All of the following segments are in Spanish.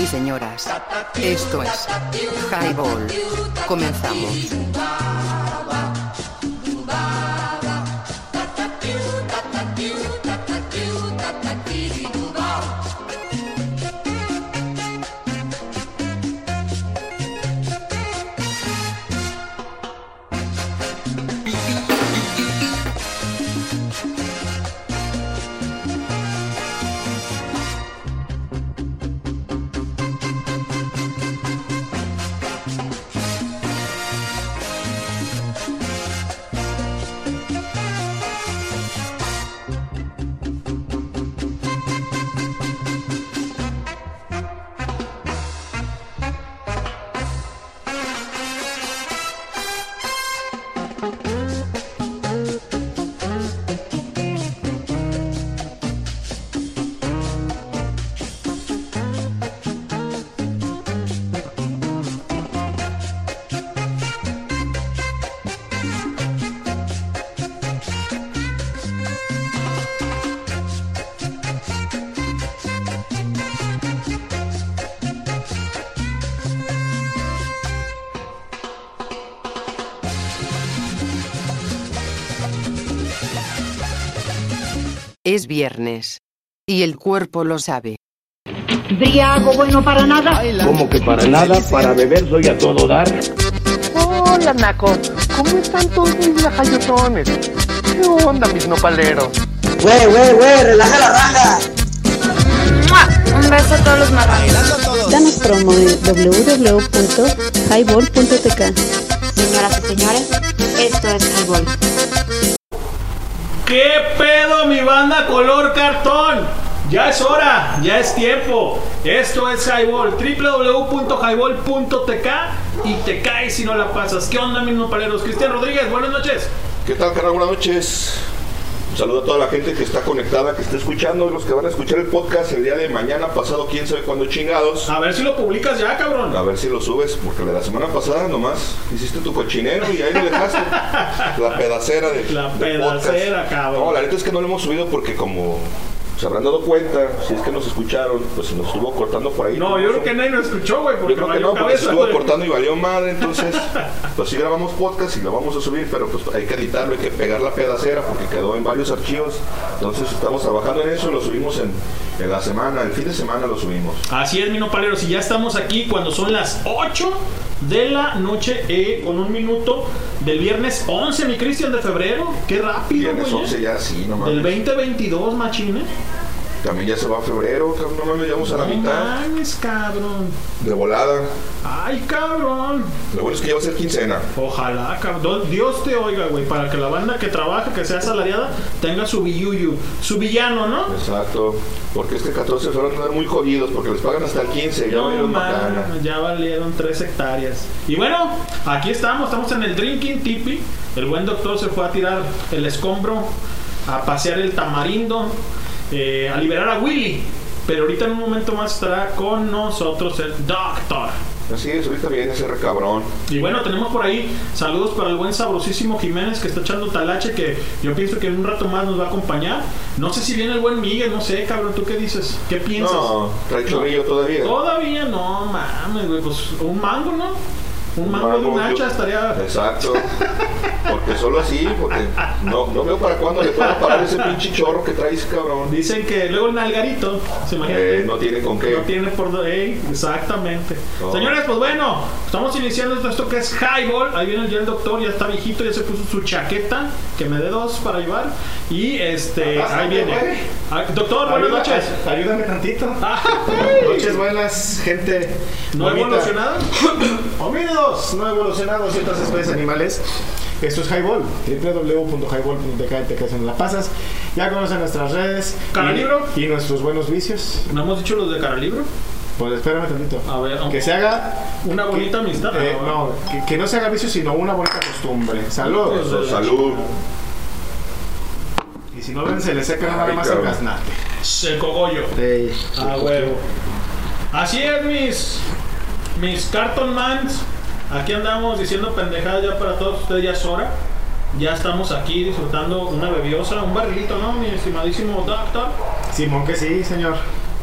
y señoras, esto es Highball. Comenzamos. Viernes. Y el cuerpo lo sabe. Briago bueno para nada. Como que para nada, para beber soy a todo dar. Hola, Naco. ¿Cómo están todos mis lajayotones? ¿Qué onda, mis nopaleros? Güey, güey, güey, relaja la raja. Un beso a todos los marranos. Danos promo en www.highball.tk. Señoras y señores, esto es Highball. ¿Qué pedo, mi banda color cartón? Ya es hora, ya es tiempo. Esto es Highball, www.highball.tk y te caes si no la pasas. ¿Qué onda, mis nopaleros? Cristian Rodríguez, buenas noches. ¿Qué tal, carnal? Buenas noches. Saludo a toda la gente que está conectada, que está escuchando, los que van a escuchar el podcast el día de mañana, pasado, quién sabe cuándo chingados. A ver si lo publicas ya, cabrón. A ver si lo subes, porque la semana pasada nomás hiciste tu cochinero y ahí lo dejaste. la pedacera de. La de pedacera, podcast. cabrón. No, la neta es que no lo hemos subido porque como se habrán dado cuenta, si es que nos escucharon, pues se nos estuvo cortando por ahí. No, yo creo que nadie nos escuchó, güey, porque Yo creo que no, porque se estuvo cortando y valió madre, entonces, pues sí grabamos podcast y lo vamos a subir, pero pues hay que editarlo, hay que pegar la pedacera porque quedó en varios archivos, entonces estamos trabajando en eso, lo subimos en, en la semana, el fin de semana lo subimos. Así es, mi nopaleros, y ya estamos aquí cuando son las 8 de la noche eh, con un minuto del viernes 11, mi Cristian, de febrero. Qué rápido, Viernes güey. 11 eh. ya, sí, no Del mames. 2022, machine. También ya se va febrero, cabrón, no mames, llegamos a la mitad, mames, cabrón. de volada. Ay, cabrón. Lo bueno es que ya va a ser quincena. Ojalá, cabrón. Dios te oiga, güey, para que la banda que trabaja, que sea asalariada, tenga su billuyu, su villano, ¿no? Exacto, porque este 14 se van a tener muy jodidos porque les pagan hasta el 15 ya No valieron ya valieron tres hectáreas. Y bueno, aquí estamos, estamos en el Drinking Tipi. El buen doctor se fue a tirar el escombro, a pasear el tamarindo, eh, a liberar a Willy. Pero ahorita en un momento más estará con nosotros el doctor. Así es, ahorita viene ese recabrón. Y bueno, tenemos por ahí saludos para el buen sabrosísimo Jiménez que está echando talache, que yo pienso que en un rato más nos va a acompañar. No sé si viene el buen Miguel, no sé, cabrón, ¿tú qué dices? ¿Qué piensas? No, trae chorrillo todavía. Todavía no, mames, güey, pues un mango, ¿no? Un mango, de un hacha estaría... Exacto. Porque solo así, porque no, no veo para cuándo le pueda parar ese pinche chorro que trae ese cabrón. Dicen que luego el nalgarito, se imagina. Eh, no tiene con qué. No tiene por dónde. exactamente. No. Señores, pues bueno, estamos iniciando esto que es Highball. Ahí viene ya el doctor, ya está viejito, ya se puso su chaqueta, que me dé dos para llevar. Y este, ahí viene. Ah, doctor, buenas noches. ay- Ayúdame tantito. Noches buenas, gente. ¿No bonita. evolucionada? Homínidos no evolucionados y otras especies animales. Esto es Highball, www.highball.tk te quedas en la pasas. Ya conocen nuestras redes ¿Cara y, libro? y nuestros buenos vicios. ¿No hemos dicho los de Caralibro? Pues espérame tantito. A ver, Que se haga. Una bonita amistad. eh, no, que, que no se haga vicio, sino una bonita costumbre. Salud. Eso, salud. Y si no ven, se le seca nada más el gaznate. Se cogollo. Sí. A huevo. Así es, mis, mis Carton Mans. Aquí andamos diciendo pendejadas ya para todos ustedes, ya es hora. Ya estamos aquí disfrutando una bebiosa, un barrilito, ¿no? Mi estimadísimo doctor. Simón que sí, señor.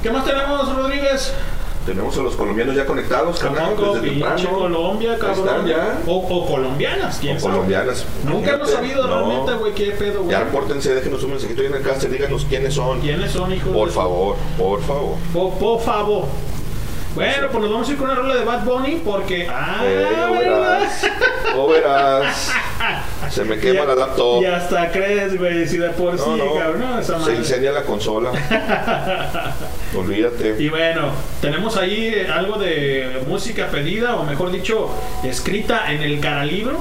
¿Qué más tenemos, Rodríguez? Tenemos a los colombianos ya conectados, carnal, desde temprano. Colombia, cabrón. ya. O, o colombianas, quién O sabe. colombianas. Nunca hemos sabido No. realmente, güey, qué pedo, güey. Ya repórtense, déjenos un mensajito ahí en el caster, díganos quiénes son. ¿Quiénes son, hijos? Por de- favor, por favor. Por, por favor. Bueno, pues nos vamos a ir con una rola de Bad Bunny porque. ¡Ah! Eh, verás, o verás. Se me quema la laptop. Y hasta crees, güey, si de por sí, No, no. cabrón, no, esa Se incendia la consola. Olvídate. Y bueno, tenemos ahí eh, algo de música pedida, o mejor dicho, escrita en el caralibro,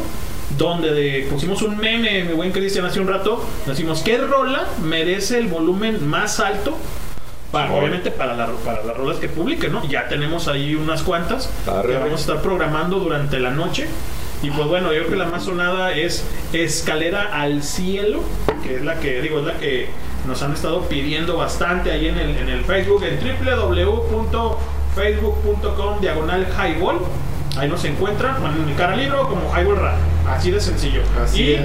donde de- pusimos un meme, mi buen Cristian, hace un rato. Decimos, ¿qué rola merece el volumen más alto? Para, obviamente para, la- para las rolas que publiquen, ¿no? Ya tenemos ahí unas cuantas Arre, que vamos a estar programando durante la noche. Y pues bueno, yo creo que la más sonada es Escalera al Cielo, que es la que, digo, es la que nos han estado pidiendo bastante ahí en el, en el Facebook, en www.facebook.com diagonal highball. Ahí nos encuentran, en el cara libro como highball radio. Así de sencillo. Así y es.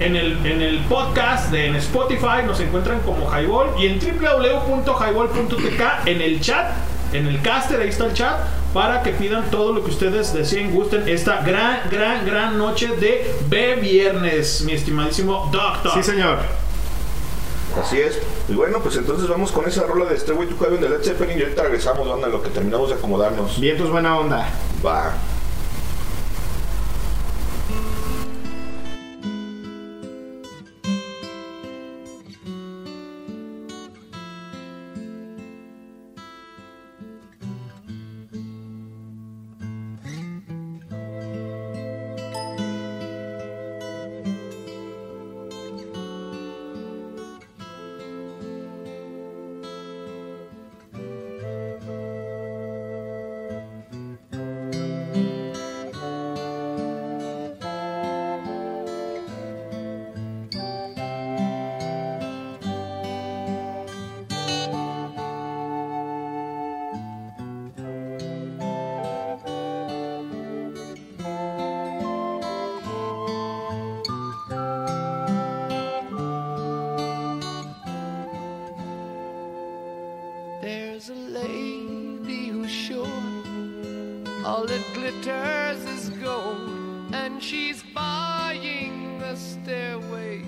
En el, en el podcast de en Spotify nos encuentran como Highball y en www.highball.tk en el chat, en el caster, ahí está el chat, para que pidan todo lo que ustedes deseen, gusten esta gran, gran, gran noche de B Viernes, mi estimadísimo Doctor. Sí, señor. Así es. Y bueno, pues entonces vamos con esa rola de Stairway to Heaven de Led Zeppelin y ahorita regresamos, banda, lo que terminamos de acomodarnos. Vientos buena onda. Va. And she's buying the stairway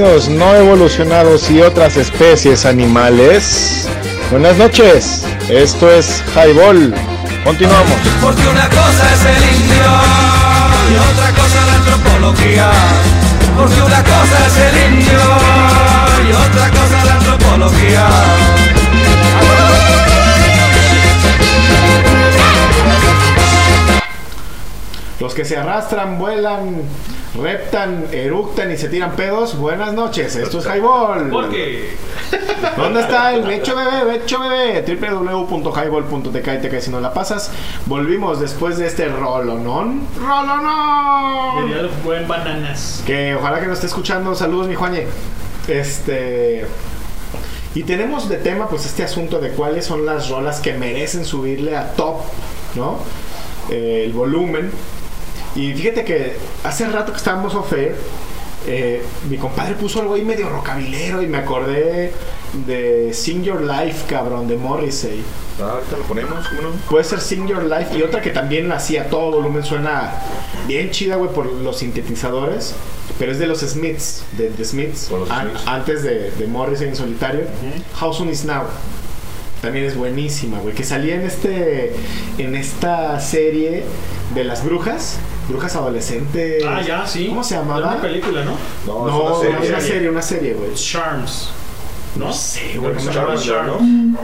no evolucionados y otras especies animales. Buenas noches, esto es Highball. Continuamos. Porque una cosa es el indio y otra cosa la antropología. Porque una cosa es el indio y otra cosa la antropología. Los que se arrastran, vuelan, reptan, eructan y se tiran pedos, buenas noches, esto es Highball. ¿Por qué? ¿Dónde está el Becho Bebé? Becho Bebé, www.highball.tk y te cae si no la pasas. Volvimos después de este rolonón. ¡Rolonón! Tenía buen bananas. Que ojalá que nos esté escuchando. Saludos, mi Juañe. Este. Y tenemos de tema, pues, este asunto de cuáles son las rolas que merecen subirle a top, ¿no? Eh, el volumen. Y fíjate que hace rato que estábamos ofe, eh, mi compadre puso algo ahí medio rocabilero y me acordé de Sing Your Life, cabrón, de Morrissey. Ah, ahorita lo ponemos, ¿cómo no? Puede ser Sing Your Life y otra que también hacía a todo volumen, suena bien chida, güey, por los sintetizadores. Pero es de los Smiths, de The Smiths, an- Smiths. antes de, de Morrissey en solitario. How Soon Is Now. También es buenísima, güey. Que salía en este en esta serie de las brujas, brujas adolescentes. Ah, ya, sí. ¿Cómo se Era llamaba? una película, ¿no? No, No, es no, una es serie. una serie, una serie, güey. Charms. ¿No? No sé, güey. Charmander, Charms. ¿no?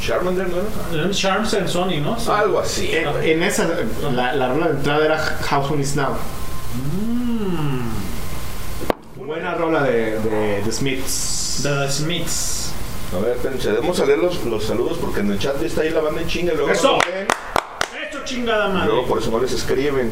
Charmander, ¿no Charms en Sony, ¿no? Sí. Algo así. En, esa, la, la rola de entrada era How Soon Is Now. Mm. Buena rola de, de The Smiths. The Smiths. A ver, espérense, debemos a leer los, los saludos porque en el chat está ahí la banda en chinga y luego ¡Eso! luego por eso no les escriben.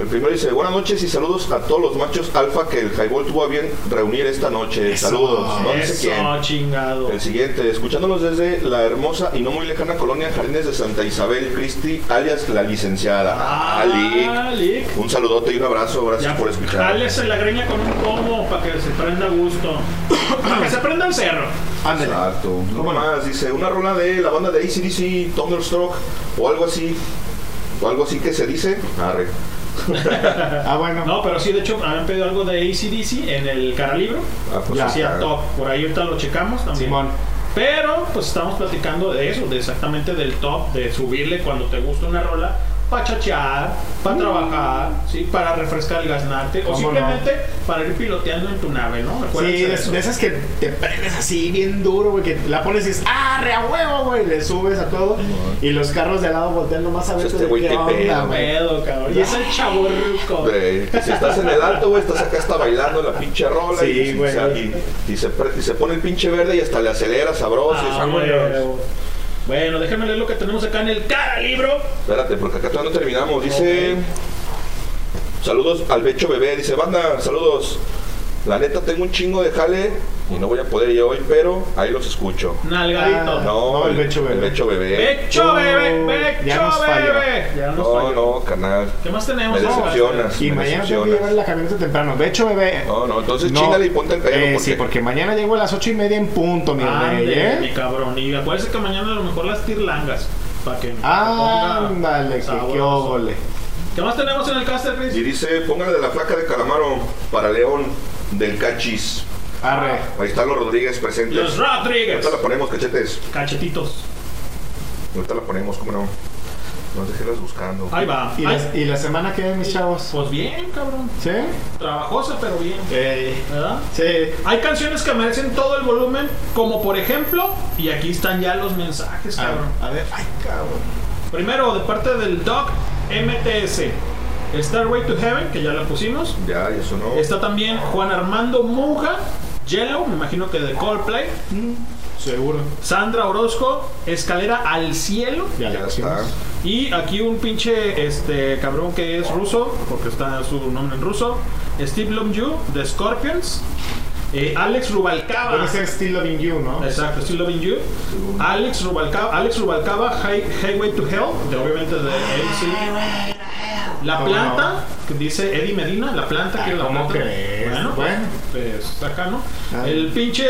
El primero dice, buenas noches y saludos a todos los machos alfa que el Highball tuvo a bien reunir esta noche. Eso, saludos. No dice quién. Eso, chingado. El siguiente, escuchándolos desde la hermosa y no muy lejana colonia Jardines de Santa Isabel Cristi, alias la licenciada. Ah, Ali. Lick. Un saludote y un abrazo, gracias Ya, por escuchar. jálese la greña con un pomo para que se prenda a gusto. para que se prenda el cerro. Ándale. Exacto. ¿Cómo más? Dice, una rola de la banda de ACDC, Thunderstruck, o algo así. O algo así que se dice. Arre. Ah, bueno. No, pero sí, de hecho, habían pedido algo de ACDC en el caralibro. Ah, pues Ya. Hacía top. Por ahí ahorita lo checamos también. Simón. Pero, pues estamos platicando de eso, de exactamente del top, de subirle cuando te gusta una rola, para chachear, para trabajar, ¿sí? para refrescar el gaznate, o ¿Cómo simplemente para ir piloteando en tu nave, ¿no? Sí, de, eso. de esas que te prendes así bien duro, güey, que la pones y dices, ¡ah, re a huevo, güey! Le subes a todo y los carros de al lado voltean nomás a ver Este güey, qué pedo, pedo, cabrón. Y es el. Hombre, que si estás en el alto, güey, estás acá está bailando la pinche rola Sí, y, güey. y, y se, y se pone el pinche verde y hasta le acelera sabroso. y Ah, vámonos. Bueno, déjenme leer lo que tenemos acá en el cara libro. Espérate, porque acá todavía no terminamos. Dice. Saludos al Becho Bebé. Dice, banda, saludos. La neta, tengo un chingo de jale y no voy a poder ir hoy, pero ahí los escucho. Nalgadito. Ah, No, No, el Becho Bebé. El Becho Bebé. Becho bebé, Oh, becho ya nos falló. bebé. Ya nos No, falló. no, canal. ¿Qué más tenemos? Me No, decepcionas. Y me mañana tengo que llevar la camioneta temprano. De hecho, bebé. No, no, entonces No. chingale y ponte el pelo. Eh, porque- Sí, porque mañana llego a las ocho y media en punto, mi rey, Ande, mi ¿eh? cabrón. Y acuérdense que mañana a lo mejor las tirlangas. Para que Ándale, que qué óvole. ¿Qué más tenemos en el caster, Chris? Y dice, póngale de la flaca de calamaro para León del Cachis. Arre. Ahí están los Rodríguez presentes. Los Rodríguez. Ahorita la ponemos, cachetes. Cachetitos. Ahorita la ponemos, ¿cómo no? No dejes buscando. Ahí va. ¿Y, Ay, la, ¿Y la semana que mis chavos? Pues bien, cabrón. ¿Sí? Trabajosa, pero bien. Eh, ¿Verdad? sí. Hay canciones que merecen todo el volumen, como por ejemplo, y aquí están ya los mensajes, A ver, cabrón. a ver, ay, cabrón. Primero, de parte del Doc MTS, Starway to Heaven, que ya la pusimos. Ya, y eso no. Está también Juan Armando Monja, Yellow, me imagino que de Coldplay. Seguro. Sandra Orozco, Escalera al Cielo. Ya, Ya la está. pusimos. Y aquí un pinche este cabrón que es ruso, porque está su nombre en ruso. Steve Lomju de Scorpions. Eh, Alex Rubalcaba. Debe ser Still Loving You, ¿no? Exacto, Still Loving You. Alex Rubalcaba, Alex Rubalcaba High- Highway to Hell, de, obviamente de ACDC. La ¿Cómo planta, que dice Eddie Medina, la planta, que Ay, es la ¿cómo planta. crees? Bueno, Bueno. pues acá, ¿no? Ay. El pinche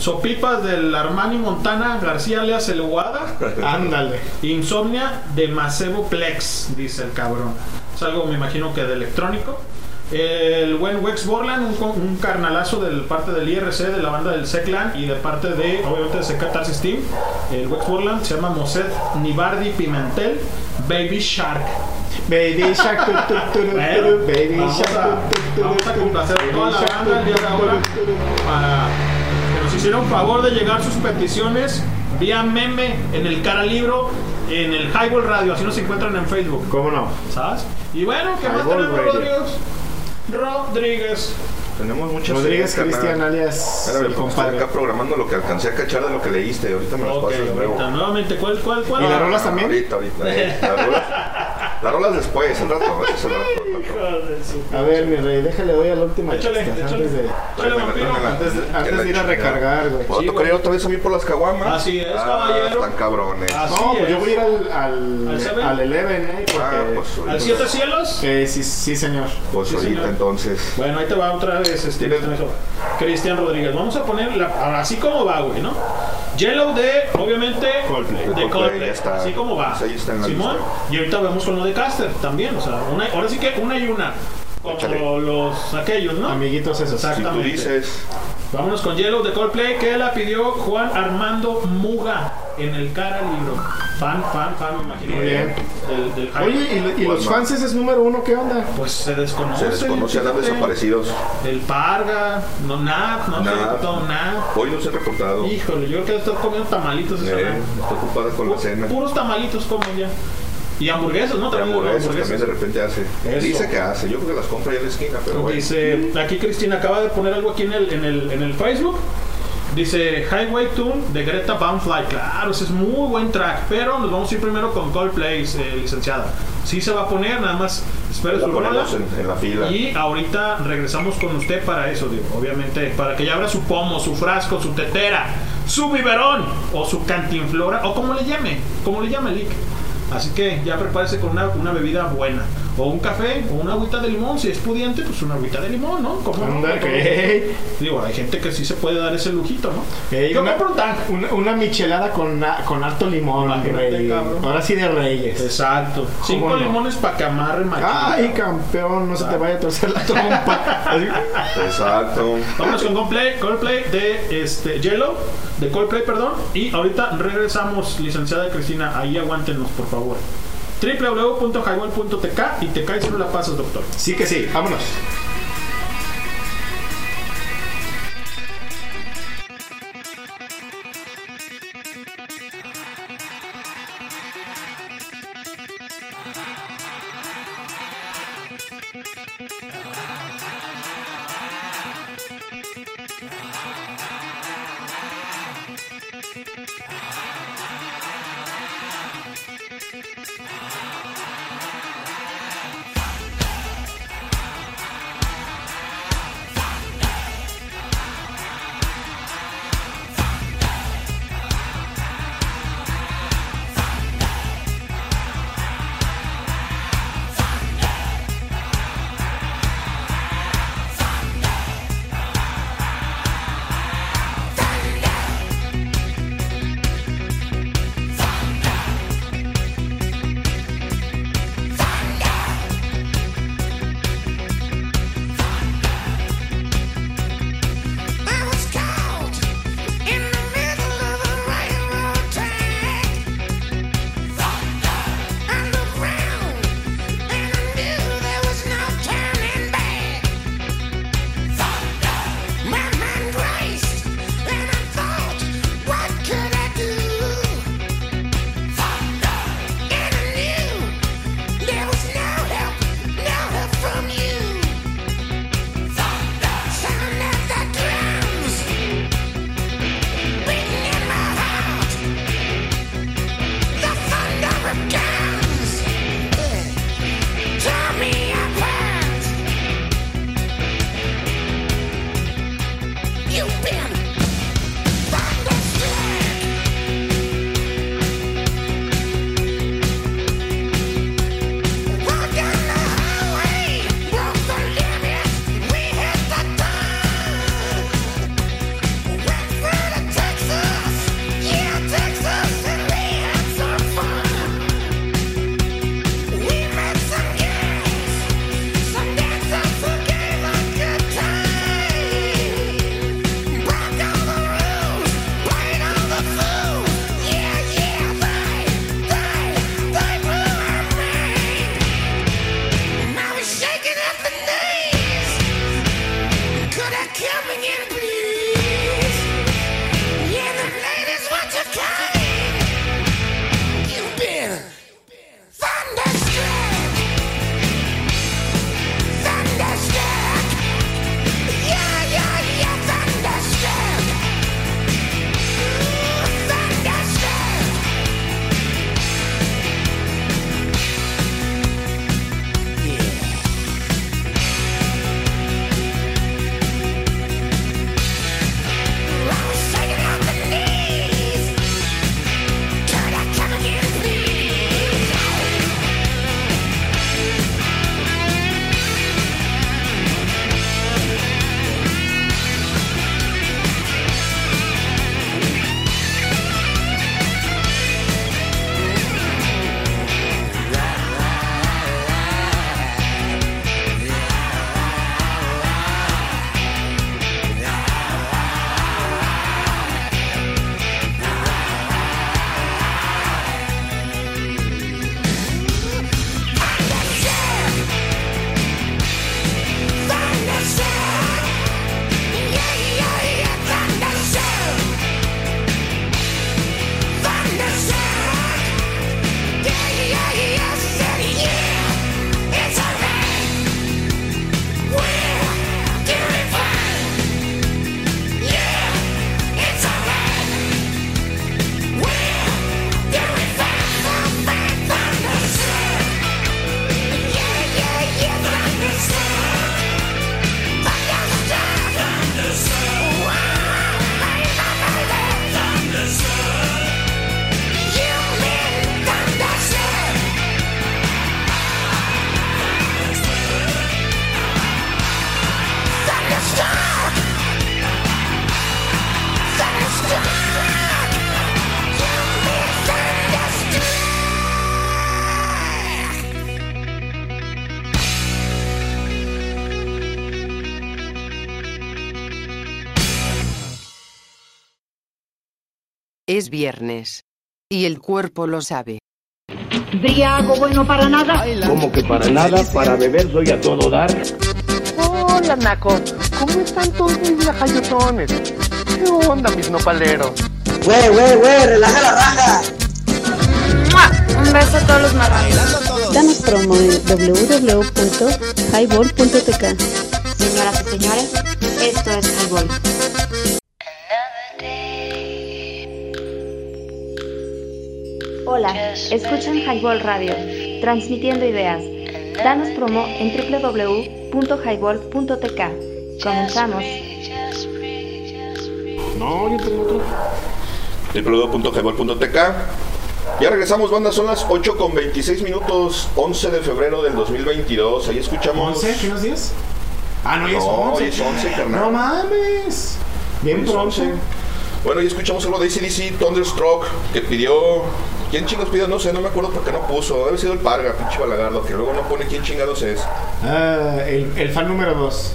sopipas del Armani Montana García alias El Guada. Ándale. Insomnia de Macebo Plex, dice el cabrón. Es algo, me imagino que de electrónico. El buen Wex Borland, un, un carnalazo del parte del IRC, de la banda del Seclan y de parte de, obviamente, de Seca Tarsis Team. El Wex Borland se llama Moset Nibardi Pimentel Baby Shark. Baby Shark, tu, tu, tu, tu, Bueno, tu, Baby vamos Shark, a- vamos a complacer a toda la banda el día de ahora. para que nos hicieron favor de llegar sus peticiones vía meme en el cara libro en el Highball Radio, así nos encuentran en Facebook, ¿Cómo no? ¿sabes? Y bueno, ¿qué más tenemos, Radio. Rodríguez? Rodríguez. Tenemos muchas Rodríguez series, Cristian carnal. alias Espérame, compadre. acá programando lo que alcancé a cachar de lo que leíste. Ahorita me las Ok, pasas luego. nuevamente, ¿cuál, cuál, cuál? ¿Y las rolas también? Ahorita, ahorita. eh, las rolas, las rolas después, al rato. rato. A ver, mi rey, déjale doy a la última Échale, échale. antes de, antes de, antes de ir a recargar, güey. ¿Puedo Sí, tocar güey. otra vez a mí por las caguamas? Así es, ah, caballero. Están cabrones. No, pues es. yo voy a ir al, al, Eleven, ¿eh? Ah, pues, ¿Al ahorita- Siete Cielos? eh, sí, sí, señor. pues ahorita entonces. Bueno, ahí te va otra vez este. Cristian Rodríguez. Vamos a poner la- así como va, güey, ¿no? Yellow de, obviamente, Coldplay. de Coldplay, Coldplay. ya está. Así como va. Pues ahí está en la Simón. lista. Y ahorita vemos con lo de Caster también. O sea, una- ahora sí que una y una. Como Échale. los aquellos, ¿no? Amiguitos esos. Si tú Exactamente. dices. Vámonos con Yellow de Coldplay que la pidió Juan Armando Muga en el cara libro. Fan, fan, fan, me imagino. Muy bien. Del, del hype. Oye, ¿y, lo- y los fans es número uno? ¿Qué onda? Pues se desconoce. Se desconoce, andan desaparecidos. El Parga, no, nada, no se ha Nada. nada. Hoy no se ha reportado. Híjole, yo creo que está comiendo tamalitos esa Eh, está ocupada con la cena. Puros tamalitos como ya. Y hamburguesas, ¿no? También hamburguesas también de repente hace. Eso. Dice que hace. Yo creo que las compra ya en la esquina, pero bueno. Dice, aquí Cristina acaba de poner algo aquí en el, en el, en el Facebook. Dice Highway Tune de Greta Van Fly. Claro, ese es muy buen track. Pero nos vamos a ir primero con Coldplay, eh, licenciada. Sí se va a poner, nada más espere su rola. en la fila. Y ahorita regresamos con usted para eso, digo, obviamente, para que ya abra su pomo, su frasco, su tetera, su biberón o su cantinflora o como le llame, como le llame Lick. Así que ya prepárese con una, una bebida buena. O un café, o una agüita de limón. Si es pudiente, pues una agüita de limón, ¿no? ¿Cómo no? Anda, ¿Cómo que- no? Digo, hay gente que sí se puede dar ese lujito, ¿no? Ey, Yo una, compro un tank. una, una michelada con, con harto limón, rey. Ahora sí de reyes. Exacto. Cinco no? limones para que amarre. Ay, campeón, no se te vaya a torcer la trompa. Exacto. Vámonos con Coldplay, Coldplay de este, Yellow, de Coldplay, perdón. Y ahorita regresamos, licenciada Cristina. Ahí aguántenos, por favor. www.highwall.tk y te caes no la pasas, doctor. Sí que sí, vámonos. Es viernes. Y el cuerpo lo sabe. Briago bueno para nada. Como que para nada, para beber soy a todo dar. Hola, Naco. ¿Cómo están todos mis lajayotones? ¿Qué onda, mis nopaleros? Güey, güey, güey, relaja la raja. Un beso a todos los marranos. Danos promo en www.highball.tk. Señoras y señores, esto es Highball. Escuchan Highball Radio, transmitiendo ideas. Danos promo en www.highball.tk. Comenzamos. No, yo tengo otro. www.highball.tk Ya regresamos, banda, son las 8 con 26 minutos, 11 de febrero del 2022. Ahí escuchamos. ¿11? ¿Qué nos días? Ah, no, ya es No, 11. hoy es 11, carnal. No mames. Bien Hoy pronto. 11. Bueno, y escuchamos algo de ACDC, Thunderstruck, que pidió. ¿Quién chingos pidió? No sé, no me acuerdo por qué no puso. Debe sido el Parga, pinche balagardo, que luego no pone quién chingados es. Ah, el, el fan número 2.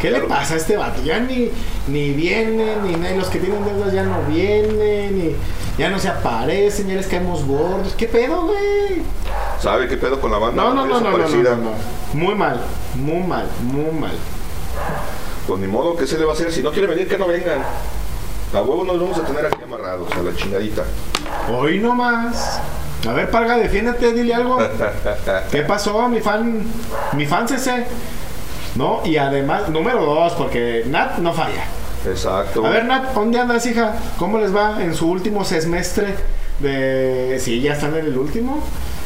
¿Qué le pasa a este vato? Ya ni, ni viene, ni los que tienen deudas ya no vienen, ni, ya no se aparecen, ya les caemos gordos. ¿Qué pedo, güey? ¿Sabe qué pedo con la banda? No, no, no, no, no, no, no. Muy mal, muy mal, muy mal. Pues ni modo, ¿qué se le va a hacer? Si no quiere venir, que no vengan. A huevo nos vamos a tener aquí amarrados, a la chingadita. Hoy no más. A ver, Parga, defiéndete, dile algo. ¿Qué pasó, mi fan? Mi fan CC. ¿No? Y además, número dos, porque Nat no falla. Exacto. A ver, Nat, ¿dónde andas, hija? ¿Cómo les va en su último semestre de... Sí, ya están en el último.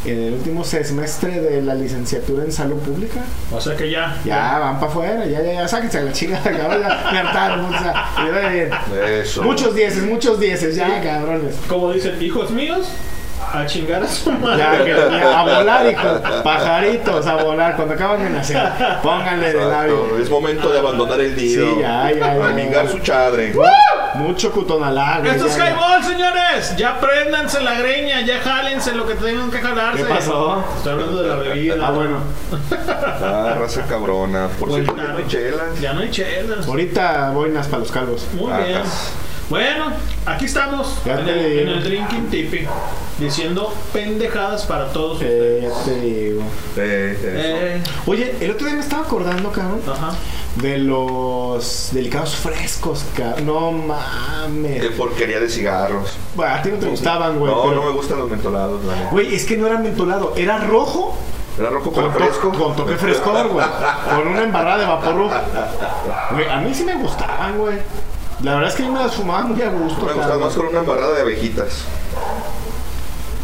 En el último semestre de la licenciatura en salud pública. O sea que ya. Ya, van para afuera, ya, ya, ya, sáquense a la chingada, cabrón, ya me hartaron, o sea, bien. Eso. Muchos dieces, muchos dieces, ya, cabrones. Como dicen, hijos míos, a chingar a su madre. Ya, que, ya, a volar, hijo. Pajaritos, a volar. Cuando acaban de nacer, pónganle de labio. Es momento de abandonar el nido. Sí, ya, ya, ya. Amigar su chadre. Mucho cutonalá, Esto es. Highball, señores. Ya préndanse la greña, ya jálense lo que tengan que jalarse. ¿Qué pasó? Estoy hablando de la bebida. Ah, bueno. Ah, raza cabrona. Por Pues, cierto, ya no hay chelas. Ya no hay chelas. Ahorita boinas para los calvos. Muy Ajá. bien. Bueno, aquí estamos Ya en el, digo. en el Drinking Tipping diciendo pendejadas para todos. Eh, ya te digo. Eh. Eh, Oye, el otro día me estaba acordando, cabrón, ajá. de los delicados frescos, cabrón. No mames. Qué porquería de cigarros. Bueno, a ti no te gustaban, güey. no, pero- no me gustan los mentolados, la neta. Güey, es que no era mentolado, era rojo Era rojo con, con to- fresco. con toque frescor, güey. Con una embarrada de vapor. Güey, a mí sí me gustaban, güey. La verdad es que yo me las fumaba muy a gusto, Me gustan cabrón. más con una embarrada de abejitas.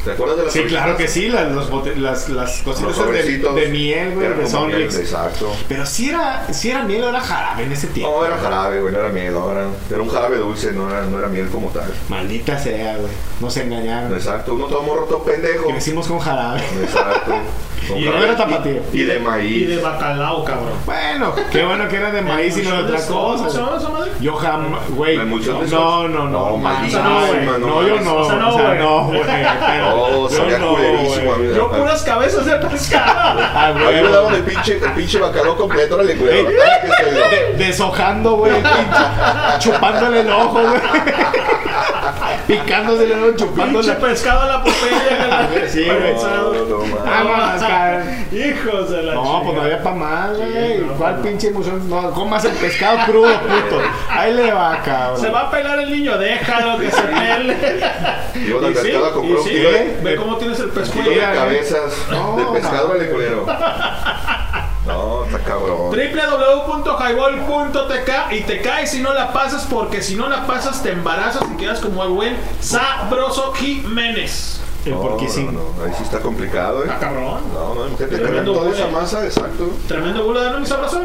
¿Te acuerdas de las Sí, claro que sí, las, los bote- las, las Los cositas de, miel, güey, de Sonrix. Exacto. Pero si era, si era miel o era jarabe en ese tiempo. No, era jarabe, güey, no era miel, no, era, era un jarabe dulce, no era, no era miel como tal. Maldita sea, güey. Nos engañaron. Exacto, uno todo morro, todo pendejo. Que hicimos con jarabe. Exacto. Con Y no jarabe era tapatío. Y, y de Y maíz. de bacalao, cabrón. Bueno, qué bueno que era de maíz y no de otra ¿Cómo se cosa. Yo jamás, güey. No, no, no. No, No, maldita, no, güey. no, No, yo no. O sea, no, güey. Oh, yo sabía no, culerísimo, amigo. Yo puras cabezas de pescado. A mí me daban el pinche, el pinche bacalao completo, órale, culero. Deshojando, güey. Chupándole el ojo, güey. Picándosele el ojo, chupándole. Pinche pescado a la popella. Sí, güey. Vámonos, cabrón. Hijos de la No, pues no había pa' más, güey. no, ¿Cuál no. pinche emoción? No, comas el pescado crudo, puto. Ahí le va, cabrón. Se va a pelar el niño, déjalo que se pele. Iba al Y sí, mercado a comprar y un sí, kilo de- Ve cómo tienes el pescuezo. de cabezas No, de pescado, órale, culero. No, está cabrón. www.highball.tk y te caes si no la pasas porque si no la pasas te embarazas y quedas como el buen sabroso Jiménez. El No, porquisín. no, no, ahí sí está complicado, eh. Está cabrón. No, no, imagínate toda esa masa, exacto. Tremendo bulo de no mi sabroso.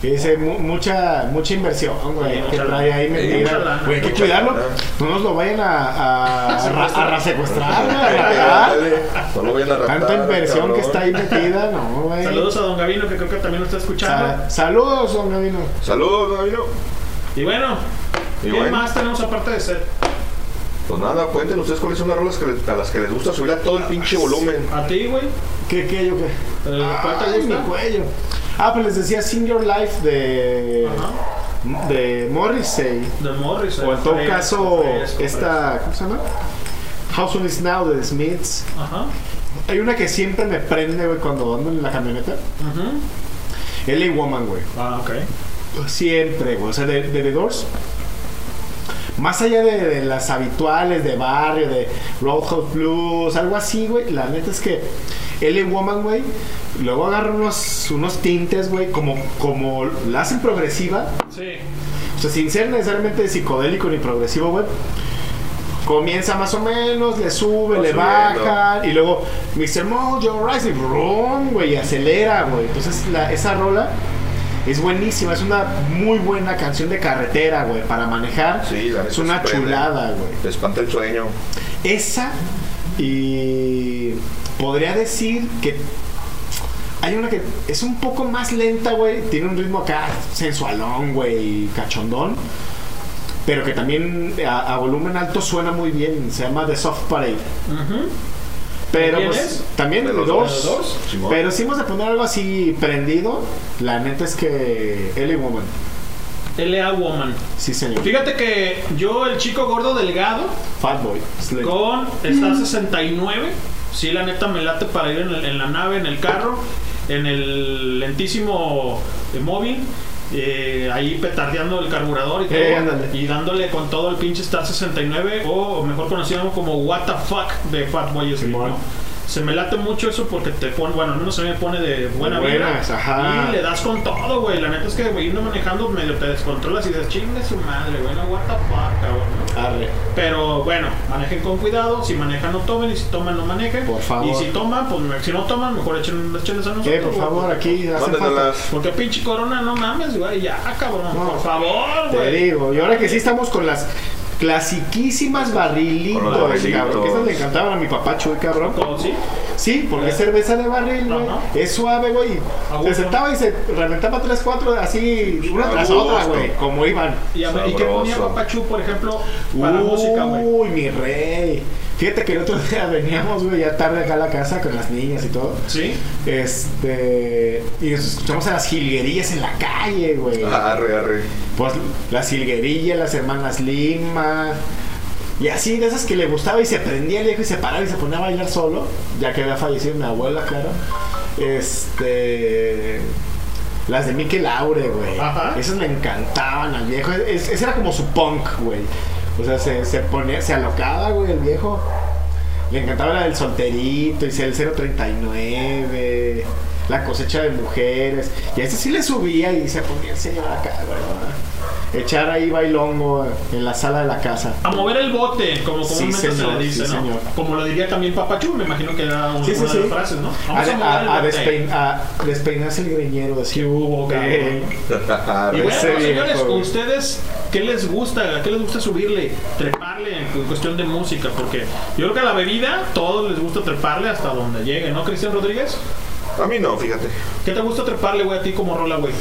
Que dice mu- mucha mucha inversión, güey, Sí, que trae ahí metida. Güey, hay que cuidarlo. No nos lo vayan a, a, a, ra- a ra- secuestrar, güey, a Ándale, raptar. ándale. No lo vayan a raptar. Tanta inversión que está ahí metida, no, güey. Saludos a Don Gavino que creo que también lo está escuchando. Sa- saludos, don Gavino. Saludos, Gavino. Y bueno, Y ¿qué bueno. más tenemos aparte de ser? Pues nada, cuenten ustedes cuáles son las rolas que les- a las que les gusta subir a todo el pinche volumen. A ti, güey. ¿Qué, qué, yo qué? Eh, ¿Cuál te Ay, mi gusta? cuello. Ah, pues les decía Sing Your Life de. Ajá. de Morrissey. De Morrissey. O en todo Fresco, caso, fresco, esta, ¿cómo se llama? House on Is Now de The Smiths. Ajá. Hay una que siempre me prende, güey, cuando ando en la camioneta. Ujú. LA Woman, güey. Ah, ok. Siempre, güey. O sea, de, de The Doors. Más allá de, de las habituales de barrio, de Roadhouse Blues, algo así, güey. La neta es que LA Woman, güey. Luego agarra unos, unos tintes, güey, como, como la hacen progresiva. Sí. O sea, sin ser necesariamente psicodélico ni progresivo, güey. Comienza más o menos, le sube, le baja, y luego Mr. Mojo Rise y brum, güey, acelera, güey. Entonces, la- esa rola es buenísima, es una muy buena canción de carretera, güey, para manejar. Sí, la es una chulada, güey. Te espanta el sueño. Esa y podría decir que hay una que es un poco más lenta, güey. Tiene un ritmo acá sensualón, güey, cachondón. Pero que también a, a volumen alto suena muy bien. Se llama The Soft Parade. Ujú. Pero ¿De quién pues es? también De los dos. Pero si hemos de poner algo así prendido, la neta es que LA Woman. LA Woman. Sí, señor. Fíjate que yo, el chico gordo delgado, Fatboy. Slim. con Star 69, sí, la neta me late para ir en, el- en la nave, en el carro, en el lentísimo eh, móvil. Eh, ahí petardeando el carburador y todo Eh, y dándole con todo el pinche Star 69 o mejor conocido como What the fuck de Fatboy Slim. Se me late mucho eso porque te pone bueno al menos mí me pone de buena buenas, ajá. y le das con todo güey la neta es que güey, yendo manejando medio te descontrolas y dices chingue su madre güey no what the fuck cabrón ¿no? Arre. Pero bueno, manejen con cuidado. Si manejan, no tomen. Y si toman, no manejen. Por favor. Y si toman, pues me- si no toman, mejor echen las chelas a nosotros. Eh, por güey. favor, aquí hace falta. Mándenoslas. Porque pinche corona, no mames, güey. Ya, cabrón. No, por favor, Te güey. digo, y ahora que sí estamos con las clasiquísimas barrilitos, cabrón. Que esas le encantaban a mi papá Chuy, cabrón. ¿Sí? Sí, porque es cerveza de barril, güey. Es suave, güey. Se sentaba y se reventaba tres, cuatro, así, una tras otra, güey. Como iban. ¿Y, a- ¿y qué ponía Sabroso. Papachú, por ejemplo, para música, güey? Uy, mi rey. Fíjate que el otro día veníamos, güey, ya tarde acá a la casa con las niñas y todo. ¿Sí? Este. Y nos escuchamos a las jilguerillas en la calle, güey. Arre, arre. Pues las Silguerillas, las hermanas Lima. Y así, de esas que le gustaba y se prendía el viejo y se paraba y se ponía a bailar solo. Ya que había fallecido mi abuela, claro. Este. Las de Mickey Laure, güey. Ajá. Esas le encantaban al viejo. Es- ese era como su punk, güey. O sea, se, se ponía, se alocaba, güey, el viejo. Le encantaba la del solterito y el 039. La cosecha de mujeres. Y a ese sí le subía y se ponía el señor acá, güey. Echar ahí bailongo en la sala de la casa. A mover el bote, como Sí, comúnmente se señor, le dice, sí, ¿no? señor. Como lo diría también Papachú, me imagino que era un- Sí, sí, una de sí. las frases, ¿no? A, Vamos a, a- a despein- a despeinarse el greñero. ¿Qué hubo, cabrón? Eh, Y bueno, señores. ¿ustedes qué les gusta? ¿Qué les gusta subirle? Treparle en cuestión de música, porque yo creo que a la bebida todos les gusta treparle hasta donde llegue, ¿no, Cristian Rodríguez? A mí no, fíjate. ¿Qué te gusta treparle, güey, a ti como rola, güey?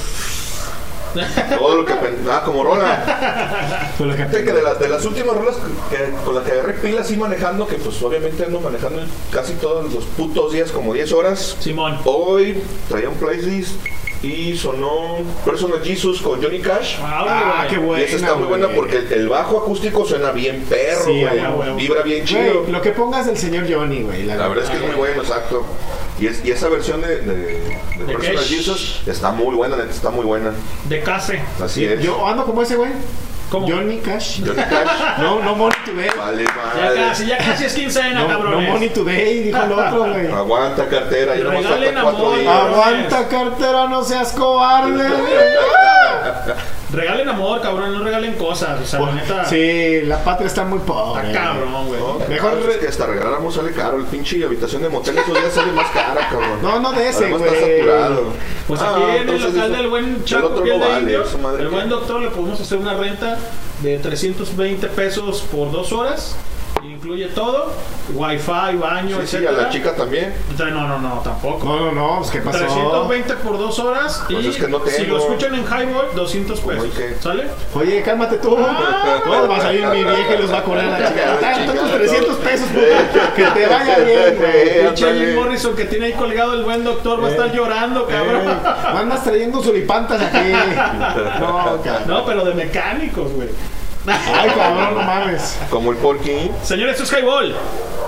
Todo lo que. Ah, como rola. Con lo que- Fíjate que de, las de las últimas rolas que, con las que agarré pilas y manejando, que pues obviamente ando manejando casi todos los putos días, como 10 horas. Simón. Hoy traía un playlist y sonó Personal Jesus con Johnny Cash. Ah, güey. qué y buena. esa está muy buena porque el, el bajo acústico suena bien perro, Sí, ah. Vibra bien chido. Lo que pongas del señor Johnny, güey. La verdad es que es muy bueno, exacto. Y, es- y esa versión de, de, de Personal Cash. Jesus está muy buena, neta, está muy buena. De case. Así es. Yo ando como ese, güey. ¿Cómo? Johnny Cash. Johnny Cash. No, no Money Today. Vale, Ya madre. casi, ya casi es quincena, No, no. Money Today, dijo el otro, güey. Aguanta cartera, y Regalen falta cuatro días. Aguanta cartera, no seas cobarde. Regalen amor, cabrón, no regalen cosas. O sea, la neta. Sí, la patria está muy pobre. Está cabrón, güey. No, Mejor es que hasta regaláramos sale caro. El pinche habitación de motel esos días sale más cara, cabrón. No, no de ese, güey. está saturado. Pues Ah, aquí en el entonces local eso- del buen el Chaco Piel no de vale, Indio, esa madre el buen doctor le podemos hacer una renta de 320 pesos por dos horas Incluye todo, wifi, baño, Sí, sí, a la chica también. No, no, no, tampoco. No, no, no, pues, ¿qué pasó? 320 por dos horas Pues y es que no si lo escuchan en Highball, 200 pesos. ¿Sale? Oye, cálmate tú. Ah. no, va a salir mi vieja y los va a cobrar la chica. Tantos 300 pesos, puta. Que te vaya bien, güey. Pinche Jim Morrison que tiene ahí colgado el buen doctor va a estar llorando, cabrón. Eh, andas trayendo suripantas aquí. No, cabrón. No, pero de mecánicos, güey. Ay, cabrón, no mames. Como el Porky. Señores, esto es Highball.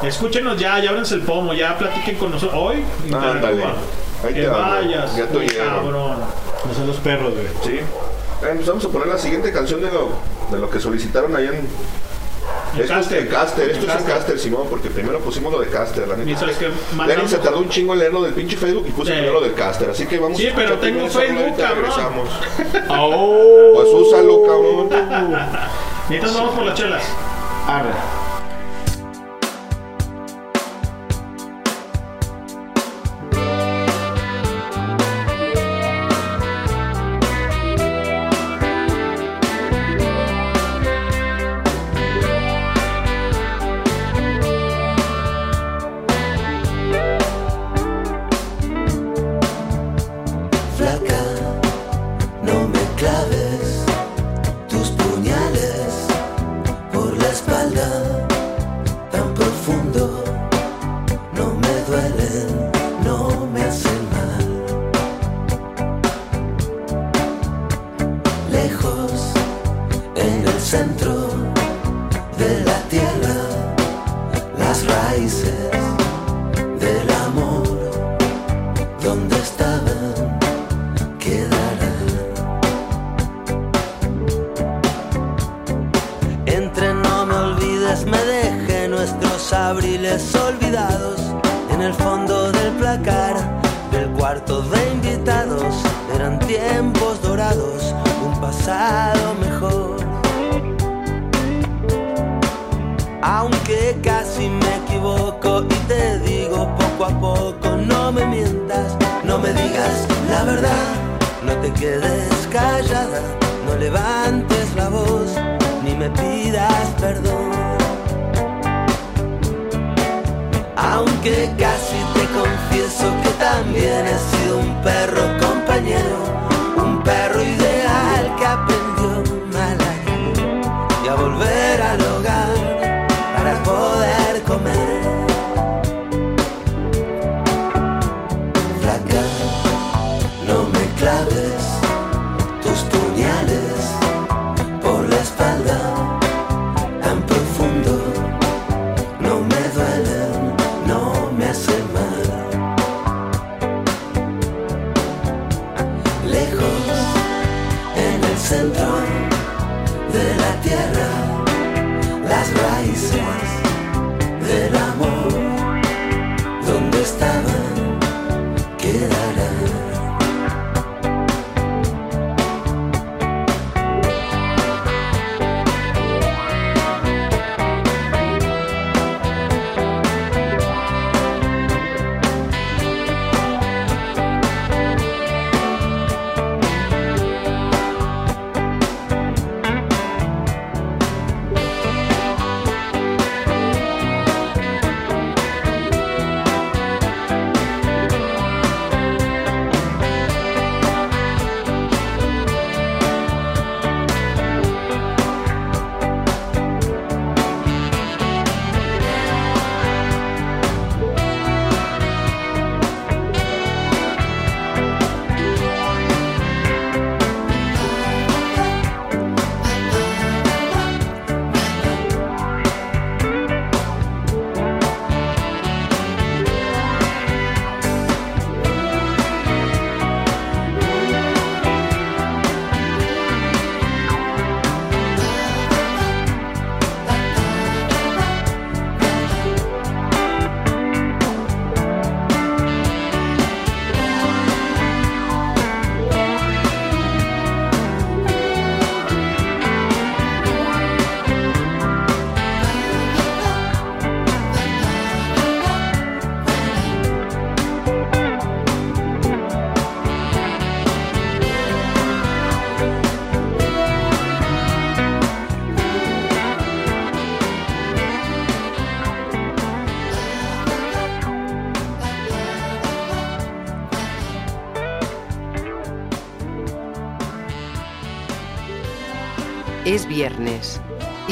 Escúchenos ya, ya ábranse el pomo, ya platiquen con nosotros. Hoy, Ándale. interactúa. Ahí Que te vayas, cabrón. No son los perros, güey. Sí. Eh, pues vamos a poner la siguiente canción de lo, de lo que solicitaron allá en. Esto es Caster. en Caster, esto es en Caster. Caster, Simón, porque primero pusimos lo de Caster, la neta. Mandamos- se tardó un chingo en leerlo del pinche Facebook y puse Sí. primero lo del Caster, así que vamos Sí, a pero tengo Facebook, cabrón. regresamos. Oh. Pues úsalo, cabrón. Mientras vamos por las chelas. Arre.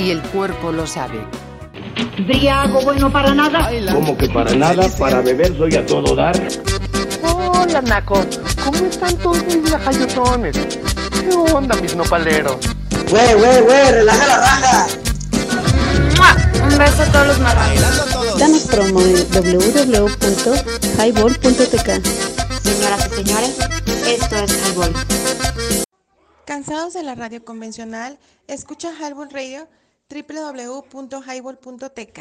Y el cuerpo lo sabe. Briago bueno para nada. Como que para nada, para beber soy a todo dar. Hola, Naco. ¿Cómo están todos mis lajayotones? ¿Qué onda, mis nopaleros? Güey, güey, güey, relaja la raja. Un beso a todos los marranos. Danos promo en www.highball.tk. Señoras y señores, esto es Highball. ¿Cansados de la radio convencional? Escucha Highball Radio www.highball.tk.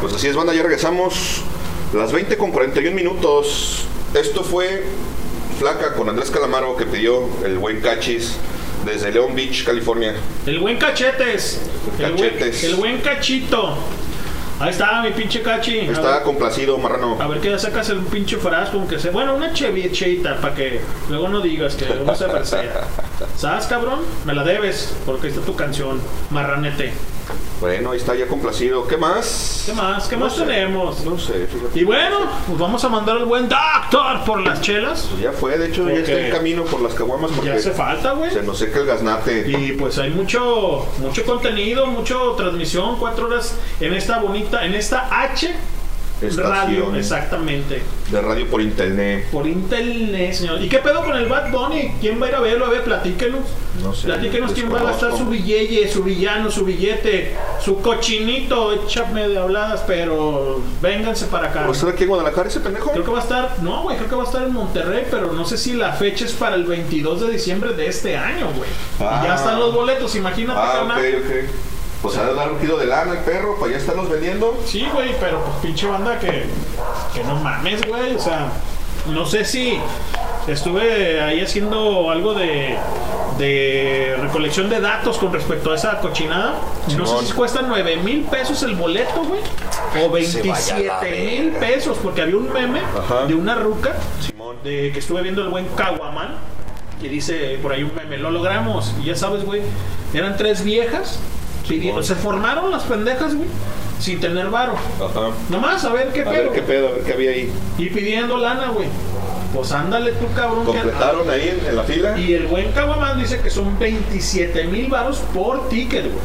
Pues así es, banda, ya regresamos. Las 20 con 41 minutos. Esto fue Flaca con Andrés Calamaro que pidió el buen cachis desde León Beach, California. El buen cachetes. El buen, Cachetes. el buen cachito. Ahí está mi pinche cachi. A Está ver, complacido, marrano. a ver que ya sacas el pinche frasco, aunque sea. Bueno, una chevichita para que luego no digas que uno se persea. ¿Sabes, cabrón? Me la debes, porque ahí está tu canción, marranete. Bueno, ahí está ya complacido. ¿Qué más? ¿Qué más? ¿Qué No más sé. tenemos? No sé, fíjate. Y bueno, pues vamos a mandar al buen doctor por las chelas. Pues ya fue, de hecho, ya está en camino por las caguamas porque Ya hace falta, güey. se nos seca el gaznate. Y pues hay mucho, mucho contenido, mucho transmisión, cuatro horas en esta bonita, en esta H. radio, exactamente. De radio por internet. Por internet, señor. ¿Y qué pedo con el Bad Bunny? ¿Quién va a ir a verlo? A ver, platíquenos. No sé. Platíquenos quién va a gastar su billete, su villano, su billete, su cochinito. Échame de habladas, pero vénganse para acá. ¿Va a estar aquí en Guadalajara ese pendejo? Creo que va a estar, no, güey, creo que va a estar en Monterrey, pero no sé si la fecha es para el 22 de diciembre de este año, güey. Ah. Y ya están los boletos, imagínate, Ah, ok, carnal. ok. Pues ha de dar un kilo de lana el perro para ya estarlos vendiendo. Sí, güey, pero pues pinche banda que, que no mames, güey. O sea, no sé si estuve ahí haciendo algo de, de recolección de datos con respecto a esa cochinada. No sé si cuesta 9 mil pesos el boleto, güey. O Se vaya a la 27 mil pesos, porque había un meme Ajá. de una ruca Simón. de que estuve viendo el buen Caguaman. Y dice por ahí un meme, lo logramos. Y ya sabes, güey, eran tres viejas. Pidiendo- se formaron las pendejas, güey, sin tener varo. Ajá. Nomás a ver qué A pedo. ver qué pedo, a ver qué había ahí. Y pidiendo lana, güey. Pues ándale tú, cabrón. que- Completaron ahí en, en la fila. Y el buen Caguaman dice que son 27 mil varos por ticket, güey.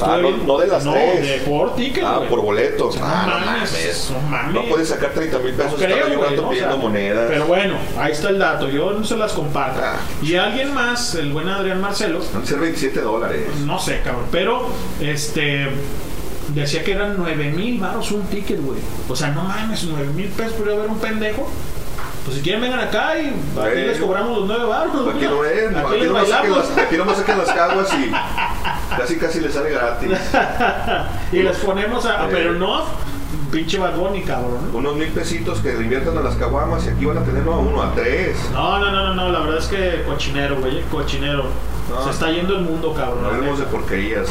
Ah, no, no de las no, tres. de por ticket, Ah, güey. por boleto. No Ah, no mames, no mames. No puedes sacar 30 mil pesos No creo, ¿no? O pidiendo sea, monedas. Pero bueno, ahí está el dato. Yo no se las comparto. Ah. Y alguien más, el buen Adrián Marcelo, Van a ser 27 dólares. no sé, cabrón, pero este decía que eran 9 mil baros un ticket, güey. O sea, no mames, 9 mil pesos por ir a ver un pendejo. Pues si quieren vengan acá y aquí les cobramos los 9 baros. Aquí no es, Aquí aquí nomás saquen las, aquí nomás saquen las caguas y casi casi les sale gratis. y les ponemos a. Eh. Pero no, pinche vagón y cabrón. Unos mil pesitos que le inviertan a las caguamas y aquí van a tener no a uno, a tres. No, no, no, no, no, la verdad es que cochinero, güey, cochinero. No. Se está yendo el mundo, cabrón. No hablemos de porquerías.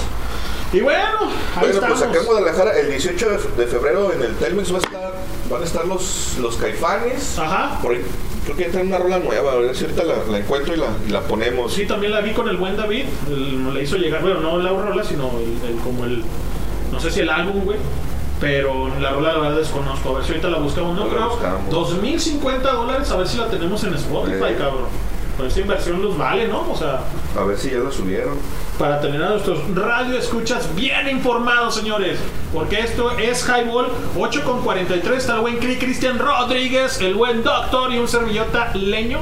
Y bueno, ahí Bueno, estamos. pues acá en Guadalajara, el 18 de- febrero en el Telmex va a estar, van a estar los, los caifanes. Ajá. Por ahí, creo que ya traen una rola nueva, a ver si ahorita la, la encuentro y la, y la ponemos. Sí, también la vi con el buen David. el- le hizo llegar, bueno, no la rola, sino el, el- como el. No sé si el álbum, güey. Pero la rola la verdad desconozco. A ver si ahorita la buscamos. No creo. buscamos. 2050 dólares, a ver si la tenemos en Spotify, Eh. cabrón. Por esta inversión los vale, ¿no? O sea, A ver si ya la subieron. para tener a nuestros radio escuchas bien informados, señores. Porque esto es Highball 8 con 43. Está el buen Cri Cristian Rodríguez, el buen Doctor y un servillota leño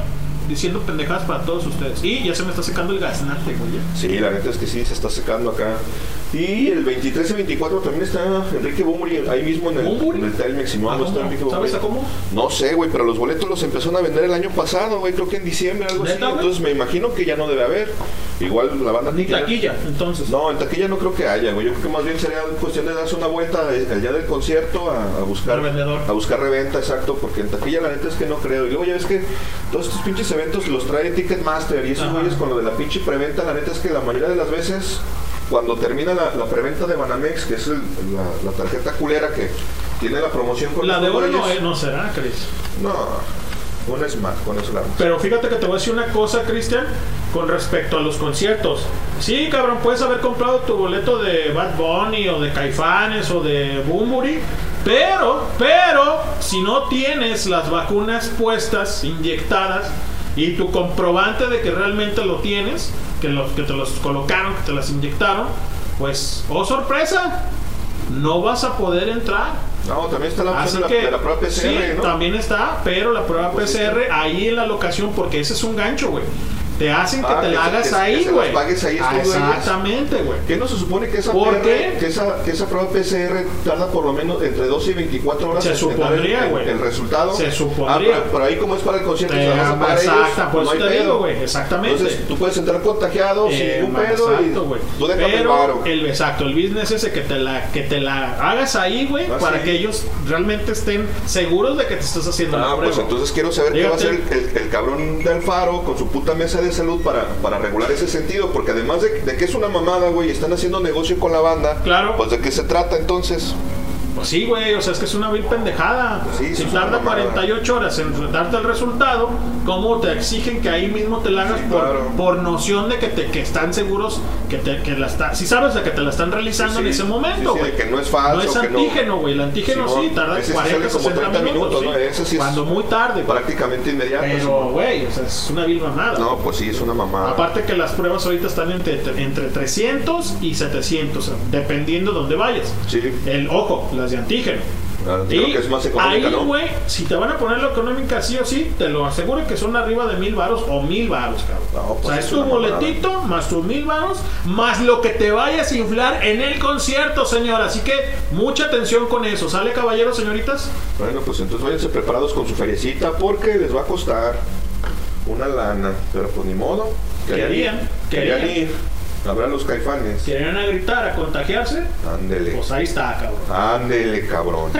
diciendo pendejadas para todos ustedes. Y ya se me está secando el gaznate, güey. ya. Sí, la neta es que sí, se está secando acá. Y el 23 y 24 también está Enrique Bumburi ahí mismo en el, en el Telmex. No, ¿A no está? Enrique ¿Sabes a cómo? No sé, güey, pero los boletos los empezaron a vender el año pasado, güey, creo que en diciembre, algo así. Entonces me imagino que ya no debe haber. Igual la banda Ni taquilla, entonces. No, en taquilla no creo que haya, güey. Yo creo que más bien sería cuestión de darse una vuelta el día del concierto a, a buscar a buscar reventa, exacto, porque en taquilla la neta es que no creo. Y luego ya ves que todos estos pinches eventos los trae Ticketmaster y esos güeyes con lo de la pinche preventa, la neta es que la mayoría de las veces cuando termina la, la preventa de Banamex, que es el- la, la tarjeta culera que tiene la promoción con La de oro no, eh, no será, Chris. no, una es más, con eso la. Pero fíjate que te voy a decir una cosa, Cristian, con respecto a los conciertos. Sí, cabrón, puedes haber comprado tu boleto de Bad Bunny o de Caifanes o de Bumburi, pero, pero, si no tienes las vacunas puestas, inyectadas, y tu comprobante de que realmente lo tienes, que, los, que te los colocaron, que te las inyectaron, pues, oh sorpresa, no vas a poder entrar. No, también está la Así de la, que, de la prueba PCR, sí, ¿no? también está, pero la prueba Pues PCR ahí en la locación, porque ese es un gancho, güey. Te hacen que Ah, te que la se- hagas que ahí, güey. las pagues ahí, Ah. Exactamente, güey. ¿Qué no se supone que esa, ¿Por PR qué? que esa que esa prueba PCR tarda por lo menos entre 12 y 24 horas Se en supondría, el, el- güey. el resultado? Se supondría. Ah, pero, pero ahí como es para el concierto, Te la ellos, exacta, por no te pedo. digo, güey, exactamente. Entonces tú puedes entrar contagiado sin Eh, ningún ma- pedo exacto, y güey. tú el Pero varo. el exacto, el business ese que te la que te la hagas ahí, güey, Ah, para que ellos realmente estén seguros de que te estás haciendo la Ah, prueba. pues entonces quiero saber qué va a hacer el, el- el cabrón del Faro con su puta mesa de salud para, para regular ese sentido, porque además de, de que es una mamada, güey, están haciendo negocio con la banda, Claro. pues de qué se trata entonces. Pues sí, güey, o sea, es que es una vil pendejada. sí, si tarda mamada. 48 horas en darte el resultado, ¿cómo te exigen que ahí mismo te la hagas por, claro. por noción de que, te, que están seguros que, te, que la está, si sabes de que te la están realizando Sí, en ese momento, sí, sí, güey? de que no es falso, No es no- antígeno, güey. El antígeno sí tarda ese sí 40, sale como 60 30 minutos, ¿no? sí. Ese sí es Cuando muy tarde. Prácticamente inmediato. Pero, güey, o sea, es una vil mamada. No, pues sí, es una mamada. Aparte que las pruebas ahorita están entre, entre 300 y 700, o sea, dependiendo dónde vayas. Sí. El ojo, las de antígeno. Ah, creo que es más económica, ahí, ¿no? güey, si te van a poner la económica sí o sí, te lo aseguro que son arriba de mil varos o mil varos, cabrón. No, pues o sea, es es tu boletito más tus mil varos, más lo que te vayas a inflar en el concierto, señor. Así que mucha atención con eso. ¿Sale, caballero, señoritas? Bueno, pues entonces váyanse preparados con su feriecita porque les va a costar una lana. Pero pues ni modo. Querían, querían querían. ir. Habrá los caifanes. ¿Quieren a gritar, a contagiarse? Ándele. Pues ahí está, cabrón. Ándele, cabrón.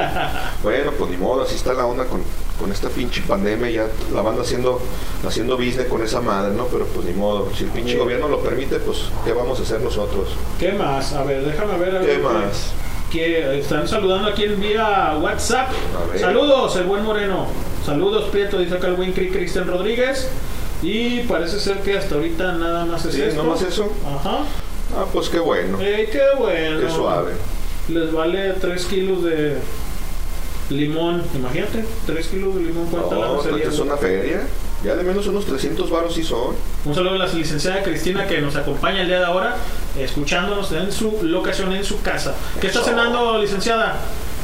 bueno, pues ni modo, así está la onda con, con esta pinche pandemia. Ya la banda haciendo, haciendo business con esa madre, ¿no? Pero pues ni modo. Si el pinche gobierno lo permite, pues ¿qué vamos a hacer nosotros? ¿Qué más? A ver, déjame ver. a ¿Qué ver más? Que están saludando aquí en vía WhatsApp. Saludos, el buen Moreno. Saludos, Prieto, dice acá el buen Cri Cristian Rodríguez. Y parece ser que hasta ahorita nada más es ¿Sí? esto. ¿Nomás eso? Ajá. Ah, pues qué bueno. Ey, qué bueno. Qué suave. Les vale 3 kilos de limón. Imagínate, 3 kilos de limón. ¿Cuánta No, sería? es una feria. Ya de menos unos 300 varos sí son. Un saludo a la licenciada Cristina que nos acompaña el día de ahora, escuchándonos en su locación, en su casa. ¿Qué está Eso. cenando, licenciada?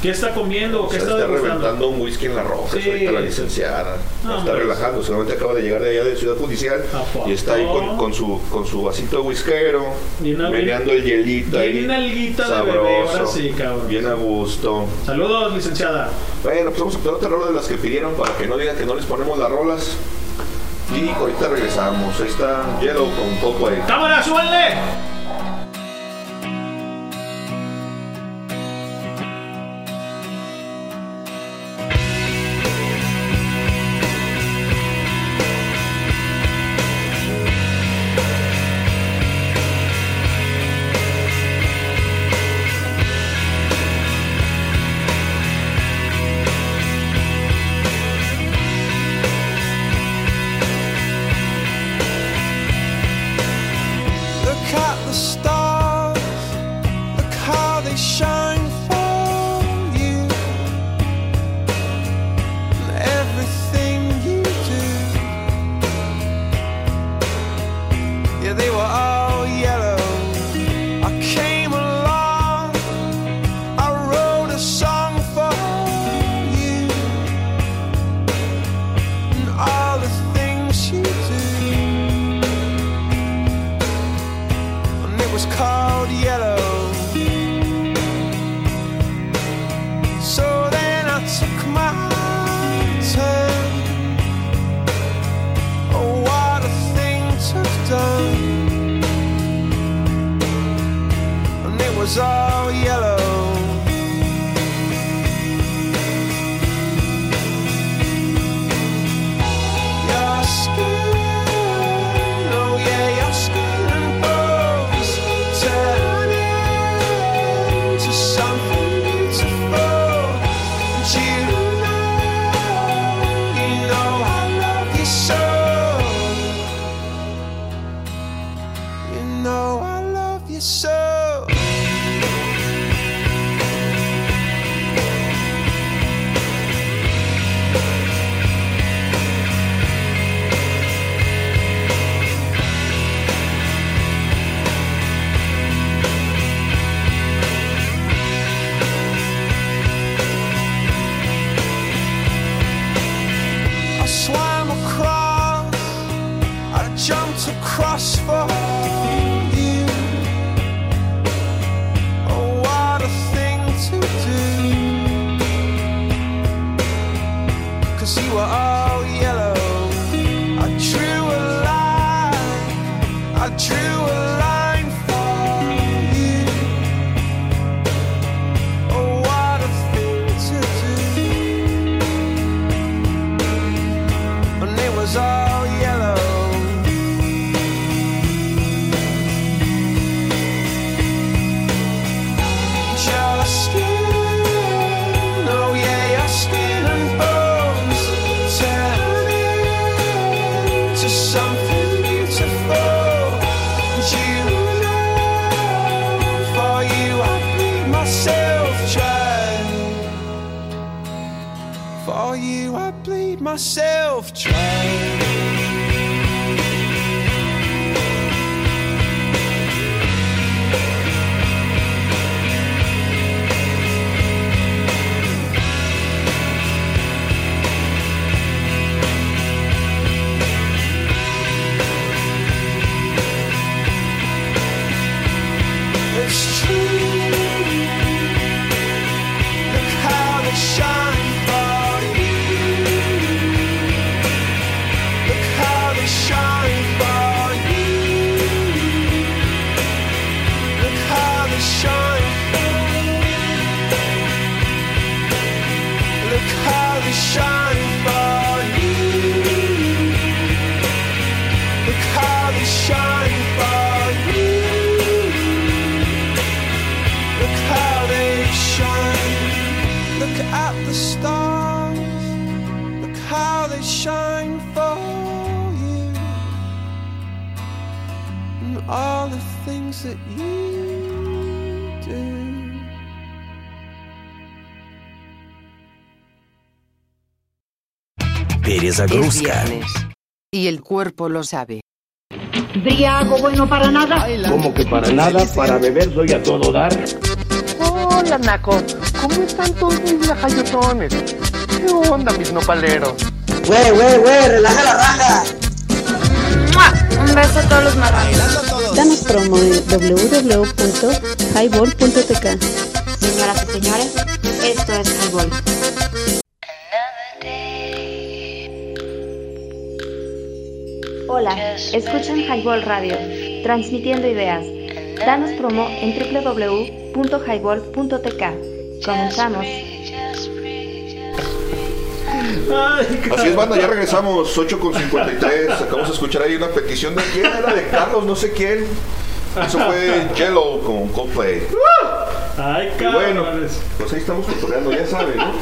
¿Qué está comiendo? O ¿Qué está está reventando un whisky en la roja, Sí. ahorita la licenciada. No, está relajando, solamente acaba de llegar de allá de Ciudad Judicial y está ahí con, con su, con su vasito de whiskero, meneando el hielito ahí. bien nalguita de bebé, ahora sí, cabrón. Bien a gusto. Saludos, licenciada. Bueno, pues vamos a poner otra rola de las que pidieron para que no digan que no les ponemos las rolas. Y ahorita regresamos. Ahí está Yellow con un poco de... ¡Cámara, súbanle! Y el cuerpo lo sabe. Briago, bueno, para nada. Como que para nada? Para beber soy a todo dar. Hola, Naco. ¿Cómo están todos mis lajayotones? ¿Qué onda, mis nopaleros? Güey, güey, güey, relaja la raja. Un beso a todos los marranos. Danos promo en www.highball.tk. Señoras y señores, esto es Highball. Hola, escuchan Highball Radio, transmitiendo ideas. Danos promo en www.highball.tk. Comenzamos. Así es, banda, ya regresamos, 8 con 53. Acabamos de escuchar ahí una petición de quién era de Carlos, no sé quién. Eso fue Jello con Coldplay. Ay, Y bueno, pues ahí estamos cotorreando, ya saben, ¿no?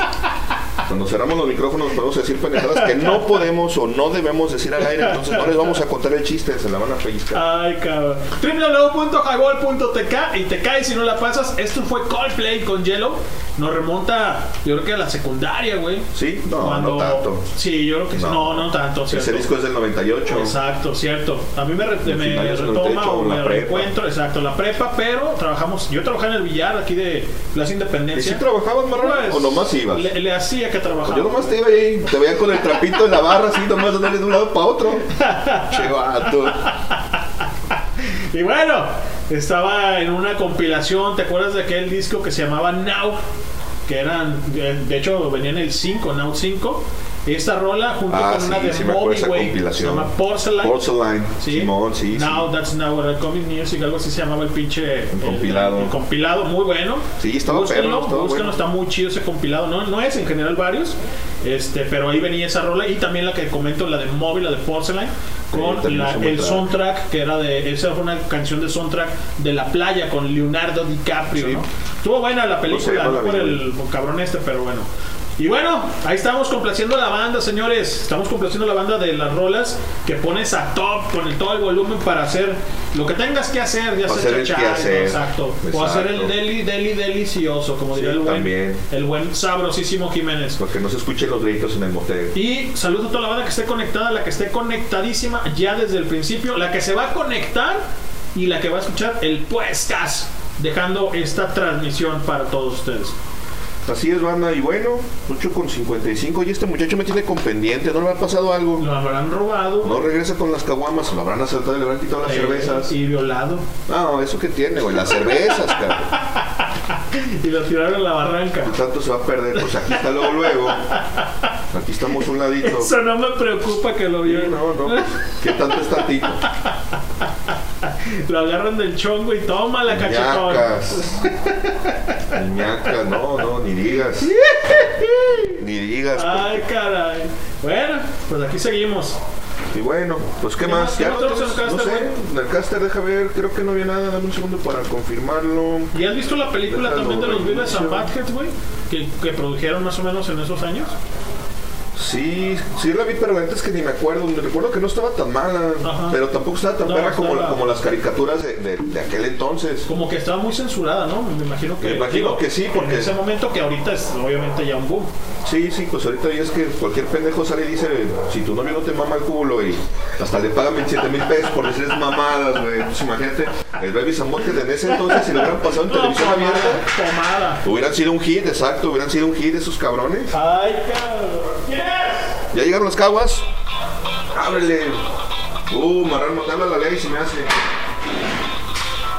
Cuando cerramos los micrófonos podemos decir pendejadas que no podemos o no debemos decir al aire, entonces no les vamos a contar el chiste, se la van a pellizcar. Ay, cabrón. www.highball.tk y te caes si no la pasas. Esto fue Coldplay con Yellow. Nos remonta, yo creo que a la secundaria, güey. ¿Sí? No, no tanto. Sí, yo creo que sí. No, no tanto, ¿cierto? Ese disco es del 98. Exacto, cierto. A mí me, re- me retoma 98, o me reencuentro, exacto, la prepa, pero trabajamos, yo trabajé en el billar aquí de ¿Y Independencia. si trabajabas, marrón? Pues, ¿O nomás ibas? Le, le hacía que trabajaba. Yo nomás te iba ahí, te veía con el trapito en la barra, así nomás dándole de un lado para otro. Che vato. Y bueno, estaba en una compilación, ¿te acuerdas de aquel disco que se llamaba Now? Que eran, de hecho venía en el 5, Now 5. Esta rola junto Ah, con sí, una de sí Moby, güey, se llama Porcelain. Porcelain, Simón, sí, sí. Now That's Now What I Comic Music, algo así se llamaba el pinche el- compilado. El, compilado, muy bueno. Sí, estaba Búsquenlo, perro, estaba búsquenlo, bueno. está muy chido ese compilado. No, no es en general varios, este, pero ahí venía esa rola y también la que comento, la de Moby, la de Porcelain, con la- el soundtrack que era de esa fue una canción de soundtrack de la playa con Leonardo DiCaprio. ¿no? Estuvo buena la película, no por el cabrón este, pero bueno. Y bueno, ahí estamos complaciendo a la banda, señores. Estamos complaciendo a la banda de las rolas que pones a top con el, todo el volumen para hacer lo que tengas que hacer, ya sea Hacer chachar, quehacer. exacto. O Exacto. hacer el deli, deli delicioso, como diría el buen, también. el buen sabrosísimo Jiménez. Para que no se escuchen los gritos en el motel. Y saludo a toda la banda que esté conectada, la que esté conectadísima ya desde el principio, la que se va a conectar y la que va a escuchar el puestas, dejando esta transmisión para todos ustedes. Así es, banda. Y bueno, 8 con 55. Y este muchacho me tiene con pendiente. ¿No le ha pasado algo? Lo habrán robado. No regresa con las caguamas. Lo habrán asaltado y le habrán quitado las eh, cervezas. Y violado. No, eso que tiene, güey. Las cervezas, cabrón. Y lo tiraron a la barranca. Y tanto se va a perder. Pues aquí está luego, luego. Aquí estamos un ladito. Eso no me preocupa que lo violen. No, no. ¿Qué tanto es tantito? Lo agarran del chongo y toma la cachetón. Ñacas. No, no, ni digas. Ni digas. Ay, caray. Bueno, pues aquí seguimos. Y bueno, pues qué ¿Qué más, ya ¿Qué otros en el no caster, sé, en el caster deja ver, creo que no había nada, dame un segundo para confirmarlo. ¿Y has visto la película Déjalo, también de los Vives and. Badheads, güey? Que, que produjeron más o menos en esos años. Sí, sí la vi, pero la neta es que ni me acuerdo. Me recuerdo que no estaba tan mala, Ajá. pero tampoco estaba tan No, perra como, las caricaturas de, de- de aquel entonces. Como que estaba muy censurada, ¿no? Me imagino que. Me imagino que sí, porque- En ese momento que ahorita es obviamente ya un boom. Sí, sí, pues ahorita ya es que cualquier pendejo sale y dice, si tu novio no te mama el culo y hasta le pagan 27 mil pesos por decir mamadas, güey. Pues imagínate, el Baby Samot que en ese entonces si lo hubieran pasado en No, televisión pomada, abierta, pomada. hubieran sido un hit, exacto, hubieran sido un hit esos cabrones. Ay, cabrón. ¿Quién es? ¿Ya llegaron las caguas? Ábrele. Uh, marrano, habla la ley si me hace.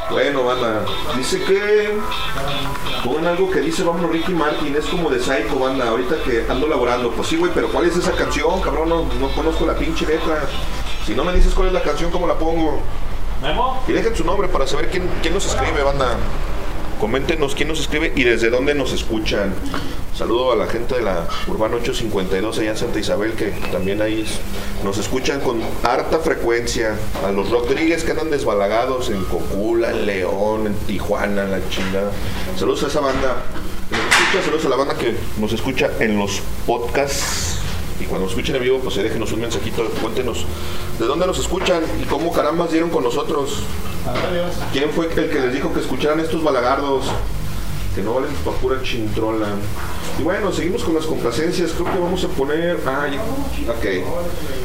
Bueno, banda. Dice que. Pongan algo que dice vámonos Ricky Martin. Es como de Psycho, banda. Ahorita que ando laborando. Pues sí, güey, pero ¿cuál es esa canción, cabrón? No, no conozco la pinche letra. Si no me dices cuál es la canción, ¿cómo la pongo? Y dejen su nombre para saber quién, quién nos escribe, banda. Coméntenos quién nos escribe y desde dónde nos escuchan. Saludo a la gente de la Urbano 852 allá en Santa Isabel que también ahí nos escuchan con harta frecuencia. A los Rodríguez que andan desbalagados en Cocula, en León, en Tijuana, en la chingada. Saludos a esa banda saludos a la banda que nos escucha en los podcasts Y cuando nos escuchen en vivo, pues eh, déjenos un mensajito, cuéntenos de dónde nos escuchan y cómo carambas dieron con nosotros. Adiós. ¿Quién fue el que les dijo que escucharan estos balagardos? Que no valen pa' pura chintrola. Y bueno, seguimos con las complacencias. Creo que vamos a poner. Ah, ya- ok.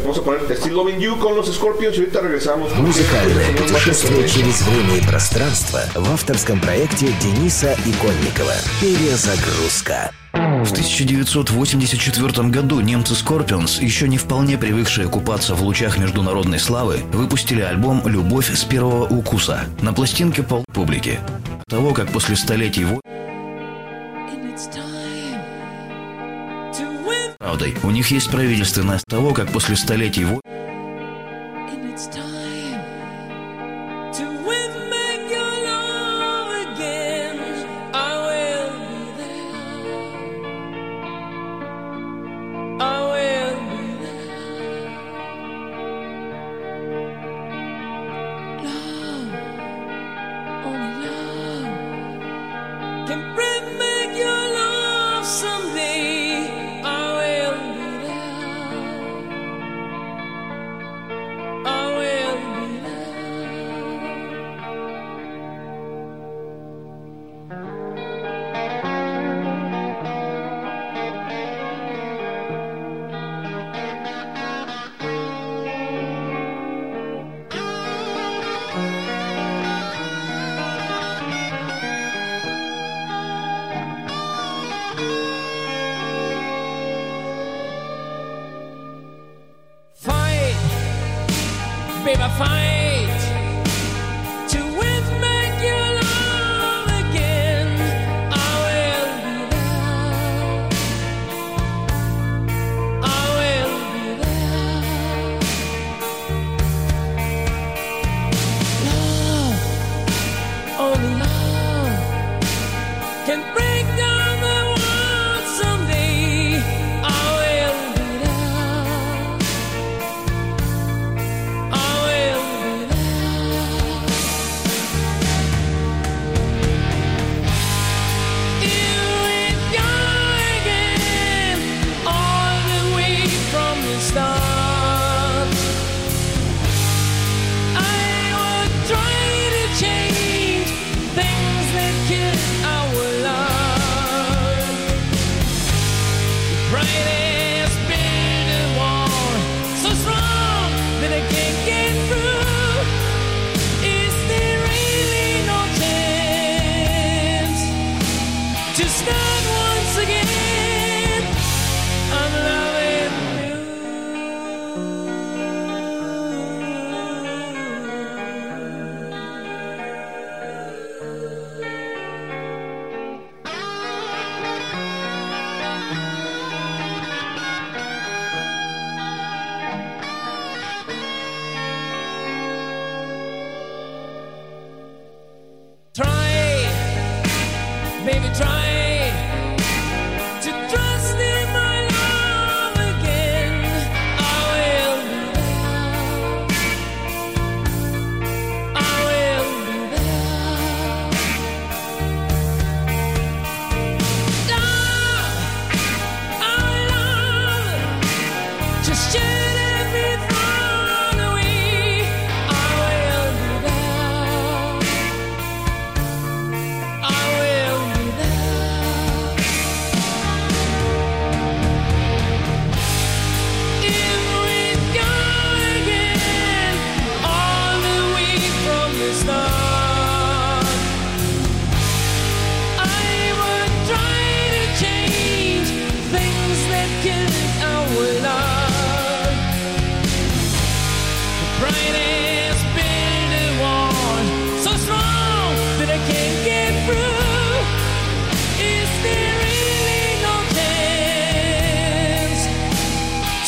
Vamos a poner Still Loving You con los Scorpions y ahorita regresamos. Музыкальное путешествие через время и пространство в авторском проекте Дениса Иконникова. Перезагрузка. В 1984 году немцы Scorpions, еще не вполне привыкшие купаться в лучах международной славы, выпустили альбом «Любовь с первого укуса». На пластинке пол публики. Того, как после столетий войн... Правдой, у них есть правительственное того, как после столетий войн...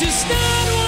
to stand.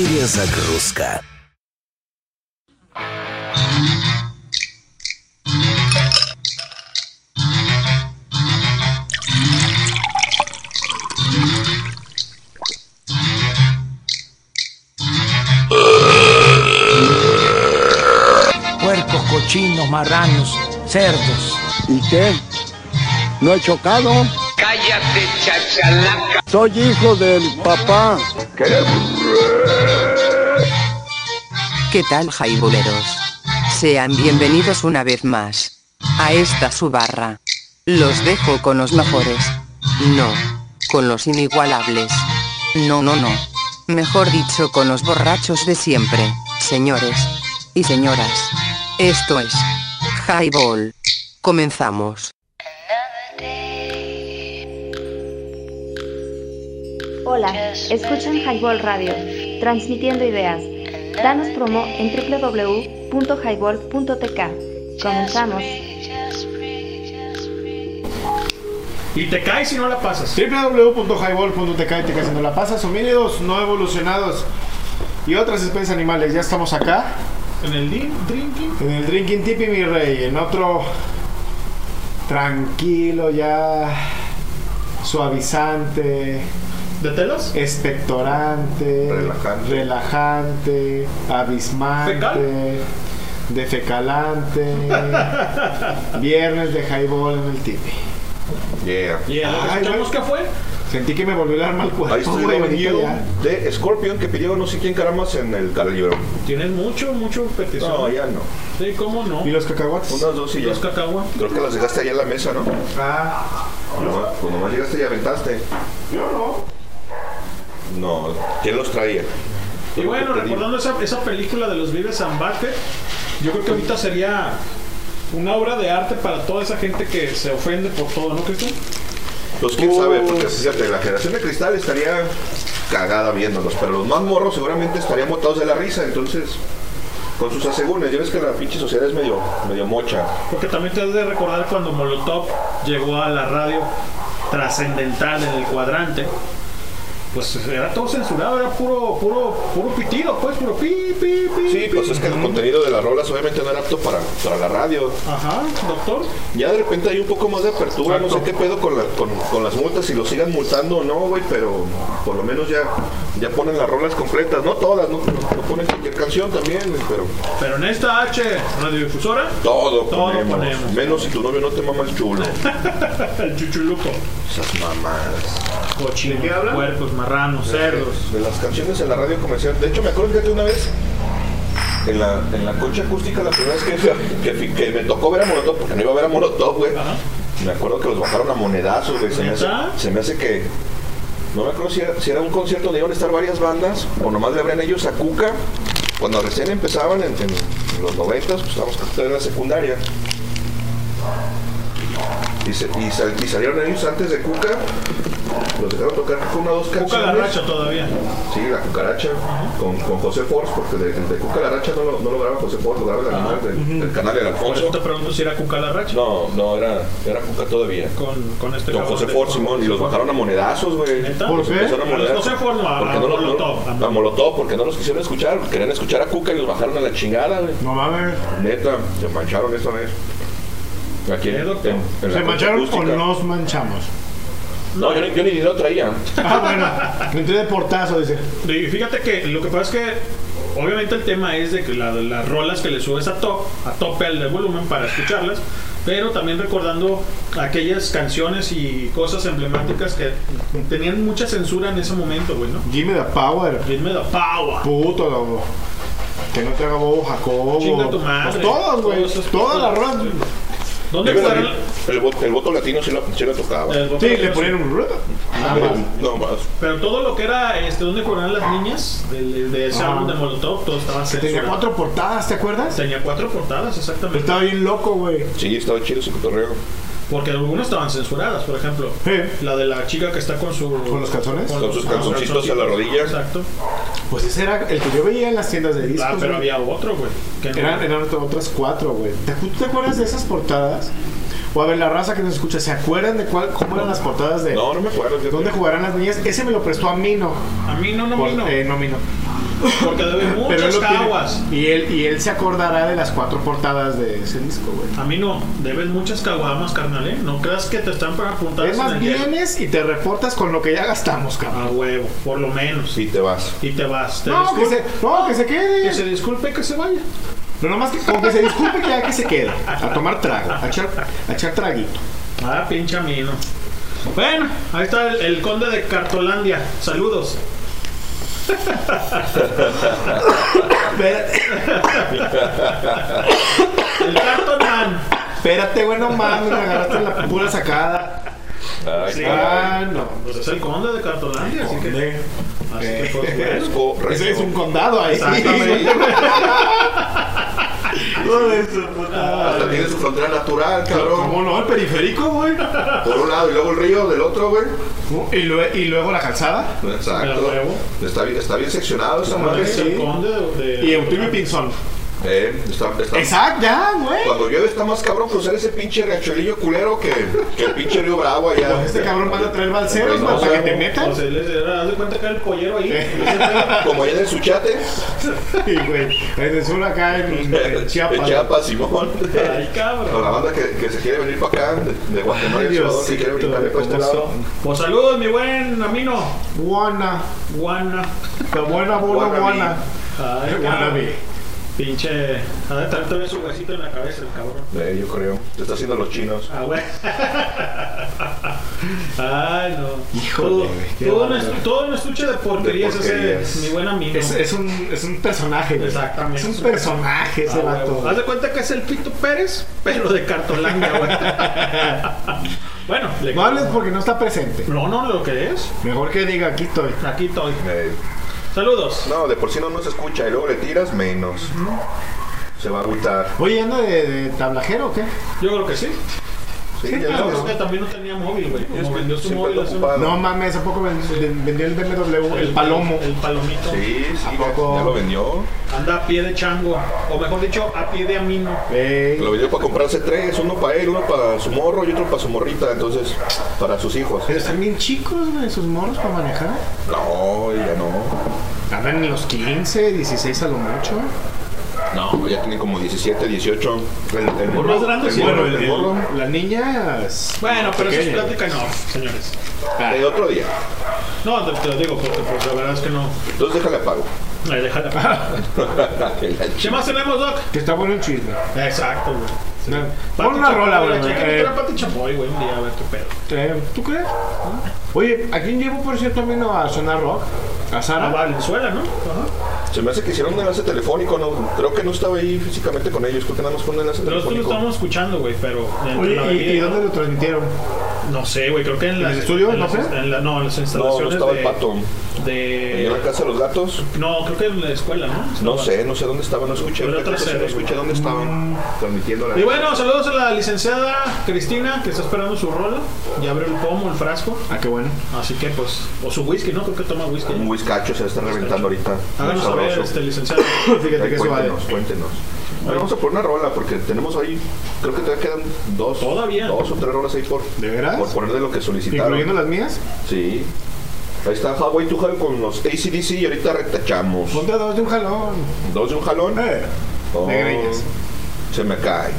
Перезагрузка. Puercos, cochinos, marranos, cerdos. ¿Y qué? ¿No he chocado? Cállate, chachalaca. Soy hijo del papá. ¿Qué tal, jaibuleros? Sean bienvenidos una vez más a esta su barra. Los dejo con los mejores. No, con los inigualables. No, no, no. Mejor dicho, con los borrachos de siempre, señores y señoras. Esto es Highball. Comenzamos. Hola, escuchan Highball Radio, transmitiendo ideas. Danos promo en www.highball.tk. Comenzamos. Y te caes si no la pasas. www.highball.tk y te caes si no la pasas. Homínidos no evolucionados y otras especies animales. Ya estamos acá. En el drinking. En el Drinking Tipi, mi rey. En otro tranquilo, ya suavizante. ¿De telas? Expectorante. Relajante. Relajante. Abismante. ¿Fecal? Defecalante. Viernes de highball en el Tipi. Yeah. ¿Y a lo que Ay, qué fue? Sentí que me volvió el arma al cuerpo. Ahí estoy ya. de Scorpion que pidió no sé quién caramas en el libro. Tienes mucho, mucho petición. No, ya no. Sí, ¿cómo no? ¿Y los cacahuates? Unas dos y ya. Los cacagua. Creo que las dejaste allá en la mesa, ¿no? Ah, Nomás, pues nomás llegaste y aventaste. yo no. No, ¿quién los traía? Y bueno, recordando esa, esa película de los Vives and Butthead, yo creo que ahorita sería una obra de arte para toda esa gente que se ofende por todo, ¿no, Cristian? Pues quién sabe, porque fíjate, la generación de cristal estaría cagada viéndolos, pero los más morros seguramente estarían botados de la risa, entonces, con sus asegúnes, ya ves que la pinche sociedad es medio, medio mocha. Porque también te has de recordar cuando Molotov llegó a la radio trascendental en el cuadrante. Pues era todo censurado, era puro, puro, puro pitido, pues, puro pi, pi, pi. Sí, pues es que el contenido de las rolas obviamente no era apto para, para la radio. Ajá, doctor. Ya de repente hay un poco más de apertura, no sé qué pedo con, la- con, con las multas, si lo sigan multando o no, güey, pero por lo menos ya, ya ponen las rolas completas, no todas, no, no- no ponen cualquier canción también, güey, pero Pero en esta H radiodifusora, todo, Todo ponemos, ponemos. menos si tu novio no te mama el chulo. el chuchuluco. Esas mamadas. Cochinos, ¿De qué hablan? puercos, marranos, cerdos. De las canciones en la radio comercial. De hecho, me acuerdo que una vez en la, en la concha acústica, la primera vez que, que, fui- que me tocó ver a Molotov, porque no iba a ver a Molotov, güey. Me acuerdo que los bajaron a monedazos, güey. Se, me hace- ¿Neta? se me hace que, No me acuerdo si era, si era un concierto donde iban a estar varias bandas o nomás le abrían ellos a Cuca. Cuando recién empezaban en, en los 90, pues estábamos en la secundaria. Y, se- y sal- y salieron ellos antes de Cuca. Los dejaron tocar con una o dos Cuca canciones. la racha todavía. Sí, la cucaracha con, con José Force, porque de, de Cuca la racha no lo, no lo graba José Force, lo graba el animal del, del canal Por Alfonso. te pregunto si era Cuca la racha. No, no, era, era Cuca todavía. Con, con este Con José de- Force, Simón, y los bajaron a monedazos, güey. ¿Por qué? empezaron A monedazos. José Force, no, a- Porque a no los- no- Molotov, a A Molotov, porque no los quisieron escuchar. Querían escuchar a Cuca y los bajaron a la chingada, güey. No mames. Neta, se mancharon esta vez. Aquí en, en- en la Se mancharon o nos manchamos. No, yo, ni- yo ni dinero traía. Ah, bueno. Me entré de portazo, dice. Y fíjate que lo que pasa es que obviamente el tema es de que la- las rolas que le subes a top, a tope al de volumen para escucharlas, pero también recordando aquellas canciones y cosas emblemáticas que tenían mucha censura en ese momento, güey, ¿no? Give me the power. Give me the power. Puto, lobo. Que no te haga bobo Jacobo. Chinga tu madre. Pues todos, güey. Todas las rolas. ¿Dónde jugaron? el, el, voto- el voto latino sí lo, sí lo tocaba. El Sí, le ponían un ruido. Nada Pero- más. no más. Pero todo lo que era, este, ¿dónde jugaron las niñas? De, de ese álbum de Molotov, todo estaba Que tenía censurado. cuatro portadas, ¿te acuerdas? Tenía cuatro portadas, Pero exactamente. estaba bien loco, güey. Sí, estaba chido su cotorreo. Porque algunas estaban censuradas, por ejemplo. Sí. La de la chica que está con su... ¿Con los calzones? Con sus calzoncitos a la rodilla. Exacto. Pues ese era el que yo veía en las tiendas de discos. Ah, pero güey. había otro, güey. que no- Eran, eran otras cuatro, güey. ¿Te, ¿Tú te acuerdas de esas portadas? O a ver, la raza que nos escucha, ¿se acuerdan de cuál, cómo eran las portadas de No, no me acuerdo. fíjate. dónde jugarán las niñas? Ese me lo prestó a Mino. A mí no, no, a Por- mí no. eh, no, Mino. Porque debe muchas caguas. Y él, y él se acordará de las cuatro portadas de ese disco, güey. A mí no. Debes muchas caguamas, carnal, ¿eh? No creas que te están para apuntar Es más, vienes y te reportas con lo que ya gastamos, cabrón. A huevo, por lo menos. Y te vas. Y te vas. Te No, que se, no, que se quede. que se disculpe que se vaya. No, nomás que, con que se disculpe que ya que se quede. A tomar trago, a echar, a echar traguito. Ah, pinche amino. Bueno, ahí está el, el conde de Cartolandia. Saludos. Espérate, El Cartoman. espérate, güey, no mames, me agarraste la pura sacada. Ay, Sí. Ah, no. Pues es el conde de Cartolandia, así que. Así que pues, bueno. Es. Ese es un condado ahí. Exactamente. Hasta tiene su frontera natural, cabrón. ¿Cómo no? El periférico, güey. Por un lado y luego el río del otro, güey. Y, lue- y luego la calzada. Exacto. Está bien, está bien seccionado esa madre. Conde de. de- Y Eutimio Pinzón. Eh, está, está- Exacto, ya, güey. Cuando llueve está más cabrón cruzar ese pinche riachuelillo culero que, que el pinche río Bravo allá. Pues este cabrón manda a traer balseros, No, güey, o para que te metan. O sea, les haz de cuenta que era el pollero ahí. Como allá en el Suchate, Sí, güey. En el sur acá en, en Chiapas. en Chiapas, Simón. Ay, cabrón. la banda que, que se quiere venir para acá, de, de Guatemala y El Salvador, que quiere venir para este ¿cómo lado. Pues saludos, mi buen amino. Guana. Guana. La buena, buena, guana. Ay, Wannabe. Pinche. A ver, trae todavía su huesito en la cabeza, el cabrón. Eh, yo creo. Te está haciendo los chinos. Ah, güey. Ay, no. Híjole, Todo, todo, un bárbaro. estu- todo un estuche de porquerías, De porquerías. ese mi buen amigo. Es, es, un, es un personaje, güey. Exactamente. Es un personaje ese Ah, vato. Haz de cuenta que es el Pito Pérez, pero de Cartolandia, güey. bueno, le- No hables porque no está presente. no, no, lo que es. Mejor que diga aquí estoy. Aquí estoy. Eh, Saludos. no, de por sí no nos escucha y luego le tiras menos. Se va a agüitar. Oye, ¿anda de, de tablajero o qué? Yo creo que sí. Sí, creo que también no tenía móvil, güey. Como vendió su móvil hace un-. No mames, ¿a poco ven- vendió el BMW, el palomo? El palomito. Sí, sí, ¿A ya, poco? ya lo vendió. Anda a pie de chango. O mejor dicho, a pie de amino. Lo vendió para comprarse tres, uno para él, uno para su morro y otro para su morrita, entonces, para sus hijos. Pero están bien chicos, güey, sus morros para manejar. No, ya no. Andan en los 15, 16 a lo mucho. No, ya tiene como 17, 18. El, el morro. más grande el sí, Bueno, el el- morro. la niña. es Bueno, pero eso es plática no, señores. De otro día. No, te, te lo digo porque pues, la verdad es que no. Entonces déjale apago. Ay, déjala. ¿Qué más tenemos, Doc? Que está bueno el chisme. Exacto, güey. Pati Pon una rola, la güey. eh, Pati Chapoy, güey, un día, a ver qué pedo. eh, ¿Tú crees? Oye, ¿a quién llevo, por cierto, también a Sonar Rock? A A Sara. Valenzuela, ¿no? Ajá. Se me hace que hicieron un enlace telefónico, no, creo que no estaba ahí físicamente con ellos, creo que nada más fue un enlace Pero esto lo telefónico. estamos escuchando, güey, pero. la Oye, ¿y, bebida, y ¿no? dónde lo transmitieron? No sé, güey, creo que en, ¿En las- el estudio? en No las- sé. en la- no, en las No, no instalaciones estaba de, el pato. de- ¿En la casa de los gatos? No, creo que en la escuela, ¿no? No sé, no sé dónde estaba, no escuché. Pero otra no no escuché dónde estaban transmitiendo la. Y bueno, saludos a la licenciada Cristina que está esperando su rola. Ya abrió el pomo, el frasco. Ah, qué bueno. Así que pues, o su whisky, ¿no? Creo que toma whisky. Un whiskacho se está reventando ahorita. Háganos saber, este licenciado. Fíjate que suave. cuéntenos, cuéntenos. Bueno, vamos a poner una rola porque tenemos ahí, creo que todavía quedan dos, Todavía. dos o tres rolas ahí por, ¿De veras? por poner de lo que solicitaron. ¿Incluyendo las mías? Sí. Ahí está Highway to Hell con los ACDC y ahorita retachamos. Ponte dos de un jalón. Dos de un jalón. Eh, Oh, de greñas. Se me cae.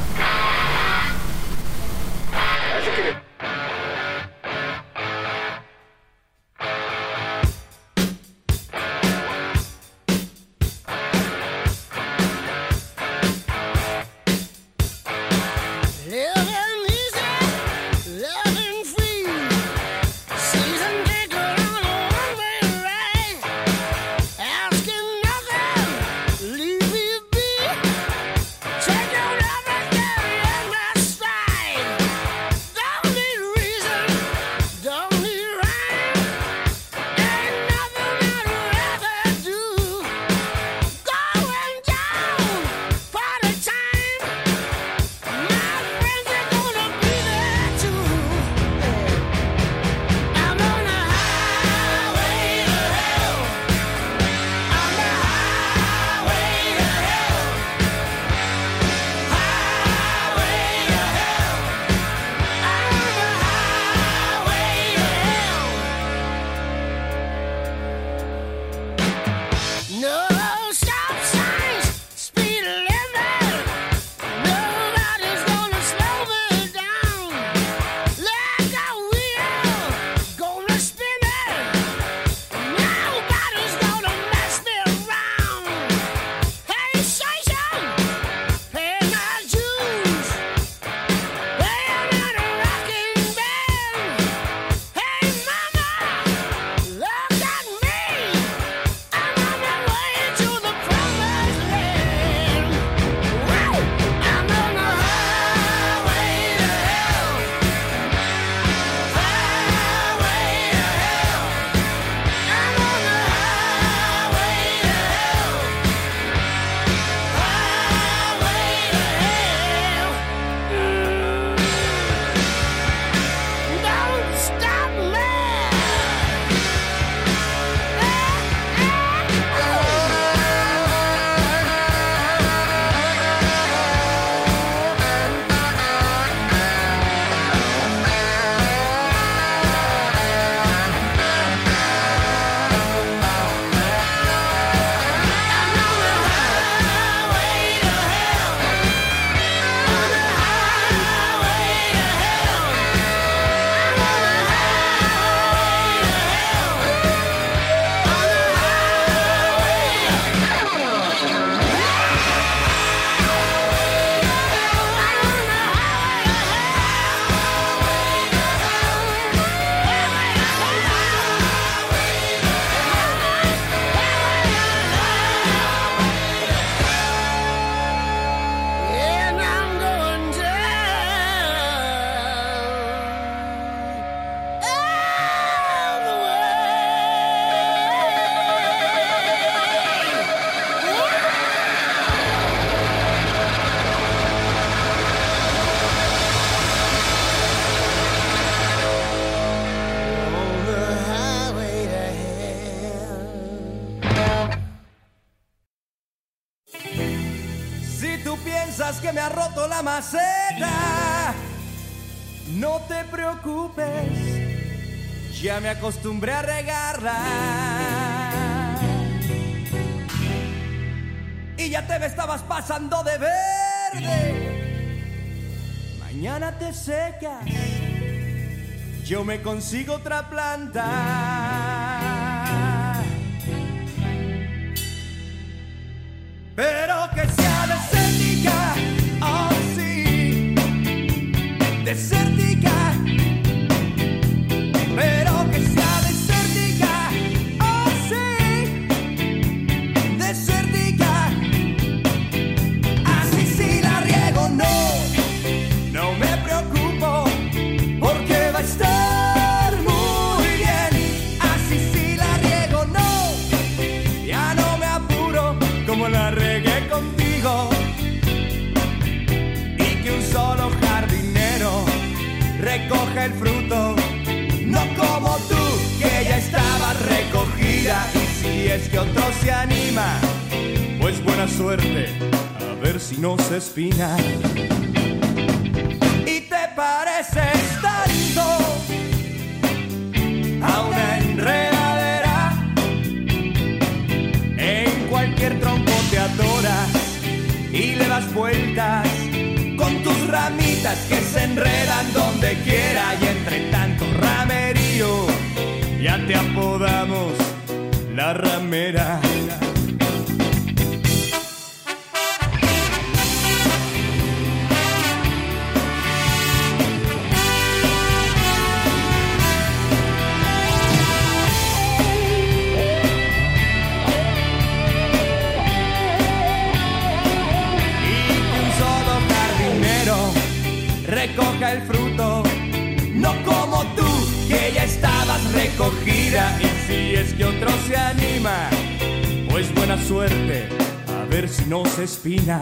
Acostumbré a regarla. Y ya te me estabas pasando de verde. Mañana te secas, yo me consigo otra planta. Recoja el fruto, no como tú, que ya estabas recogida. Y si es que otro se anima, pues buena suerte, a ver si no se espina.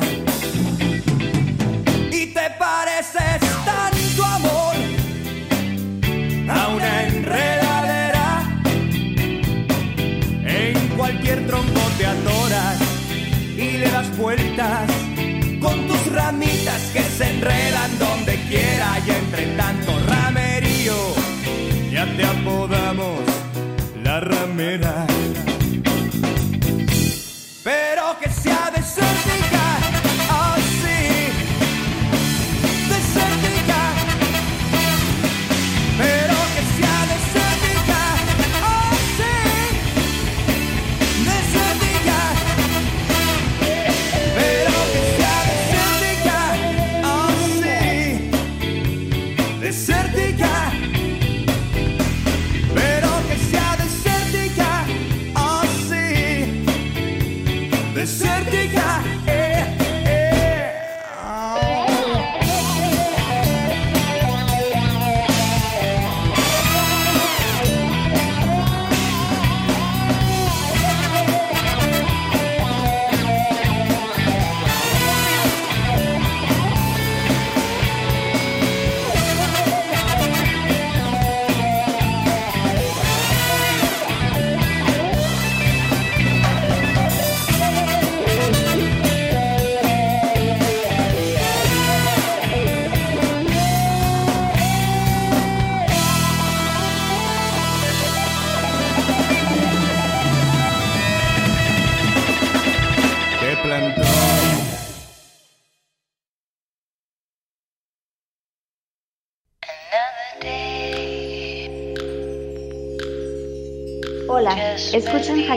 Y te pareces tanto amor a una enredadera. En cualquier tronco te atoras y le das vueltas se enredan donde quiera y entre tanto ramerío ya te apodamos la ramera.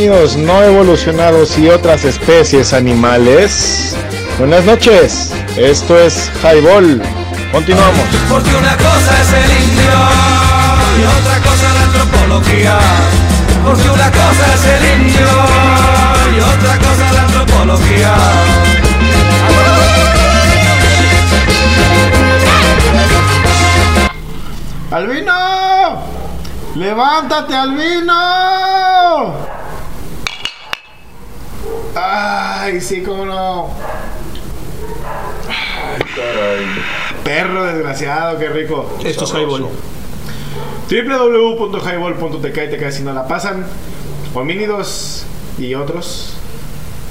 Amigos no evolucionados y otras especies animales. Buenas noches, esto es Highball. Continuamos. Porque una cosa es el indio y otra cosa la antropología. Porque una cosa es el indio y otra cosa la antropología. ¡Albino! ¡Levántate, Albino! Ay, sí, cómo no. Perro desgraciado, qué rico. Esto es Highball. www.highball.tk y te caes si no la pasan. Homínidos y otros.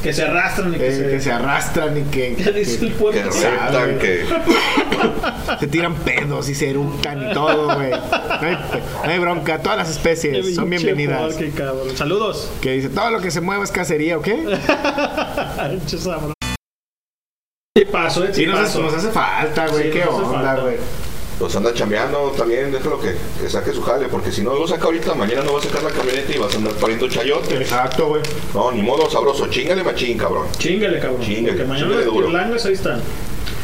Que se arrastran y que eh, se- que se arrastran y que, ¿Qué dice el pueblo? Que que. se tiran pedos y se eructan y todo, güey. No hay, no hay bronca, todas las especies son bienvenidas. Cabrón. Saludos. Que dice, todo lo que se mueva es cacería, ¿o qué? Pinche sabroso. Sí, paso, eh, sí, nos, hace- paso. nos hace falta, güey. Sí, qué onda, güey. Los anda chambeando también, déjalo que, que saque su jale, porque si no lo saca ahorita, mañana no va a sacar la camioneta y vas a andar pariendo chayote. Exacto, güey. No, ni modo sabroso, chingale machín, cabrón. Chíngale, cabrón. Chíngale, Porque mañana los duro. pirlangas ahí están.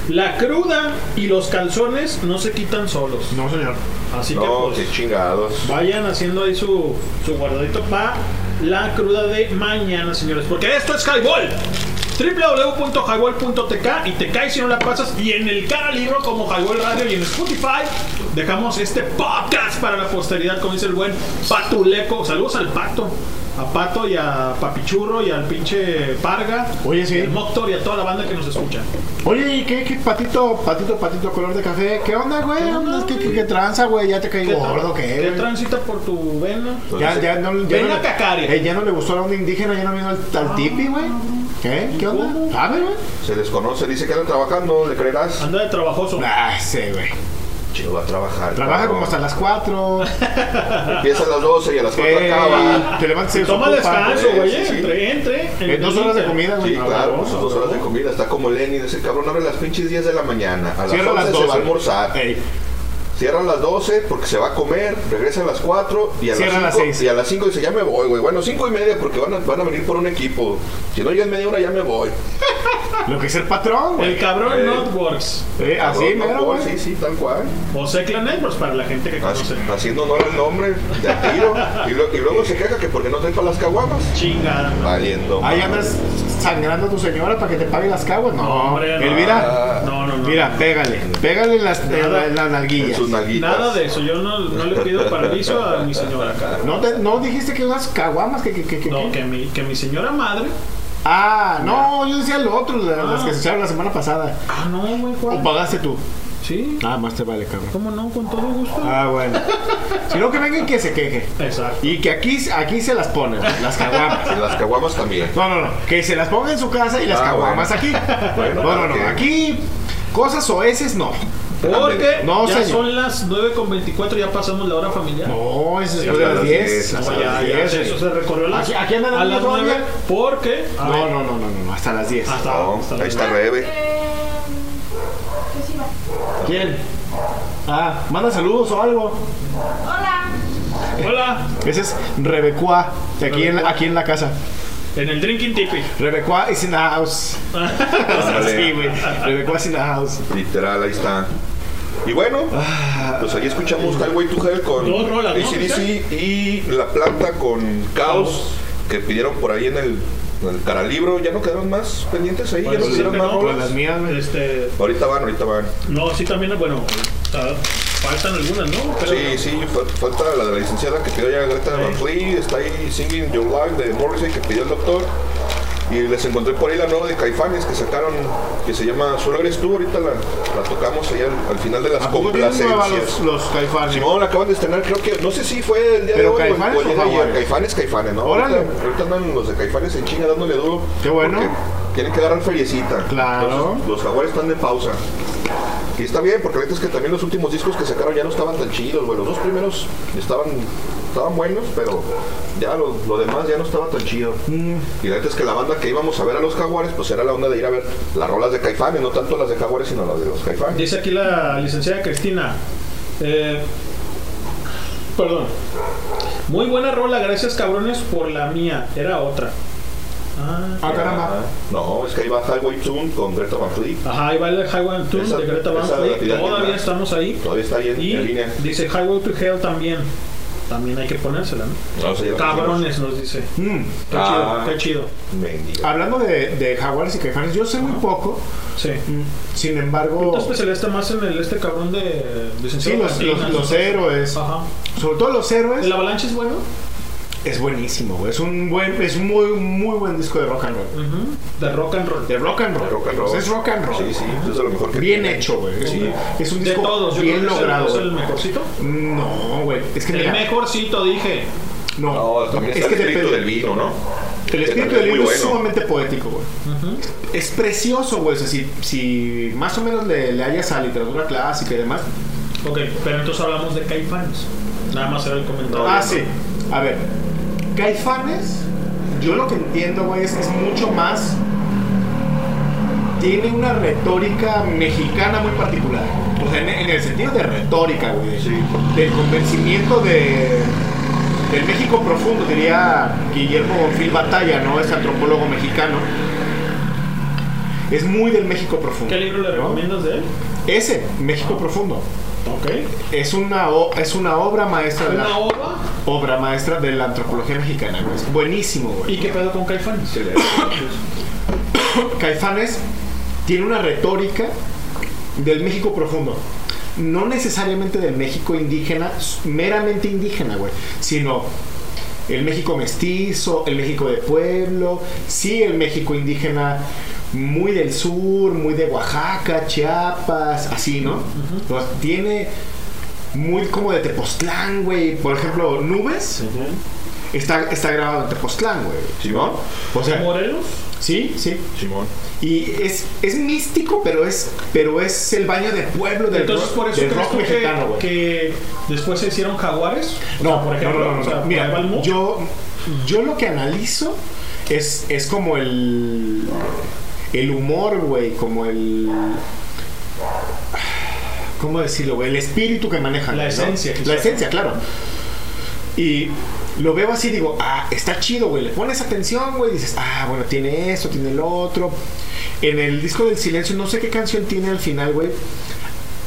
La cruda y los calzones no se quitan solos. No, señor. Así que No, pues qué chingados. vayan haciendo ahí su, su guardadito pa la cruda de mañana, señores. Porque esto es Highball www.highball.tk y te caes si no la pasas. Y en el cara libro como Highball Radio y en Spotify dejamos este podcast para la posteridad como dice el buen Patuleco. Saludos al Pato a Pato y a Papichurro y al pinche Parga Oye, sí. el Moctor y a toda la banda que nos escucha Oye, ¿y qué, qué patito, patito, patito color de café? ¿Qué onda, güey? ¿Qué, qué, qué tranza, güey? ¿Ya te caí gordo? ¿Qué, ¿Qué transita por tu vena? Ya, ya no, ya Vena no, cacaria. eh, ya no le gustó a la onda indígena, ya no vino al, al tipi, güey. ¿Qué? ¿Qué onda? ¿Sabe, güey? Se desconoce, dice que anda trabajando, ¿le creerás? Anda de trabajoso. Ah, sí, güey. Chido, va a trabajar. Trabaja cabrón. como hasta las 4. Empieza a las 12 y a las 4 Eh, acaba. te levantas y Toma descanso, güey. sí, sí. Entre, entre. en dos horas de comida, güey. Sí, claro, pues sus dos horas de comida. Está como Lenny, ese cabrón abre las pinches 10 de la mañana. A las Cierra 11 las se 12. va a almorzar. Ey. Cierra a las 12 porque se va a comer, regresa a las 4 y a Cierra a las las 5 seis. y a las 5 dice ya me voy, güey. Bueno, 5 y media porque van a, van a venir por un equipo. Si no llegan media hora ya me voy. Lo que es el patrón, güey. El cabrón Eh. Notworks. Eh, así, Cabrón, mero, güey. Sí, sí, tal cual. O Secla Networks para la gente que conoce. haciendo honor al nombre de tiro. Y, lo- y luego se queja que porque no trae para las caguamas. Chingada. Valiendo. Ahí andas sangrando a tu señora para que te pague las caguas. No, No, hombre, no. Elvira. No, no, no. Mira, pégale. Pégale en las, en Nada. la- en las En nalguillas. Nada de eso. Yo no, no le pido permiso a mi señora. ¿No, te- ¿No dijiste que unas caguamas? Que, que, que, que- No, que- que mi, que mi señora madre. Ah, no, yo decía lo otro, las, las que se echaron la semana pasada. Ah, no, güey, ¿O Juan. pagaste tú? Sí. Ah, más te vale, cabrón. ¿Cómo no? Con todo gusto. Ah, bueno. Si no, que venga y que se queje. Exacto. Y que aquí, aquí se las ponen, las caguamas. Y las caguamas también. No, no, no. Que se las ponga en su casa y las Ah, caguamas bueno. aquí. Bueno, no, no, no. Aquí, cosas oeces no. Porque No, ya señor. son las 9.24, ya pasamos la hora familiar. No, es de hasta las las 10. 10, Hasta No, ya, las ya, 10. eso se recorrió las, Aquí- aquí andan a las dando 9 todavía. porque a No, no, no, no, no, hasta las 10. hasta, No, hasta ahí las está 9. Rebe. ¿Quién? Ah, manda saludos o algo. Hola, Ese es Rebecua, de aquí en, la- aquí en la casa. en el Drinking Tipi. Rebecua is in the house. Sí, güey. Rebecua is in the house. Literal, ahí está. Y bueno, pues ahí escuchamos Highway to Hell con. ACDC y La Planta con Caos, que pidieron por ahí en el, en el caralibro. ¿Ya no quedaron más pendientes ahí? ¿Ya no Pues, pidieron sí, más no? Las mías. Este, Ahorita van, ahorita van. no, sí también, bueno, está- faltan algunas, ¿no? Pero- Sí, sí, fal- falta la de la licenciada que pidió ya Greta Van Fleet, está ahí Singing Your Life de Morrissey que pidió el doctor. Y les encontré por ahí la nueva de Caifanes que sacaron, que se llama Solo eres tú, ahorita la, la tocamos allá al, al final de las ¿A poco tienen nueva complacencias. los, los caifanes? Simón acaban de estrenar, creo que, no sé si fue el día ¿Pero de hoy Caifanes o o de ayer. Caifanes, Caifanes, ¿no? Órale. Ahorita, ahorita andan los de Caifanes en China dándole duro. Qué bueno. Tienen que agarrar feriecita. Claro. Entonces, los jaguares están de pausa. Y está bien, porque ahorita es que también los últimos discos que sacaron ya no estaban tan chidos, güey. Los dos primeros estaban, estaban buenos, pero ya lo, lo demás ya no estaba tan chido. Mm. Y la es que la banda que íbamos a ver a los jaguares, pues era la onda de ir a ver las rolas de Caifanes, no tanto las de jaguares, sino las de los Caifanes. Dice aquí la licenciada Cristina. eh, perdón. Muy buena rola, gracias cabrones por la mía. Era otra. Ah, Ah, caramba. No, es que ahí va Highway Tune con Greta Van Fleet. Ajá, ahí va el Highway Esa- de Greta Van Fleet. Todavía estamos ahí. Todavía está ahí en, Y en línea. dice Highway to Hell también. También hay que ponérsela, ¿no? No, sí, la Cabrones nos dice. Mm. Qué Ah. chido, qué chido. Mendiga. Hablando de, de jaguares y caifanes, yo sé muy poco. Sí. mm, Sin embargo, especialista más en el este cabrón de sí, licenciado los, los héroes. Ajá. Sobre todo los héroes. ¿El avalanche es bueno? Es buenísimo, güey. Es un buen, es muy, muy buen disco de rock and roll. De rock and roll. De rock and roll. De rock and roll. Pues Es rock and roll. Sí, sí, eso es lo mejor que Bien tiene. hecho, güey. Es, Sí. un- es un De disco todos, yo bien creo que logrado. ¿Es el mejorcito? No, güey. Es que El mira, mejorcito, dije. no, No, también es que el espíritu del vino, ¿no? El espíritu del libro es bueno. sumamente poético, güey. Es precioso, güey. O sea, si, si más o menos le, le hayas a literatura clásica y demás. Ok, pero entonces hablamos de Caifanes. Nada más era el comentario. ah, sí. A ver, Caifanes, yo lo que entiendo, güey, es que es mucho más. Tiene una retórica mexicana muy particular. O sea, en, en el sentido de retórica, güey. Sí. Del convencimiento de. Del México profundo, diría Guillermo Bonfil Batalla, ¿no? Es antropólogo mexicano. Es muy del México profundo. ¿Qué libro le ¿no? recomiendas de él? Ese, México profundo. Ok. Es una, es una obra maestra de la, obra maestra de la antropología mexicana, güey. Es buenísimo, güey. ¿Y qué pedo con Caifanes? Caifanes tiene una retórica del México profundo. No necesariamente del México indígena, meramente indígena, güey, sino el México mestizo, el México de pueblo, sí, el México indígena muy del sur, muy de Oaxaca, Chiapas, así, ¿no? Tiene muy como de Tepoztlán, güey. Por ejemplo, Nubes está, está grabado en Tepoztlán, güey. Simón. O sea, ¿Morelos? Sí, sí. Simón. Y es, es místico, pero es, pero es el baño de pueblo del, Entonces, rock, por eso del rock tú mexicano, que, güey. que después se hicieron jaguares. No, sea, por ejemplo, no, no, no, o sea, no. Mira, Balmo. yo, yo lo que analizo es, es como el, el humor, güey, como el... ¿Cómo decirlo, güey? El espíritu que manejan. La esencia. La esencia, claro. Y lo veo así, digo, ah, está chido, güey. Le pones atención, güey. Dices, ah, bueno, tiene esto, tiene lo otro. En el disco del silencio, no sé qué canción tiene al final, güey.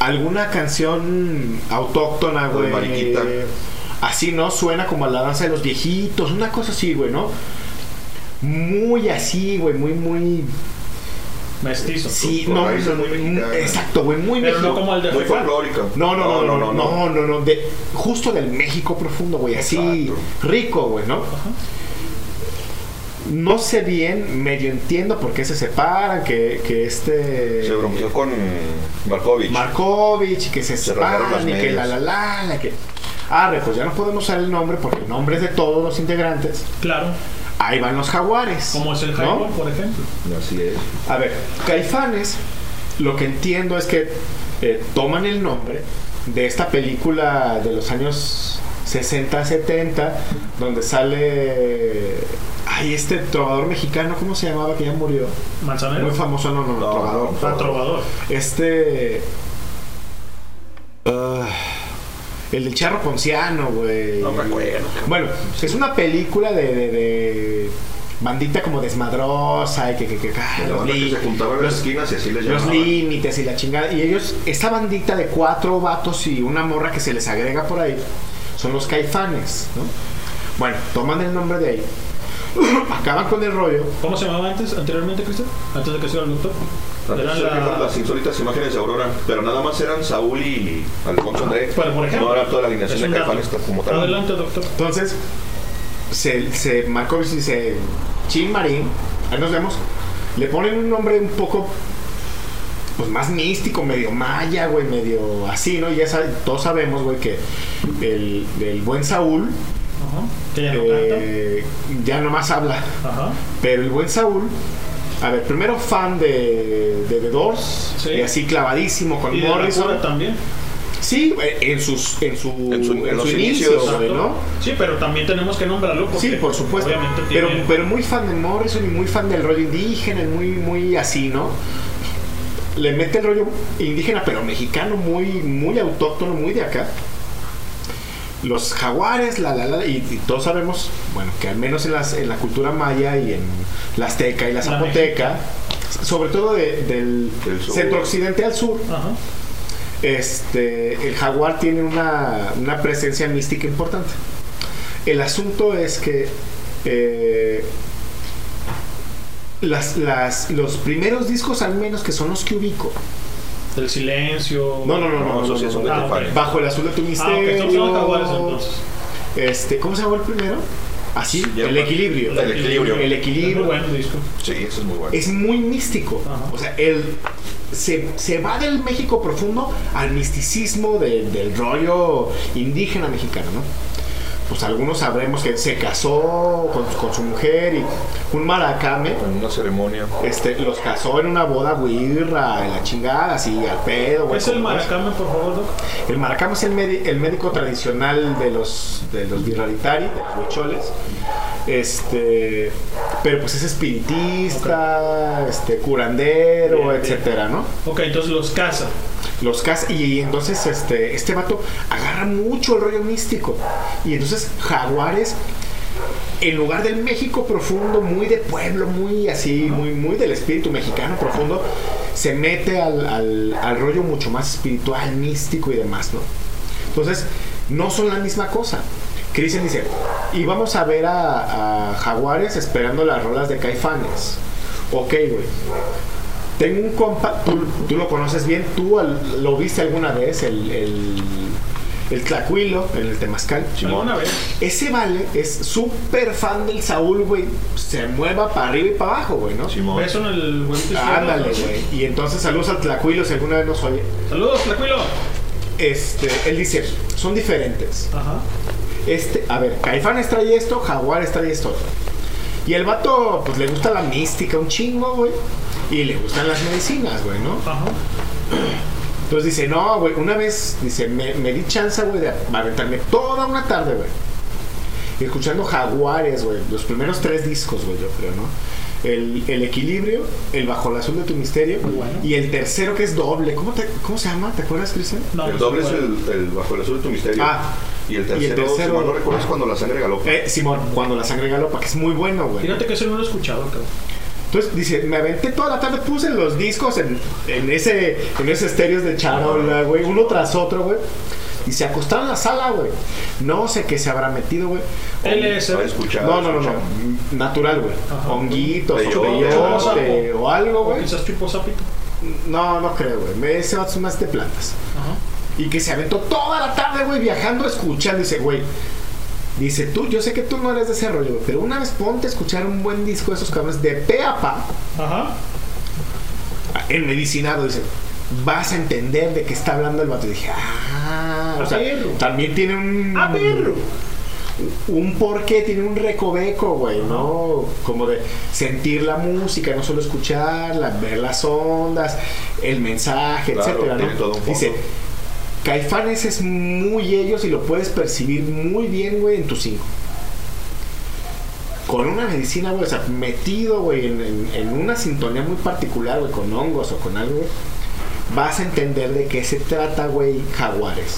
Alguna canción autóctona, güey. Mariquita. Así, ¿no? Suena como a la danza de los viejitos, una cosa así, güey, ¿no? Muy así, güey, muy, muy. Mestizo. Sí, no, exacto, güey, muy Pero no como el de Muy Juan. folclórica. No, no, no, no, no, no, no, no, de, justo del México profundo, güey, así rico, güey, ¿no? No sé bien, medio entiendo por qué se separan, que, que este... Se bronqueó con Markovich. Markovich, y que se, Se separan, y que la, la, la, la, que... Arre, pues ya no podemos usar el nombre porque el nombre es de todos los integrantes. Claro. Ahí van los jaguares. Como es el ¿no? jaguar, por ejemplo. Así es. A ver, Caifanes, lo que entiendo es que eh, toman el nombre de esta película de los años 60, 70, donde sale. Ay, este trovador mexicano, ¿cómo se llamaba? Que ya murió. Manzanero. Muy famoso, no, no, no, No, trovador. Ah, trovador. Este. ah, el del charro ponciano, güey. No me acuerdo. Bueno, es una película de, de- de bandita como desmadrosa y que, que, que, La los, que li- se juntaba en las los- esquinas y así les los límites y la chingada. Y ellos, esta bandita de cuatro vatos y una morra que se les agrega por ahí, son los caifanes, ¿no? Bueno, toman el nombre de ahí. Acaban con el rollo. ¿Cómo se llamaba antes, anteriormente, Cristian? Antes de que sea el doctor. Antes Eran se la- las insólitas imágenes de Aurora, pero nada más eran Saúl y Alfonso André. Pero, por ejemplo, no era toda la alineación de. Caifanes como tal. Adelante, doctor. Entonces, se, se Markovich dice, Chin Marín, ahí nos vemos, le ponen un nombre un poco pues más místico, medio maya, güey, medio así, ¿no? Y ya sabe- todos sabemos, güey, que el, el buen Saúl Que ya no eh, ya nomás habla. Pero el buen Saúl, a ver, primero fan de, de The Doors, Sí. y así clavadísimo con Y de Morrison. cura también. Sí, eh, en sus en su, En su- en en los su inicios. ¿no? Sí, pero también tenemos que nombrarlo porque Sí, por supuesto. Obviamente Pero, tiene... pero muy fan de Morrison y muy fan del rollo indígena, y muy, muy así, ¿no? Le mete el rollo indígena, pero mexicano, muy, muy autóctono, muy de acá. Los jaguares, la, la, la, y, y todos sabemos, bueno, que al menos en, las, en la cultura maya y en la azteca y la La zapoteca, sobre todo de- del centro occidente al sur, Ajá. este, el jaguar tiene una, una presencia mística importante. El asunto es que eh, las, las- los primeros discos, al menos que son los que ubico, Del silencio. no, no, no, no, Ah. Caifanes. bajo el azul de tu Ah, misterio, entonces. este, ¿cómo se llamó el primero? Así, Sí, el equilibrio, El equilibrio. el Es muy equilibrio, buen disco. Sí, eso es muy bueno. es muy místico. Ajá. O sea, él se, se va del México profundo al misticismo de- del rollo indígena mexicano, ¿no? Pues algunos sabremos que se casó con, con su mujer y un maracame En una ceremonia. este, los casó en una boda guirra, en la chingada, así al pedo. ¿Qué güey, es el maracame, por favor, doc? el maracame es el, el médico tradicional de los de los birraritari, de los huicholes. Este, pero pues es espiritista, este curandero, Bien, bien. etcétera, ¿no? Ok, entonces los casa. Los cas y entonces este este vato agarra mucho el rollo místico. Y entonces Jaguares en lugar del México profundo, muy de pueblo, muy así, muy muy del espíritu mexicano profundo, se mete al, al, al rollo mucho más espiritual, místico y demás, ¿no? Entonces, no son la misma cosa. Cristian dice, y vamos a ver a, Jaguares esperando las rolas de Caifanes. Ok, güey. Tengo un compa, tú, tú lo conoces bien, tú al- lo viste alguna vez, el, el, el Tlacuilo en el Temazcal. Alguna vez. Ese vale es súper fan del Saúl, güey. Se mueva para arriba y para abajo, güey, ¿no? Beso en el izquierdo, Ándale, güey. Y entonces saludos al Tlacuilo si alguna vez nos oye. Saludos, Tlacuilo. Este, él dice, son diferentes. Ajá. Este, a ver, Caifanes trae esto, Jaguares trae esto. Y el vato, pues le gusta la mística un chingo, güey. Y le gustan las medicinas, güey, ¿no? Ajá. Entonces dice, no, güey, una vez, dice, me, me di chance, güey, de aventarme toda una tarde, güey. Y escuchando Jaguares, güey, los primeros tres discos, güey, yo creo, ¿no? El, el equilibrio, el bajo el azul de tu misterio y el tercero que es doble. ¿Cómo, te- cómo se llama? ¿Te acuerdas, Cristian? el doble es el, el bajo el azul de tu misterio. Ah. y el tercero, si mal no recuerdo, es cuando la sangre galopa. Eh, Simón, cuando la sangre galopa, que es muy bueno, güey. Fíjate que eso no lo he escuchado, cabrón. Entonces dice, me aventé toda la tarde, puse los discos en, en ese en ese estéreos de charola, güey, uno tras otro, güey. Y se acostaron en la sala, güey. No sé qué se habrá metido, güey. LSD. Para escuchar, No, no, no, no. Natural, güey. Honguitos, Peyote, peyote o algo, güey. quizás chupo sapito. No, no creo, güey. Me- Ese va a más de plantas. Ajá. Y que se aventó toda la tarde, güey, viajando, escuchando. Dice, güey, dice tú, yo sé que tú no eres de ese rollo, pero una vez ponte a escuchar un buen disco de esos cabrones de pe a pa, Ajá. en medicinado, dice, vas a entender de qué está hablando el vato. Y dije, ah, o A sea, perro. también tiene un. ¡A perro! Un porqué, tiene un recoveco, güey, ¿no? Como de sentir la música, no solo escucharla, ver las ondas, el mensaje, Claro, etcétera, tiene ¿no? todo un fondo. Dice, Caifanes es muy ellos y lo puedes percibir muy bien, güey, en tu cinco. Con una medicina, güey, o sea, metido, güey, en, una sintonía muy particular, güey, con hongos o con algo, vas a entender de qué se trata, güey, jaguares.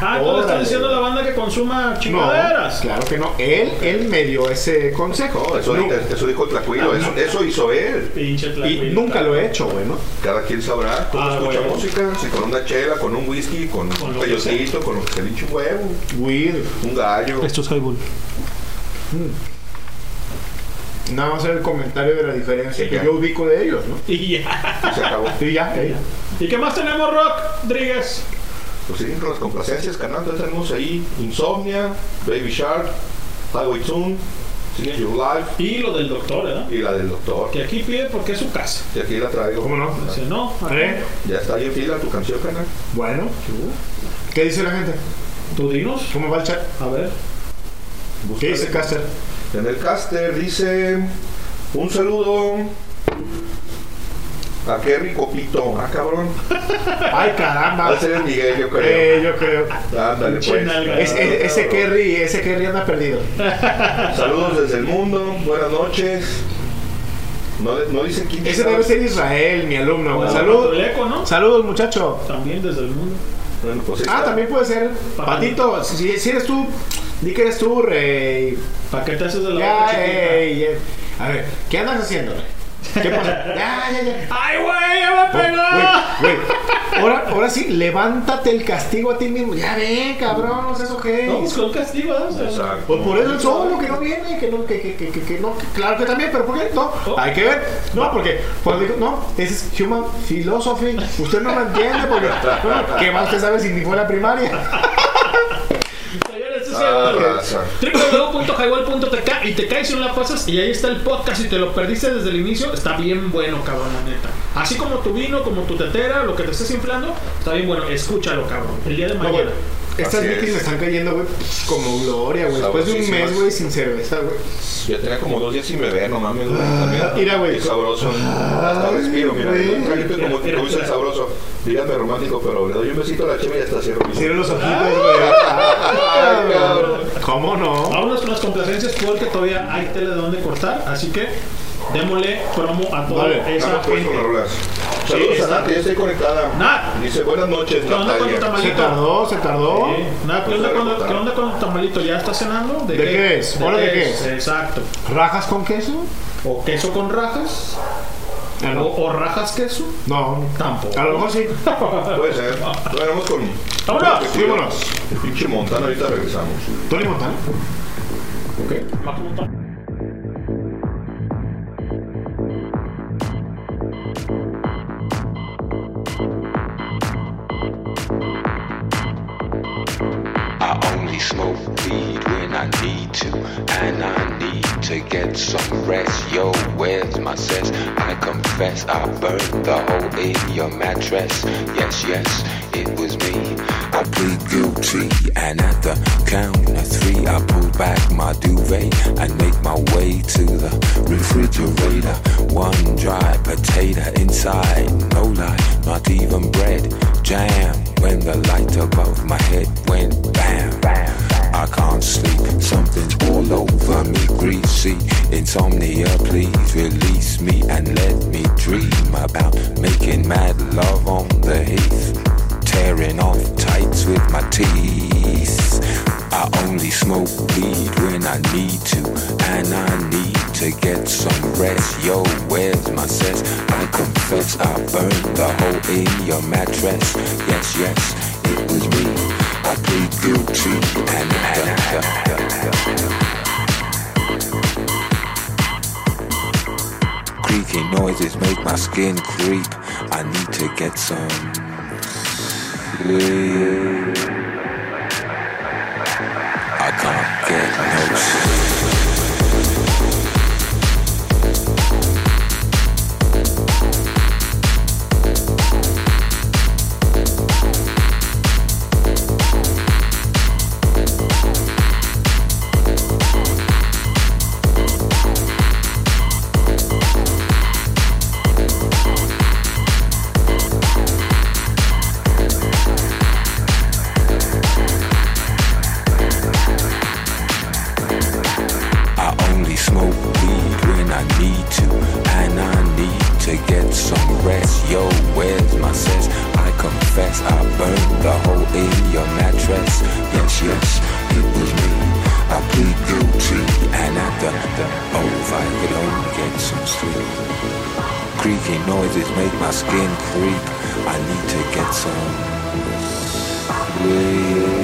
Ah, tú le estás Órale, diciendo a la banda que consuma No, chingaderas. claro que no. Él, él me dio ese consejo. No, eso, dijo el Tlacuilo, eso, eso hizo él. Pinche y nunca lo he hecho, güey, ¿no? Cada quien sabrá cómo Ah, escucha bueno. música, si con una chela, con un whisky, con, Con un peyotito, con lo que se le hinche huevo, Weed. un gallo. Esto es highball. Nada más el comentario de la diferencia Y que ya. yo ubico de ellos, ¿no? Y ya. Se acabó. Y ya, eh. ¿Y qué más tenemos, Rock Rodríguez? Pues siguen con las complacencias, canal. Entonces tenemos ahí Insomnia, Baby Shark, Highway Tune, Singing Your Life Y lo del doctor, ¿verdad? y la del doctor. Que aquí pide porque es su casa. Y aquí la traigo. ¿Cómo no? Dice, no. ¿Eh? Ya está ahí en fila tu canción, canal. Bueno. ¿Qué dice la gente? tú dinos. ¿Cómo va el chat? A ver. ¿Qué dice Caster? En el caster dice un saludo a Kerry Copito. Ah, cabrón. Ay, caramba. Va a ser el Miguel, yo creo. Eh, yo creo. Ándale, pues. nalga. Es- es- ese Kerry, ese Kerry anda perdido. Saludos desde el mundo. Buenas noches. No, no dicen quién Ese debe ser Israel, mi alumno. Bueno, Saludos. ¿no? Saludos, muchacho. También desde el mundo. Bueno, pues Ah, está. también puede ser. Patito, si, si eres tú, di que eres tú, rey. ¿Para qué te haces de la Ya, boca chiquita? ey, ey. A ver, ¿qué andas haciendo, rey? ¿Qué pasa? Ya, ya, ya. ¡Ay, güey! ¡Ya me Oh, pegó! Güey, güey. Ahora, ahora sí, levántate el castigo a ti mismo. Ya ven, cabrón, no sé eso qué. No, pues con castigo, ¿eh? O sea, Exacto. Pues por eso el solo que no viene, que no, que, que, que, que, que no, que claro que también, pero ¿por qué? No, hay que ver. No, porque cuando digo, no, ese es human philosophy. Usted no lo entiende porque, bueno, ¿qué más usted sabe si ni fue la primaria? Ah, Highball. raza. www.highball.tk y te caes y no la pasas y ahí está el podcast y te lo perdiste desde el inicio, está bien bueno, cabrón, la neta. Así como tu vino, como tu tetera, lo que te estés inflando, está bien bueno. Escúchalo, cabrón. El día de mañana. Estas Así es. me están cayendo, güey, como gloria, güey. Después de un mes, güey, sin cerveza, güey. Yo tenía como dos días sin beber, no mames, güey. También. mira, güey. Sabroso. Hasta respiro, mira. Cállate como como dice el sabroso. Dígame romántico, pero le doy un besito a la chema y hasta cierro mis Cierra los ojitos, güey. ¿Cómo no? Vámonos con las complacencias porque todavía hay tele de donde cortar, así que démosle promo a toda Vale, esa pues gente. Saludos a Nat, que ya estoy conectada. Nat. Dice buenas noches, ¿Qué onda con tu Natalia. Se tamalito? tardó, se tardó. Sí. Nada, ¿qué, Pues onda con. ¿Qué onda con tu tamalito? ¿Ya está cenando? ¿De qué es? ¿Hora de qué es? Exacto. ¿Rajas con queso? ¿O queso con rajas? Ah, no. ¿O, o rajas queso? No, Tampoco. a lo mejor sí. Puede ser. Vamos con. ¡Vámonos! Vámonos. Pinche Montana, ahorita regresamos. Tony Montana. I only smoke weed when I need to, and I need to get some rest. Yo, where's my cess? I confess I burned the hole in your mattress. Yes, yes, it was me. I plead guilty, and at the count of three, I pull back my duvet and make my way to the refrigerator. One dry potato inside, no lie, not even bread. Jam when the light above my head went bam. I can't sleep, something's all over me, greasy. Insomnia, please release me and let me dream about making mad love on the heath. Tearing off tights with my teeth. I only smoke weed when I need to, and I need to get some rest. Yo, where's my cess? I confess I burned the hole in your mattress. Yes, yes, it was me. I plead guilty and and creaky noises make my skin creep. I need to get some sleep. I can't get no sleep. My skin creep. I need to get some sleep.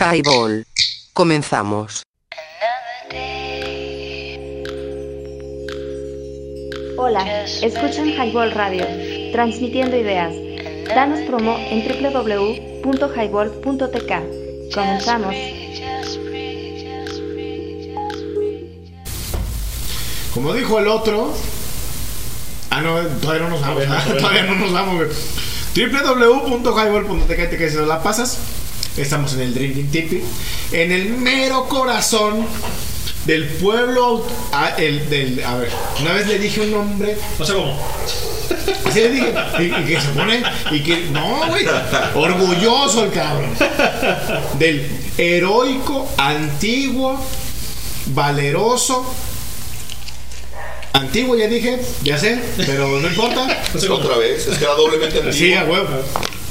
Highball. Comenzamos. Hola, escuchan Highball Radio, transmitiendo ideas. Danos promo en www.highball.tk. Comenzamos. Como dijo el otro. Ah, no, todavía no nos vamos. todavía no nos vamos, www.highball.tk nos la pasas. Estamos en el Drinking Tipi. En el mero corazón del pueblo. ah, el, del, a ver, una vez le dije un nombre. No sé cómo. Así le dije. Y, y que se pone. Y que. No, güey. Orgulloso el cabrón. Del heroico, antiguo, valeroso. Antiguo ya dije, ya sé, pero no importa. Otra vez, es que era doblemente antiguo. Sí, a huevo.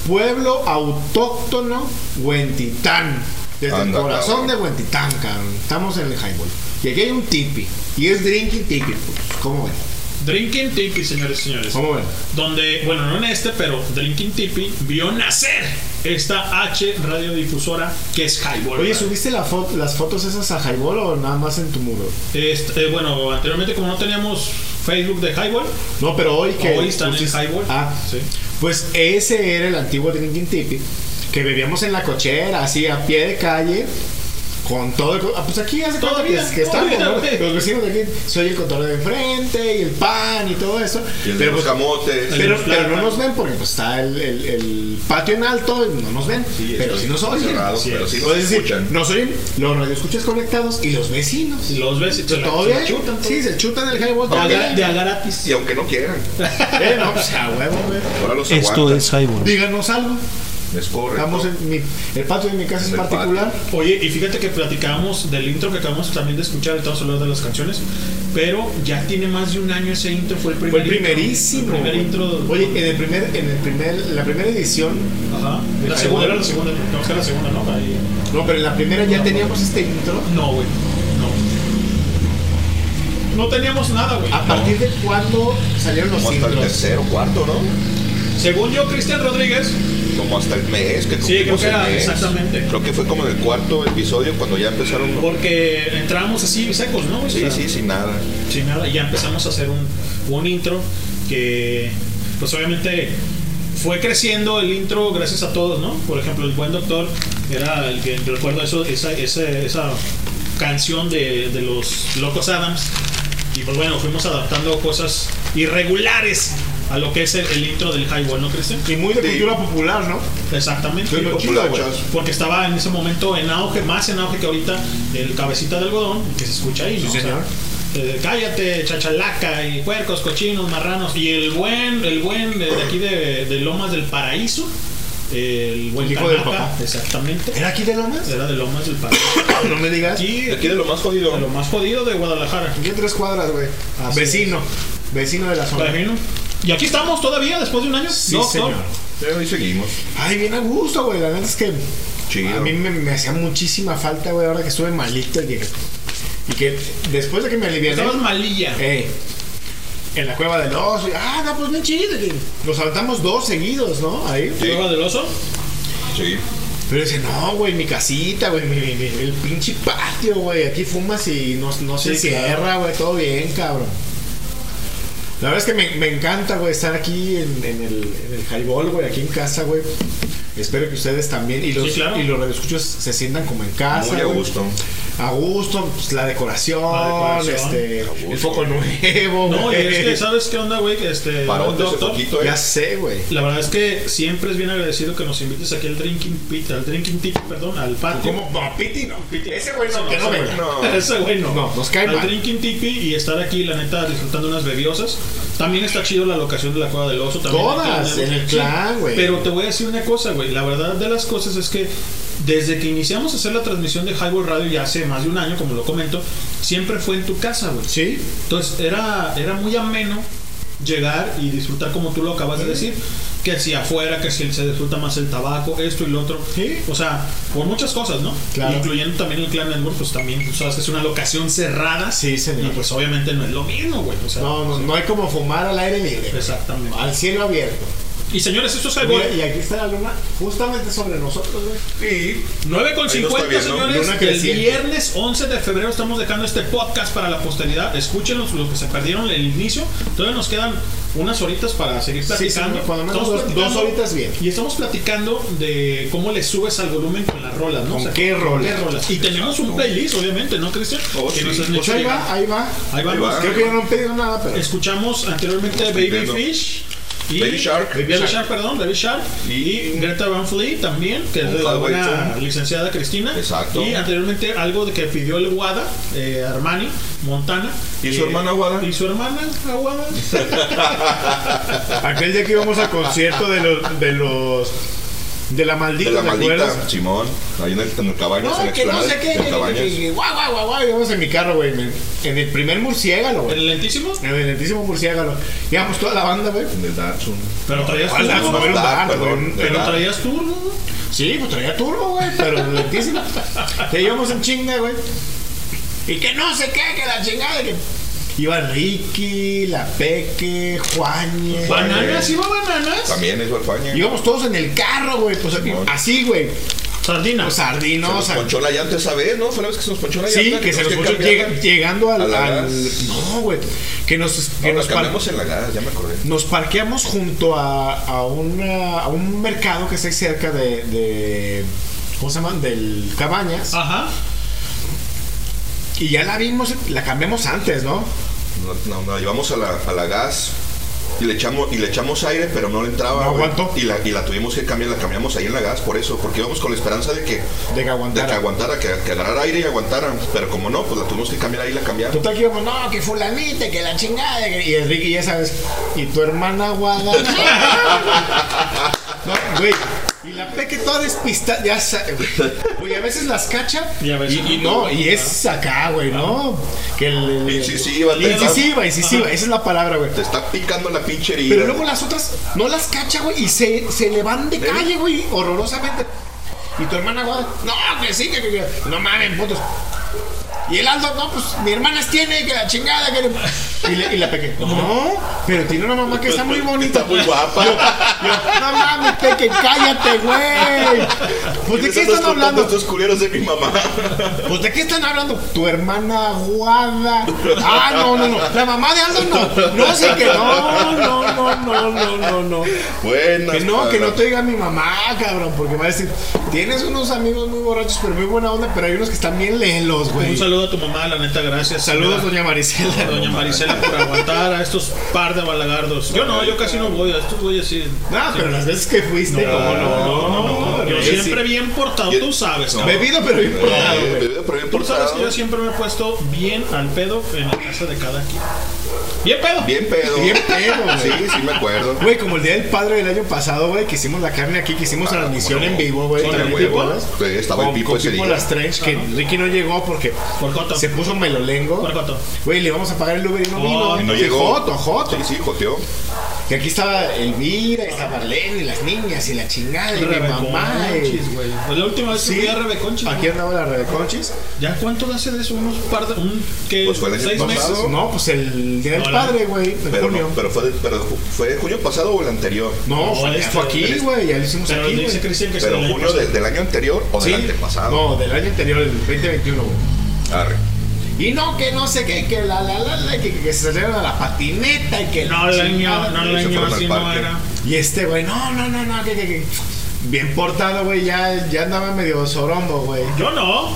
Pueblo autóctono Huentitán. Desde Anda, el corazón cabrón. de Huentitán, cabrón. Estamos en el highball. Y aquí hay un tipi. Y es drinking tipi. pues, ¿Cómo ven? Drinking Tipi, señores y señores. ¿Cómo ven? Donde, bueno, no en este, pero Drinking Tipi vio nacer esta H radiodifusora que es Highball. Oye, ¿subiste la fo- las fotos esas a highball o nada más en tu muro? Este, eh, bueno, anteriormente como no teníamos Facebook de Highball, No, pero hoy que. hoy están en Highball. Ah, sí. Pues ese era el antiguo Drinking Tipi que bebíamos en la cochera, así a pie de calle. Con todo el. ah, Pues aquí hace cuenta que, Todavía, que estamos, ¿no? Los vecinos de aquí. Soy el cotorreo de enfrente y el pan y todo eso. Y el de pero, los pues, camotes. pero, no nos ven porque pues, está el, el- el patio en alto y no nos ven. Sí, pero si nos oyen. cerrado, Sí, pero sí nos escuchan. oyen los radioescuchas conectados y los vecinos. Los se la- todo bien. chutan todo. Sí, se chutan el highball. De todo a, bien. de a gratis. Y aunque no quieran, Eh, no, pues a huevo, güey. ahora los Esto aguantan. es Highball. Díganos algo. Es correcto. Estamos en mi, el patio de mi casa En es particular. Oye, y fíjate que platicábamos del intro que acabamos también de escuchar, estamos hablando de las canciones, pero ya tiene más de un año ese intro, fue el primer Fue el intro, primerísimo. el primer intro. Oye, en el primer, en el primer, la primera edición, Ajá. La segunda era la segunda, tenemos que era la segunda, ¿no? Ahí. no, pero en la primera ya teníamos este intro. No, güey. No. No teníamos nada, güey. ¿A partir de cuándo salieron los Como hasta el intros? tercero, cuarto, ¿no? Según yo, Cristian Rodríguez, Como hasta el mes que Sí, creo que era mes. exactamente. Creo que fue como en el cuarto episodio cuando ya empezaron. porque entrábamos así secos, ¿no? O Sí, sea, sí, sin nada. sin nada, y ya empezamos a hacer un, un intro que, pues obviamente, fue creciendo el intro gracias a todos, ¿no? Por ejemplo, el buen doctor era el que recuerdo eso, esa, esa, esa canción de, de los Locos Adams. Y pues bueno, fuimos adaptando cosas irregulares a lo que es el, el intro del Highball, ¿no, Cristian? Y muy de Sí. cultura popular, ¿no? Exactamente. Sí, lo Porque- chido, porque estaba en ese momento en auge, más en auge que ahorita, el cabecita de algodón, que se escucha ahí, ¿no? Sí, O sea, señor. eh, cállate, chachalaca, y puercos, cochinos, marranos. Y el buen, el buen de, de aquí de, de Lomas del Paraíso, el buen El hijo del Tanaka, papá. exactamente. ¿Era aquí de Lomas? Era de Lomas del Paraíso. No me digas. Aquí, De aquí de lo más jodido. de lo más jodido de Guadalajara. Aquí a tres cuadras, güey. Vecino. Vecino de la zona. Imagino. Y aquí estamos todavía, después de un año. Sí, doctor. señor. Pero ahí seguimos. Ay, bien a gusto, güey. La neta es que Chido. a mí me, me hacía muchísima falta, güey, ahora que estuve malito y que, y que después de que me aliviané. Estabas malilla. Eh, en la cueva del oso. y, ah, no, pues bien chido. Nos saltamos dos seguidos, ¿no? Ahí. Sí. Prueba del oso. Sí. Pero dice, no, güey, mi casita, güey, mi, mi- el pinche patio, güey. Aquí fumas y no, no se Sí, cierra, claro. güey, todo bien, cabrón. La verdad es que me, encanta, güey, estar aquí en, en el, en el highball, güey, aquí en casa, güey. Espero que ustedes también y los, Sí, claro. y los radioescuchos se sientan como en casa. Muy a gusto. A gusto, pues, la decoración, La decoración. este, el foco nuevo, No, y es que, ¿sabes qué onda, güey? Este, Parote doctor, poquito, ¿eh? Ya sé, güey. La verdad es que siempre es bien agradecido que nos invites aquí al Drinking Pit, al Drinking Tip, perdón, al patio. ¿Cómo? No, Piti no. Piti. Ese güey no, Ese que no ese venga. güey No. Ese güey no. No, nos cae Al mal. Drinking Tipi y estar aquí, la neta, disfrutando unas bebiosas. También está chido la locación de la Cueva del Oso. También Todas, en el clan, güey. Pero te voy a decir una cosa, güey. Güey. La verdad de las cosas es que desde que iniciamos a hacer la transmisión de Highball Radio ya hace más de un año, como lo comento, siempre fue en tu casa, güey. Sí. Entonces era, era muy ameno llegar y disfrutar como tú lo acabas de decir. Que si afuera, que si se disfruta más el tabaco, esto y lo otro. O sea, por muchas cosas, ¿no? Claro. Incluyendo también el Clan Network, pues también, tú sabes que es una locación cerrada. Sí, señor. Y pues obviamente no es lo mismo, güey. O sea, No, no, no hay como fumar al aire libre. Exactamente. Al cielo abierto. Y señores, esto es Highball. Mira, y aquí está la luna justamente sobre nosotros, güey. Y 9 con Ahí lo está 50, viendo. señores. Luna El viernes 11 de febrero estamos dejando este podcast para la posteridad. Escúchenlos, los que se perdieron el inicio. Todavía nos quedan unas horitas para seguir platicando. señor, cuando menos dos- platicando- dos horitas bien. Y estamos platicando de cómo le subes al volumen con las rolas, ¿no? ¿Con qué rolas? rolas. Y tenemos un playlist, obviamente, ¿no, Cristian? Oh, sí. Pues ahí va, ahí va. Ahí vamos. va. Creo que yo no he pedido nada, pero. Escuchamos anteriormente Baby. Fish. Y Baby Shark. Baby Shark, perdón, Baby Shark. Y, Greta Van Fleet también, que es de la buena licenciada Cristina. Exacto. Y anteriormente algo de que pidió el Wada, eh, Armani, Montana. ¿Y su Eh, hermana Wada? Y su hermana, Aguada. Aquel día que íbamos al concierto de los. de los. De la maldita, de la ¿te maldita? Simón, ahí en el, en el Cabañas, en No, la que no sé qué. que- Cabañas. que- Guau, guau, guau, guau. Íbamos en mi carro, güey. En, en el primer murciélago, güey. ¿El lentísimo? En el lentísimo murciélago. Íbamos toda la banda, güey. En el Datsun. Pero traías ¿Cuál turbo. Datsun? ¿no? Era un güey. Pero traías turbo. Sí, pues traía turbo, güey, pero lentísimo. Que íbamos en chinga, güey. Y que no sé qué, que la chingada, que. Iba Ricky, la Peque, Juañez. Bananas, iba bananas. También es Barfaña. Íbamos todos en el carro, güey. Pues así, güey. Sardina. Pues Se sardinos. nos ponchó la llanta esa vez, ¿no? Fue la vez que se nos ponchó la Sí, llanta. que se nos llega- llegando al. No, güey. Que nos, que No, nos, cambiamos en la gas, ya me acordé. nos parqueamos junto a, a, una- a un mercado que está ahí cerca de, de. ¿Cómo se llama? Del Cabañas. Ajá. Y ya la vimos, la cambiamos antes, ¿no? No, no, no, llevamos a la, a la gas y le echamos y le echamos aire, pero no le entraba. No aguantó. Y la, y la tuvimos que cambiar, la cambiamos ahí en la gas por eso, porque íbamos con la esperanza de que, De que de que aguantara. aguantara, que, que agarrara aire y aguantara. Pero como no, pues la tuvimos que cambiar ahí la cambiamos. Total que íbamos, no, que fulanita, que la chingada. Y Enrique, ya sabes. Y tu hermana Guada. no, güey. Y la peque toda despistada, ya sabes, güey. Güey, a veces las cacha. Y a veces y, y no, y es acá, güey, ¿no? Que el. el- Incisiva, incisiva, incisiva, esa es la palabra, güey. Te está picando la pinche herida. Pero luego las otras no las cacha, güey, y se, se le van de calle, güey, horrorosamente. Y tu hermana, güey, no, que sí, que, que- que- no mames, putos. Y el Aldo, no, pues mi hermana tiene, que la chingada, que le- Y, le- y la peque, no, pero tiene una mamá que está muy bonita. Está muy guapa. Yo, yo, no mames, peque, cállate, güey. Pues de ¿Qué están hablando? estos culeros de mi mamá? Pues de qué están hablando? Tu hermana Guada. Ah, no, no, no. La mamá de Aldo no. No sé que no, no, no, no, no, no, no. Buenas. Que no, que no te diga mi mamá, cabrón, porque va a decir, tienes unos amigos muy borrachos, pero muy buena onda, pero hay unos que están bien lelos, güey. Un saludo a tu mamá, la neta, gracias. Saludos, doña Maricela. Doña Maricela por aguantar a estos par de balagardos. Yo no, yo casi no voy, a estos güeyes sí. Ah, pero las veces que fuiste, No, ¿cómo no? no, no, Yo siempre bien portado, tú sabes. Bebido, pero bien portado, bebido, pero bien Tú sabes portado. que yo siempre me he puesto bien al pedo en la casa de cada quien. Bien pedo. Bien pedo. Bien pedo, güey. Sí, sí me acuerdo. Güey, como el día del padre del año pasado, güey, que hicimos la carne aquí, que hicimos Ah, transmisión cómo no. en vivo, güey. ¿Con el ¿también te Pipo? Sí, estaba el Pipo ese día. Las Trench, que Ricky no llegó porque Por coto. se puso melolengo. Por coto. Güey, le íbamos a pagar el Uber y no vino. Oh, Y no llegó. Joto, joto. Sí, sí, joteó. Que aquí estaba Elvira, y estaba Marlene, y las niñas, y la chingada, y mi mamá. y-. Pues la última vez que Sí. fui a Rebeconchis. Aquí ¿no? andaba la Rebeconchis. ¿Ya cuánto hace de eso? Unos par de. Un, ¿qué? Pues fue el año ¿Seis pasado. meses? No, pues el día del No, padre, güey, en Pero, junio. no, pero, fue, pero fue junio pasado o el anterior. No, No, fue, este- fue aquí, este- güey, ya lo hicimos Pero aquí, dice. Cristian que Pero junio del año anterior o del antepasado. No, del año anterior, el 2021, güey. Arre. Y no, que no sé qué, que la la la, la que, que se salieron a la patineta y que No, chingada. no, así al no era. Y este güey, no, no, no, no, que, que, que. Bien portado, güey, ya, ya andaba medio sorombo, güey. Yo no.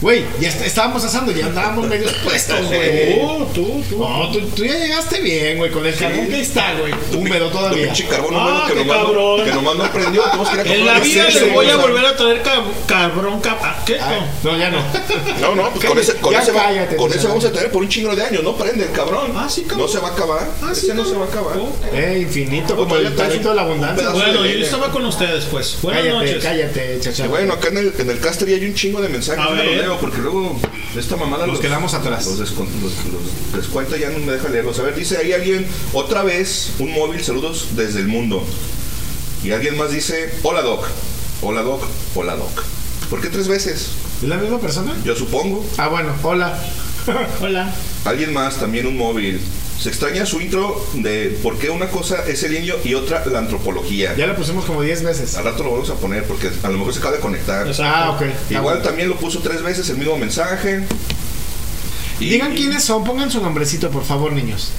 Güey, ya est- estábamos asando, ya andábamos medio puestos, güey. Tú, tú, tú. No, tú, tú ya llegaste bien, güey, con el carbón que está, güey. Húmedo todavía. pinche carbón Ah, húmedo que nomás, no, cabrón. que nomás no prendió. En la vida le voy a volver a traer cab- cabrón, cab- ah, ¿Qué? No. No, ya no. No, no, pues con ese, con ese, cállate, con vamos a tener por un chingo de años. No prende el cabrón. Ah, sí, cabrón. No se va a acabar. Ah, sí, ese no se va a acabar. Eh, infinito, como el de la abundancia. un Bueno, yo estaba con ustedes, pues. Buenas Cállate, noches. cállate, chacha. Y bueno, acá en el, en el caster ya hay un chingo de mensajes. A ver. Porque luego esta mamada Nos quedamos atrás. Los, descon- los, ya no me deja leerlos. A ver, dice ahí alguien, otra vez, un móvil, saludos desde el mundo. Y alguien más dice, hola Doc, hola Doc, hola Doc. ¿Por qué tres veces? ¿Es la misma persona? Yo supongo. Ah, bueno, hola. Hola. Alguien más, también un móvil. Se extraña su intro de por qué una cosa es el indio y otra la antropología. Ya lo pusimos como 10 veces. Al rato lo vamos a poner porque a lo mejor se acaba de conectar. Ah, ok. Igual también lo puso tres veces el mismo mensaje. Y Digan quiénes son, pongan su nombrecito, por favor, niños.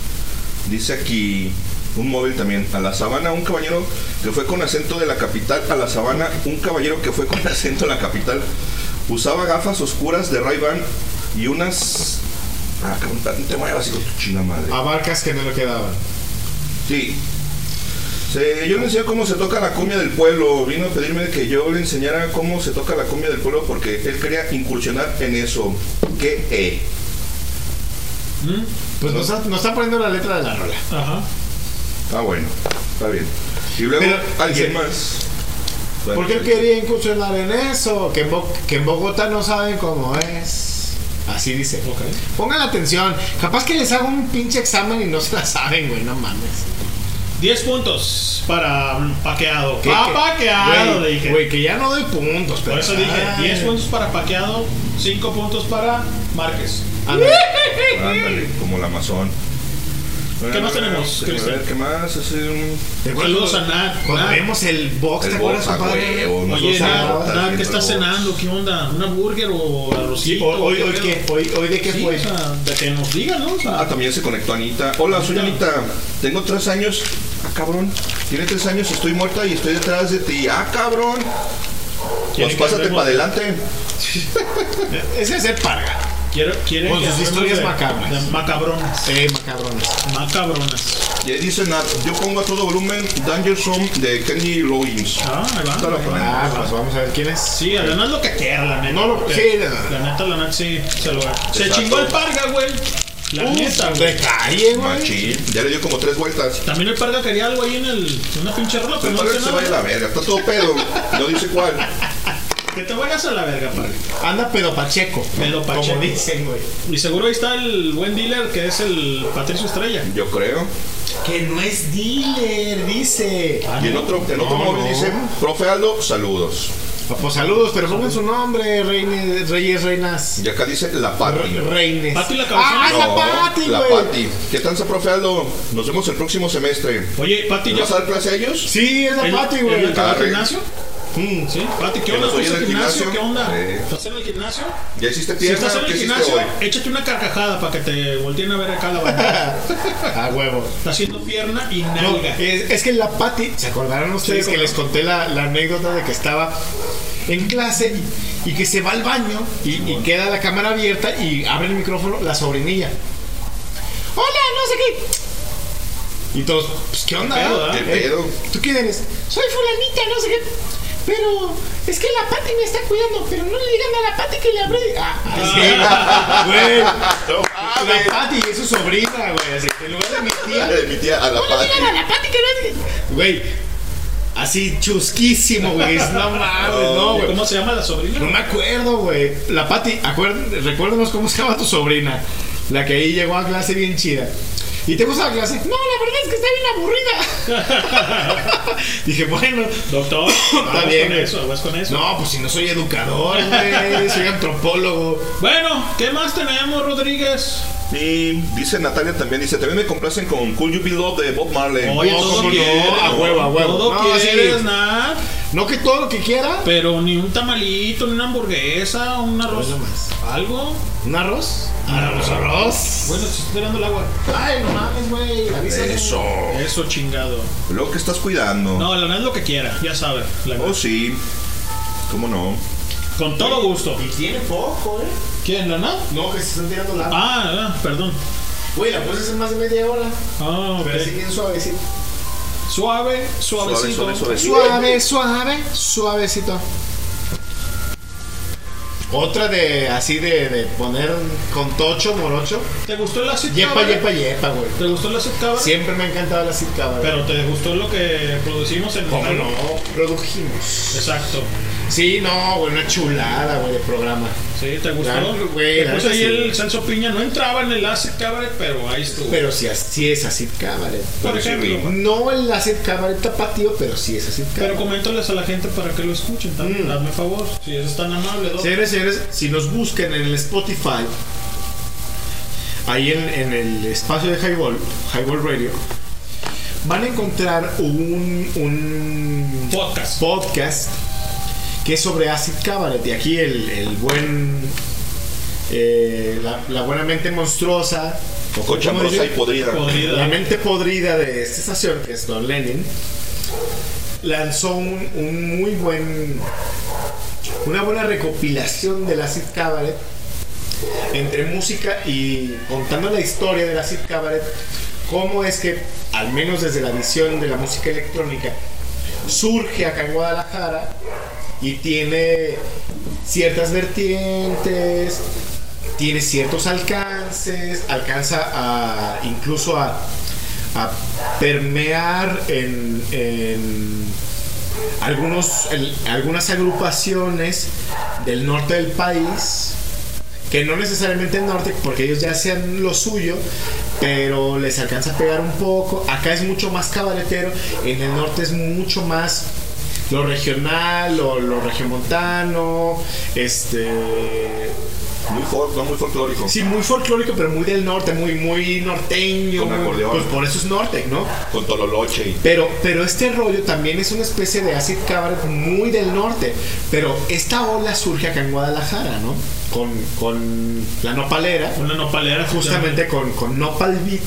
Dice aquí un móvil también. A la sabana, un caballero que fue con acento de la capital. A la sabana, un caballero que fue con acento de la capital. Usaba gafas oscuras de Ray-Ban y unas. Ah, cabrón, no te muevas, hijo de tu china madre. Abarcas que no le quedaban. Sí. Se- yo le enseñé cómo se toca la cumbia del pueblo. Vino a pedirme que yo le enseñara cómo se toca la cumbia del pueblo porque él quería incursionar en eso. ¿Qué? Eh? Pues nos, está- nos está poniendo la letra de la rola. Ajá. Ah, bueno, está bien. Y luego Pero, alguien más. Bueno, ¿Por qué sí. quería incursionar en eso? Que en, Bo- que en Bogotá no saben cómo es. Así dice. Pongan atención. Capaz que les hago un pinche examen y no se la saben, güey. No mames. 10 puntos para paqueado. ¿Qué- Pa qué? paqueado, Güey, dije. Güey, que ya no doy puntos. Pero Por eso dije Ay. 10 puntos para paqueado, 5 puntos para Márquez. Ándale. Ándale, como la Amazon. ¿Qué más tenemos, Cristian? ver, ¿Qué más? Es un... ¿Te acuerdas Saludos a Nat. Cuando vemos el box, ¿te acuerdas, a compadre? Oye, Nat, ¿qué estás cenando? ¿Qué onda? ¿Una burger o arrocito? hoy, hoy, ¿Qué hoy, pedo? ¿qué? Hoy, hoy de qué fue? o sea, de que nos digan, ¿no? Ah, también se conectó Anita. Hola, soy Anita. Tengo tres años. Ah, cabrón. Tiene tres años, estoy muerta y estoy detrás de ti. Ah, cabrón. ¿Quiere Pues pásate para adelante. Ese es el parga. Quiero, quiere Con sus historias macabras. de macabronas. Eh, macabrones. Macabronas. Y ahí dice Nat, yo pongo a todo volumen Danger Zone de Kenny Loggins. Ah, ahí va. Lo ponemos. Ah, pues vamos a ver quién es. Sí, la neta es lo que quiera, la neta. No lo- sí, la- neta, la neta sí se lo Se chingó el parga, güey. La Uh, neta, güey. de calle, güey. Machín. Ya le dio como tres vueltas. También el parga quería algo ahí en el, en una pinche rola, pero Pero no se vaya la verga. Está todo pedo. No dice cuál. Que te vayas a la verga, parga. Anda pedo pacheco. Pedo pacheco. Como dicen, güey. Y seguro ahí está el buen dealer que es el Patricio Estrella. Yo creo. Que no es dealer, dice. Ah, Y en no. otro, en otro No, móvil no. dice, profe Aldo, saludos. Pues saludos, pero pongan su nombre, reines, reyes, reinas. Y acá dice la Pati. Re- Reines. Pati la cabezona. Ah, es la No, Pati, la güey. Pati. ¿Qué tal, profe Aldo? Nos vemos el próximo semestre. Oye, Pati, ¿Le ya. vas a dar clase a ellos? Sí, es la ¿El- Pati, el güey. al Arre. gimnasio? Mm. Sí, Pati, ¿qué onda? ¿Estás en el gimnasio? ¿Qué onda? ¿Estás en el gimnasio? ¿Ya hiciste Si pierna? estás en el ¿Qué gimnasio, échate una carcajada para que te volteen a ver acá la banda. A huevo. Está haciendo pierna y No, nalga. es, es que la Pati, ¿se acordaron ustedes Sí, que les conté la, la anécdota de que estaba en clase y, y que se va al baño y, y queda la cámara abierta y abre el micrófono la sobrinilla? Hola, no sé qué. Y todos, pues, ¿qué onda? ¿Qué pedo, ah? ¿Qué Eh, pedo? ¿Tú quién eres? Soy fulanita, no sé qué. Pero es que la Pati me está cuidando, pero no le digan a la Pati que le abre. Ah, sí. Güey. La Pati es su sobrina, güey. Así, en lugar de mi tía. De mi tía a la No le digan a Pati. la Pati que no es. Güey. Así chusquísimo, güey. No mames, no, güey. ¿Cómo se llama la sobrina? No me acuerdo, güey. La Pati, acuérd- recuérdanos cómo se llama tu sobrina. La que ahí llegó a clase bien chida. ¿Y te gusta la clase? No, la verdad es que está bien aburrida. Dije, bueno, Doctor, está bien. con eso, aguas con eso. No, pues si no soy educador, güey. Soy antropólogo. Bueno, ¿qué más tenemos, Rodríguez? Y dice Natalia también, dice, también me complacen con Cool You Be Love de Bob Marley. Oye, No, todo no, quiere, a huevo, a huevo. Todo No, quieres, sí. Nat. No que todo lo que quiera. Pero ni un tamalito, ni una hamburguesa, un arroz. Bueno, más. ¿Algo? ¿Un arroz? Arroz, arroz. Bueno, te estoy tirando el agua. Ay, no mames, güey. avísame. Eso. Eso, chingado. Luego que estás cuidando. No, la neta es lo que quiera, ya sabes. La Oh, sí. ¿Cómo no? Con todo gusto. Y tiene poco, ¿eh? ¿Quién, la NAP? No, que se están tirando la. Ah, ah, perdón. Güey, la puedes hacer más de media hora. Ah, ok. Pero bien suavecito. Suave, suavecito. Suave, suave, Suave, suave, suavecito. Otra de así de, de poner con tocho, morocho. ¿Te gustó el acid Yepa, yepa, yepa, güey. ¿Te gustó el acid cabaret? Siempre me ha encantado la sit cabaret. Pero te gustó lo que producimos en ¿Cómo Monterrey? no? Produjimos. Exacto. Sí, no, güey, una chulada, güey, de programa. Sí, ¿te gustó? Claro, güey, Después ahí sí. el Celso Piña no entraba en el acid cabaret, pero ahí estuvo. Pero sí, sí es acid cabaret. Por ejemplo. No el acid cabaret tapatío, pero sí es acid Pero cabaret. coméntales a la gente para que lo escuchen también. Mm. Hazme favor, si eres tan amable. Doc. Señores, señores, si nos buscan en el Spotify, ahí en, en el espacio de Highball, Highball Radio, van a encontrar un, un Podcast. podcast que es sobre Acid Cabaret. Y aquí el, el buen. eh, la, la buena mente monstruosa. o y podrida. Podrida. La mente podrida de esta estación, que es Don Lenin, lanzó un, un muy buen. Una buena recopilación del Acid Cabaret entre música y contando la historia del Acid Cabaret, cómo es que, al menos desde la visión de la música electrónica, surge acá en Guadalajara y tiene ciertas vertientes, tiene ciertos alcances, alcanza a incluso a, permear en, en algunos, el- algunas agrupaciones del norte del país que no necesariamente el norte, porque ellos ya hacían lo suyo, pero les alcanza a pegar un poco. Acá es mucho más cabaretero, en el norte es mucho más lo regional, lo, lo regiomontano, este. Muy, folk, no muy folclórico. Sí, muy folclórico, pero muy del norte, muy, muy norteño. Con acordeón. Pues por eso es norte, ¿no? Con Tololoche y Pero, pero este rollo también es una especie de acid cabaret muy del norte. Pero esta ola surge acá en Guadalajara, ¿no? Con, con la nopalera. Una nopalera. Justamente con, con Nopal Beat.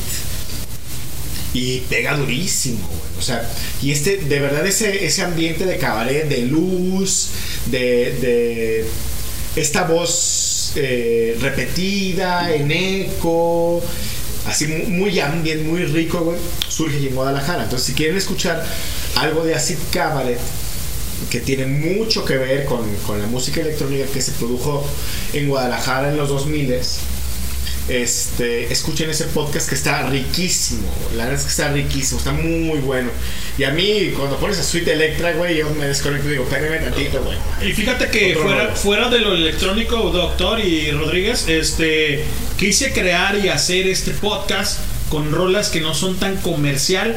Y pega durísimo, güey. O sea, y este, de verdad, ese, ese ambiente de cabaret, de luz, de, de esta voz eh, repetida, en eco, así mu- muy ambient, muy rico, güey, surge en Guadalajara. Entonces, si quieren escuchar algo de Acid Cabaret, que tiene mucho que ver con, con la música electrónica que se produjo en Guadalajara en los 2000 este, escuchen ese podcast que está riquísimo. La verdad es que está riquísimo, está muy bueno. Y a mí, cuando pones a Sweet Electra, güey, yo me desconecto y digo, espérame tantito, güey. Y fíjate que fuera, fuera de lo electrónico, doctor y Rodríguez, este quise crear y hacer este podcast con rolas que no son tan comercial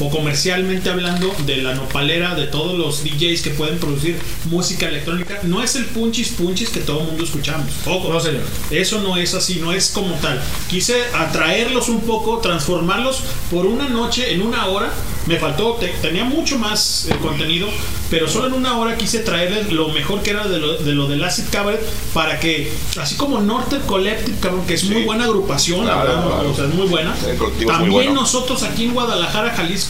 o comercialmente hablando de la nopalera de todos los DJs que pueden producir música electrónica. No es el punchis punchis que todo el mundo escuchamos. Ojo, No, señor. eso no es así, no es como tal. Quise atraerlos un poco, transformarlos por una noche, en una hora. Me faltó, te- tenía mucho más eh, contenido, pero solo en una hora quise traerles lo mejor que era de lo, de lo del Acid Cabaret para que, así como Norte Collective, que es muy buena agrupación, la Claro, verdad, claro. o sea, es muy buena. Es muy También bueno. nosotros aquí en Guadalajara, Jalisco,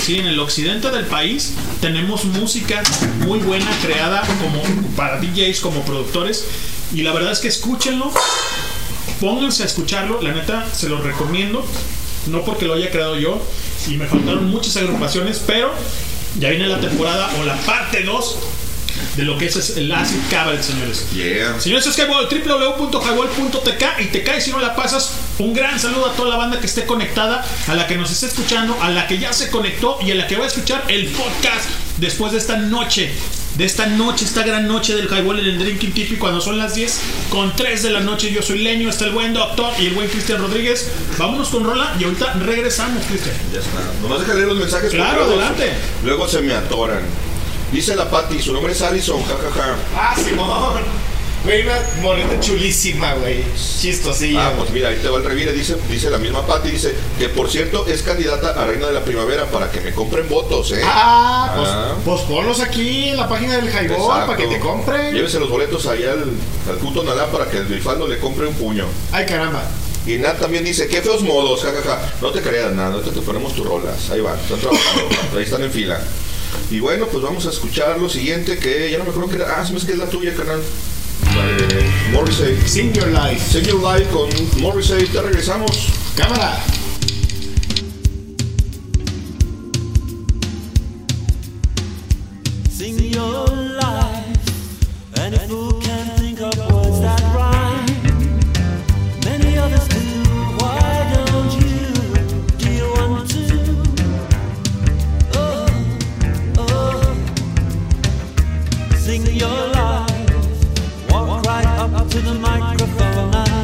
sí, en el occidente del país, tenemos música muy buena creada como para DJs, como productores. Y la verdad es que escúchenlo, pónganse a escucharlo, la neta se lo recomiendo, no porque lo haya creado yo, y me faltaron muchas agrupaciones, pero ya viene la temporada o la parte 2 de lo que es el Acid Cabaret, señores. Yeah. Señores, es que www.highball.tk y te cae si no la pasas. Un gran saludo a toda la banda que esté conectada, a la que nos esté escuchando, a la que ya se conectó y a la que va a escuchar el podcast después de esta noche. De esta noche, esta gran noche del Highball en el Drinking Tipi cuando son las 10 con 3 de la noche. Yo soy Leño, está el buen doctor y el buen Cristian Rodríguez. Vámonos con Rola y ahorita regresamos, Cristian. Ya está. Nomás deja leer los mensajes. Claro, adelante. Luego se me atoran. Dice la Patti, su nombre es Allison, jajaja. Ah, Simón. Güey, una moreta chulísima, güey. Chistosilla. Ah, pues mira, ahí te va el revire, dice, dice la misma Patti, dice que por cierto es candidata a Reina de la Primavera para que me compren votos, ¿eh? Ah, pues, Ah. pues ponlos aquí en la página del Exacto. para que te compren. Llévese los boletos allá al, al puto Nalá para que el Grifaldo le compre un puño. Ay, caramba. Y Nat también dice, qué feos modos, jajaja. No te creas nada, ahorita te ponemos tus rolas. Ahí van, están trabajando, ahí están en fila. Y bueno, pues vamos a escuchar lo siguiente que ya no me acuerdo que era. Ah, se me hace que es la tuya, canal. La de Morrissey. Sing Your Life. Sing Your Life con Morrissey. Te regresamos. Cámara. Sing your life, and if your life, walk right up to the microphone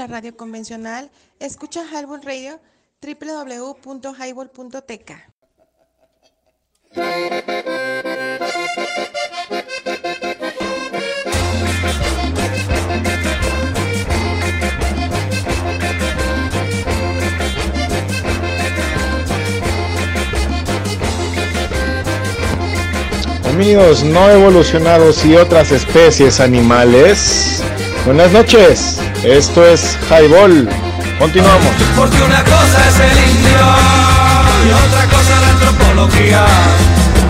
la radio convencional? Escucha Highball Radio www.highball.tk. Amigos no evolucionados y otras especies animales. Buenas noches. Esto es Highball. Continuamos. Porque una cosa es el indio y otra cosa la antropología.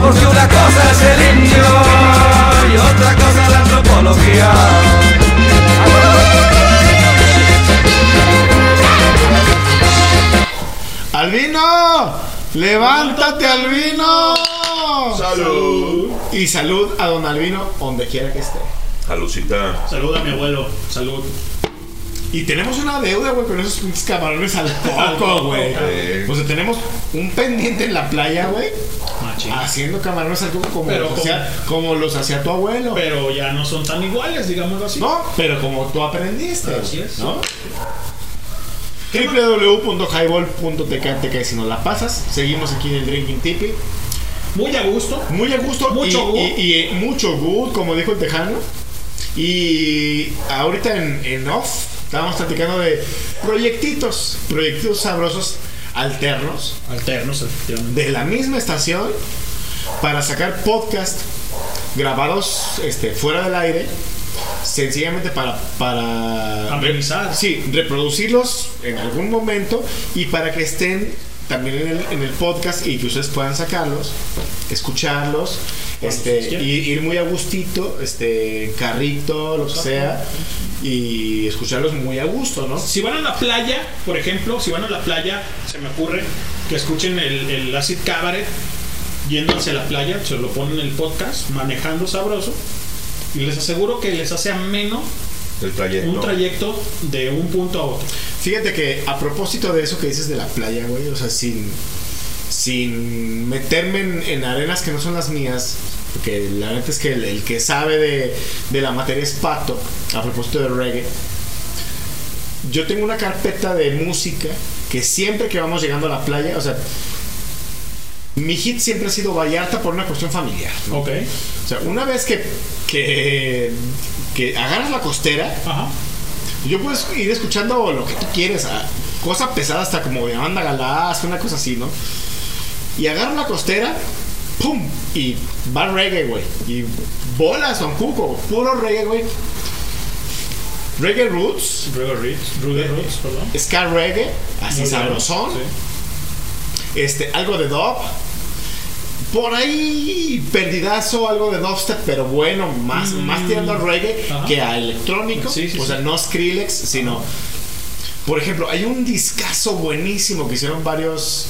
Porque una cosa es el indio y otra cosa la antropología. ¡Albino! ¡Levántate, Albino! ¡Salud! Y salud a don Albino donde quiera que esté. Salucita. Salud a mi abuelo. Salud. Y tenemos una deuda, güey, con esos pinches camarones al coco, güey. Eh. O sea, tenemos un pendiente en la playa, güey. Haciendo camarones al coco como, Pero los, hacía, como los hacía tu abuelo. Pero ya no son tan iguales, digámoslo así. No, pero como tú aprendiste. Así es. ¿No? www.highball.tk si nos la pasas. Seguimos aquí en el Drinking Tipi. Muy a gusto. Muy a gusto. Mucho y, good. Y, y mucho good, como dijo el tejano. Y ahorita en, en off estábamos platicando de proyectitos, proyectitos sabrosos alternos. Alternos, efectivamente. De la misma estación para sacar podcast grabados este, fuera del aire. Sencillamente para, para Amenizar. sí, reproducirlos en algún momento y para que estén también en el, en el podcast y que ustedes puedan sacarlos, escucharlos, este, y ir muy a gustito, este, carrito, lo que sea, y escucharlos muy a gusto, ¿no? Si van a la playa, por ejemplo, si van a la playa, se me ocurre que escuchen el, el Acid Cabaret yendo hacia la playa, se lo ponen en el podcast, manejando sabroso, y les aseguro que les hace ameno El trayecto. un trayecto de un punto a otro. Fíjate que a propósito de eso que dices de la playa, güey, o sea, sin, sin meterme en, en arenas que no son las mías, porque la neta es que el, el que sabe de, de la materia es Pato, a propósito de reggae. Yo tengo una carpeta de música que siempre que vamos llegando a la playa, o sea, mi hit siempre ha sido Vallarta por una cuestión familiar. ¿no? Ok. O sea, una vez que, que, que agarras la costera, yo puedes ir escuchando lo que tú quieres, cosa pesada hasta como de banda galás, una cosa así, ¿no? Y agarro la costera, ¡pum! Y va reggae, güey. Y bolas, son cuco, puro reggae, güey. Reggae roots. Reggae roots, reggae roots, perdón. Ska reggae, así Muy bien, sabrosón. Este, algo de dub. Por ahí perdidazo, algo de dubstep, pero bueno, más, más tirando al reggae Ajá. que a electrónico. Sí, sí, o sea, no Skrillex, sino. Por ejemplo, hay un discazo buenísimo que hicieron varios.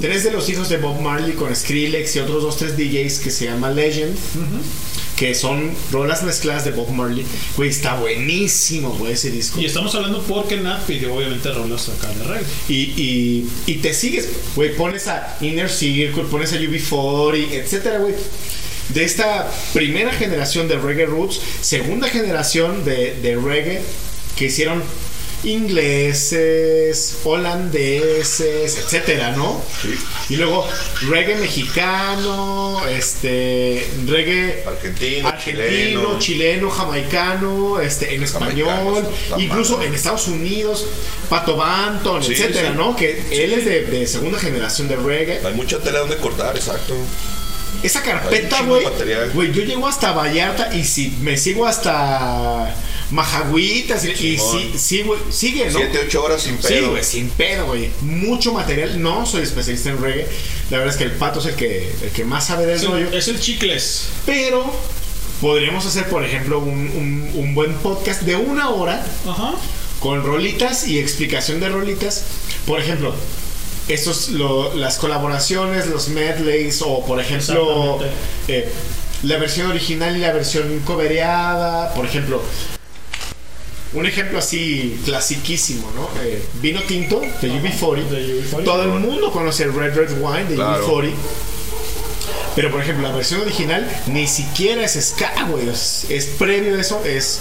Tres de los hijos de Bob Marley con Skrillex y otros dos, tres DJs que se llama Legend. Que son rolas mezcladas de Bob Marley. Güey, está buenísimo, güey, ese disco. Y estamos hablando porque Nat pidió obviamente rolas acá de reggae. Y, y, y te sigues, güey, pones a Inner Circle, pones a UB40, etcétera, güey. De esta primera generación de reggae roots, segunda generación de, de reggae que hicieron ingleses, holandeses, etcétera, ¿no? Y luego reggae mexicano, este, reggae argentino, argentino, chileno, jamaicano, este, en español, incluso en Estados Unidos, Pato Banton, Sí, etcétera, sí. ¿no? Que él es de, de segunda generación de reggae. Hay mucha tela donde cortar, exacto. Esa carpeta, güey, yo llego hasta Vallarta y si me sigo hasta Majagüitas y, sí, sí, güey, sigue, ¿no? Siete, ocho horas sin Sí, pedo. güey, sin pedo, güey. Mucho material. No soy especialista en reggae. La verdad es que el pato es el que, el que más sabe del Es el- rollo. es el chicles. Pero podríamos hacer, por ejemplo, un, un- un buen podcast de una hora con rolitas y explicación de rolitas. Por ejemplo, estos, lo- las colaboraciones, los medleys, o por ejemplo, eh, la versión original y la versión covereada. Por ejemplo, un ejemplo así clasiquísimo, ¿no? Eh, vino tinto de UB40. Todo el mundo conoce el Red Red Wine de Claro. UB40. Pero por ejemplo, la versión original ni siquiera es ska, güey. Es, es previo a eso, es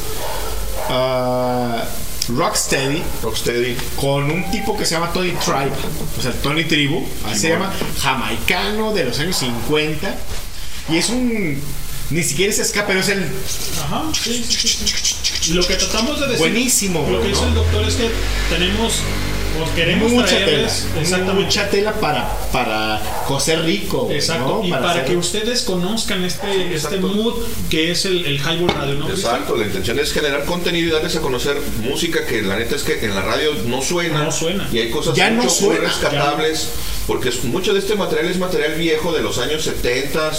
ah, Rocksteady. Rocksteady. Con un tipo que se llama Tony Tribe. O sea, Tony Tribu. Así se llama. Jamaicano de los años 50. Y es un. Ni siquiera es ska, pero es el. Ajá, sí, sí, sí. Lo que tratamos de decir. Buenísimo, Lo que dice el doctor es que tenemos. Pues queremos mucha tela. traerles. Exactamente. Mucha tela para, para coser rico. Exacto, ¿no? y para, hacer- que ustedes conozcan este, este mood que es el, el Highball Radio, ¿no? Cristian? Exacto, la intención es generar contenido y darles a conocer música que la neta es que en la radio no suena. No suena. Y hay cosas Ya no mucho muy suena, rescatables. Porque es- mucho de este material es material viejo de los años 70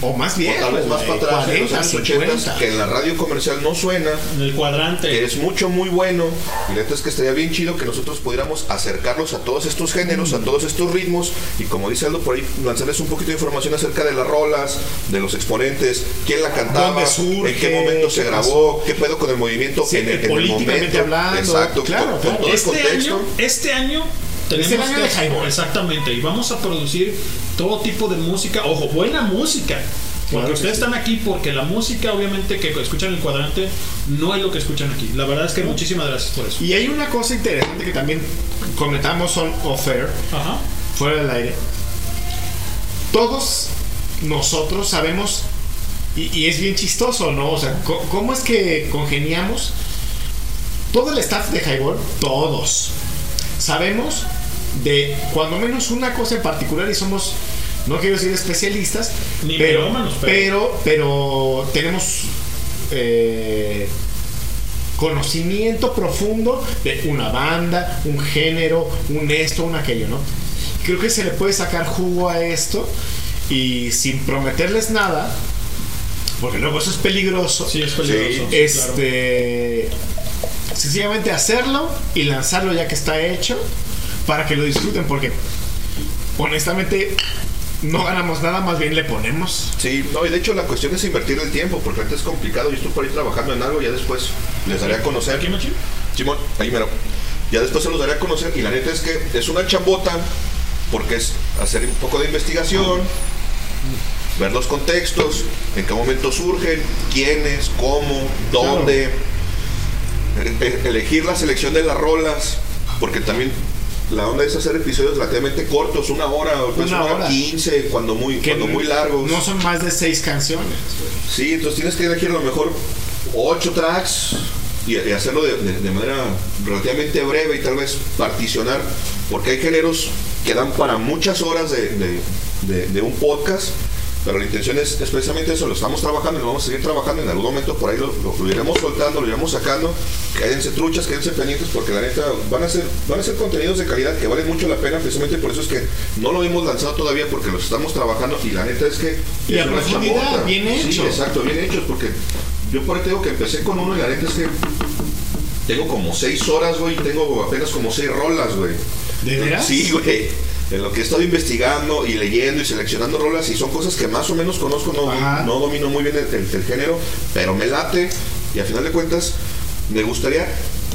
o más viejo, O tal vez más güey, para atrás, de los 40, años 50. 80 que en la radio comercial no suena. En el cuadrante. Que es mucho, muy bueno. Y la neta es que estaría bien chido que nosotros pudiéramos acercarlos a todos estos géneros, a todos estos ritmos. Y como dice Aldo por ahí, lanzarles un poquito de información acerca de las rolas, de los exponentes, quién la cantaba, en qué momento se ¿Qué grabó, qué pedo con el movimiento Sí, en, el, en el momento. hablando, Exacto, claro, con, claro. con todo el Este contexto. año, este año tenemos Es el año que- de. Exactamente, y vamos a producir todo tipo de música, ojo, buena música. Porque Claro ustedes sí. están aquí porque la música, obviamente, que escuchan en el cuadrante no es lo que escuchan aquí. La verdad es que muchísimas gracias por eso. Y hay una cosa interesante que también comentamos on off-air, Ajá. fuera del aire. Todos nosotros sabemos, y, y es bien chistoso, ¿no? O sea, ¿cómo es que congeniamos? Todo el staff de Highball, todos, sabemos de cuando menos una cosa en particular y somos, no quiero decir especialistas, Ni pero, pero- pero, pero tenemos eh, conocimiento profundo de una banda, un género, un esto, un aquello, ¿no? Creo que se le puede sacar jugo a esto y sin prometerles nada, porque luego eso es peligroso. Sí, es peligroso, sí, este, sencillamente hacerlo y lanzarlo ya que está hecho para que lo disfruten, porque honestamente no ganamos nada, más bien le ponemos. Sí, no, y de hecho la cuestión es invertir el tiempo, porque ahorita es complicado. Yo estoy por ahí trabajando en algo, ya después les daré a conocer. ¿Aquí, Machín? Simón, ahí mero. Ya después se los daré a conocer. Y la neta es que es una chambota, porque es hacer un poco de investigación, ver los contextos, en qué momento surgen, quiénes, cómo, dónde, e- e- elegir la selección de las rolas, porque también la onda es hacer episodios relativamente cortos, una hora, Una una hora quince, cuando muy, Que cuando muy largos. No son más de seis canciones. Sí, entonces tienes que elegir a lo mejor ocho tracks y, y hacerlo de, de- de manera relativamente breve y tal vez particionar, porque hay géneros que dan para muchas horas de- de un podcast, pero la intención es, es precisamente eso, lo estamos trabajando y lo vamos a seguir trabajando, en algún momento por ahí lo, lo- lo iremos soltando, lo iremos sacando, quédense truchas, quédense pendientes, porque la neta van a ser, van a ser contenidos de calidad que valen mucho la pena, precisamente por eso es que no lo hemos lanzado todavía porque los estamos trabajando y la neta es que Y es a profundidad, bien Sí, hecho. exacto, bien hechos, porque yo por ahí te digo que empecé con uno y la neta es que tengo como seis horas, güey, y tengo apenas como seis rolas, güey. ¿De veras? Sí, güey. En lo que he estado investigando y leyendo y seleccionando rolas, y son cosas que más o menos conozco, no, no domino muy bien el, el- el género, pero me late, y al final de cuentas, me gustaría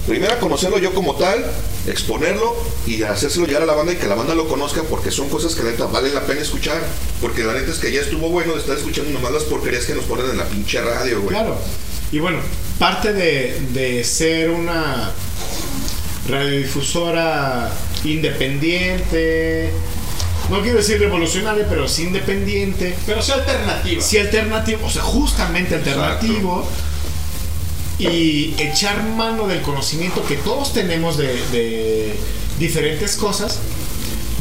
primero conocerlo yo como tal, exponerlo y hacérselo llegar a la banda y que la banda lo conozca, porque son cosas que la neta valen la pena escuchar. Porque la neta es que ya estuvo bueno de estar escuchando nomás las porquerías que nos ponen en la pinche radio, güey. Claro. Y bueno, parte de, de ser una radiodifusora independiente, no quiero decir revolucionaria, pero sí independiente. Pero sí alternativa. Sí alternativo, o sea, justamente alternativo. Y echar mano del conocimiento que todos tenemos de, de diferentes cosas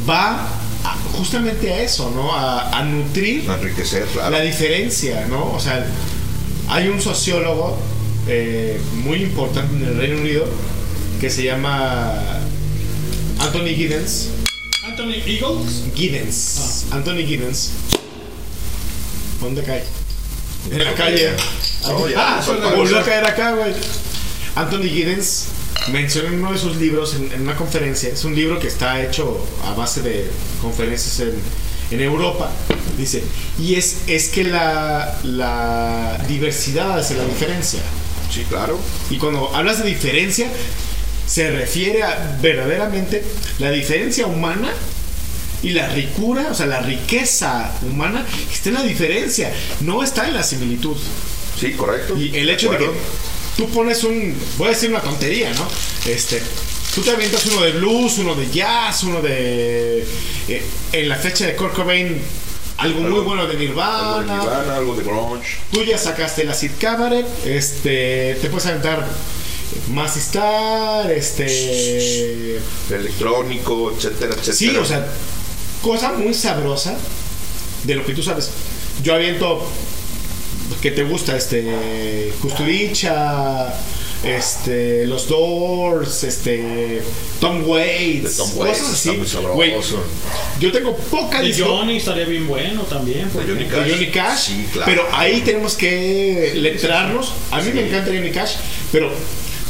va a- justamente a eso, ¿no? A, a nutrir enriquecer, claro. la diferencia, ¿no? O sea, hay un sociólogo eh, muy importante en el Reino Unido que se llama Anthony Giddens. Anthony Eagles. Giddens. Anthony Giddens. ¿Dónde cae? En la calle. Oh, ya, ah, para volvió a caer acá, güey. Anthony Giddens menciona en uno de sus libros, en, en una conferencia, es un libro que está hecho a base de conferencias en, en Europa, dice, y es, es que la, la diversidad hace la diferencia. Sí, claro. Y cuando hablas de diferencia, se refiere a verdaderamente la diferencia humana y la ricura, o sea, la riqueza humana está en la diferencia, no está en la similitud. Sí, correcto. Y el hecho de que tú pones un, voy a decir una tontería, ¿no? Este, tú te avientas uno de blues, uno de jazz, uno de, eh, en la fecha de Kurt Cobain, algo muy bueno de Nirvana. Algo de Nirvana, algo de grunge. Tú ya sacaste el Acid Cabaret, este, te puedes aventar Star, este, Electrónico, etcétera, etcétera. sí, o sea, cosa muy sabrosa de lo que tú sabes. Yo aviento que te gusta, este, Custodicha, este, los Doors, este, Tom Waits, Tom Waits cosas está así. muy sabroso. Güey, yo tengo poca De disco- Johnny estaría bien bueno también. porque- Johnny de Cash. Johnny Cash. Sí, claro. Pero ahí tenemos que letrarnos. A mí me encanta Johnny Cash, pero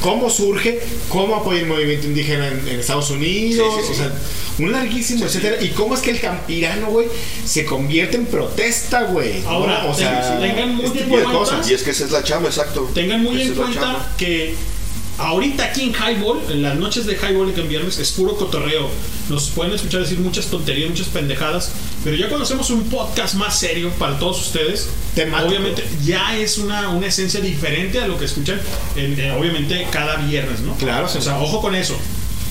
cómo surge, cómo apoya el movimiento indígena en, en Estados Unidos, Sí, sí, sí. o sea, un larguísimo, etcétera. Y cómo es que el campirano, güey, se convierte en protesta, güey. ¿no? Ahora, o sea, tengan muy este en tipo de cuenta- cosas. Y es que esa es la chamba, exacto. Tengan muy Esa en cuenta que ahorita aquí en Highball, en las noches de Highball que en viernes, es puro cotorreo. Nos pueden escuchar decir muchas tonterías, muchas pendejadas, pero ya cuando hacemos un podcast más serio para todos ustedes, Temático. obviamente ya es una, una esencia diferente a lo que escuchan, en- eh, obviamente, cada viernes, ¿no? Claro, O sea, ojo con eso.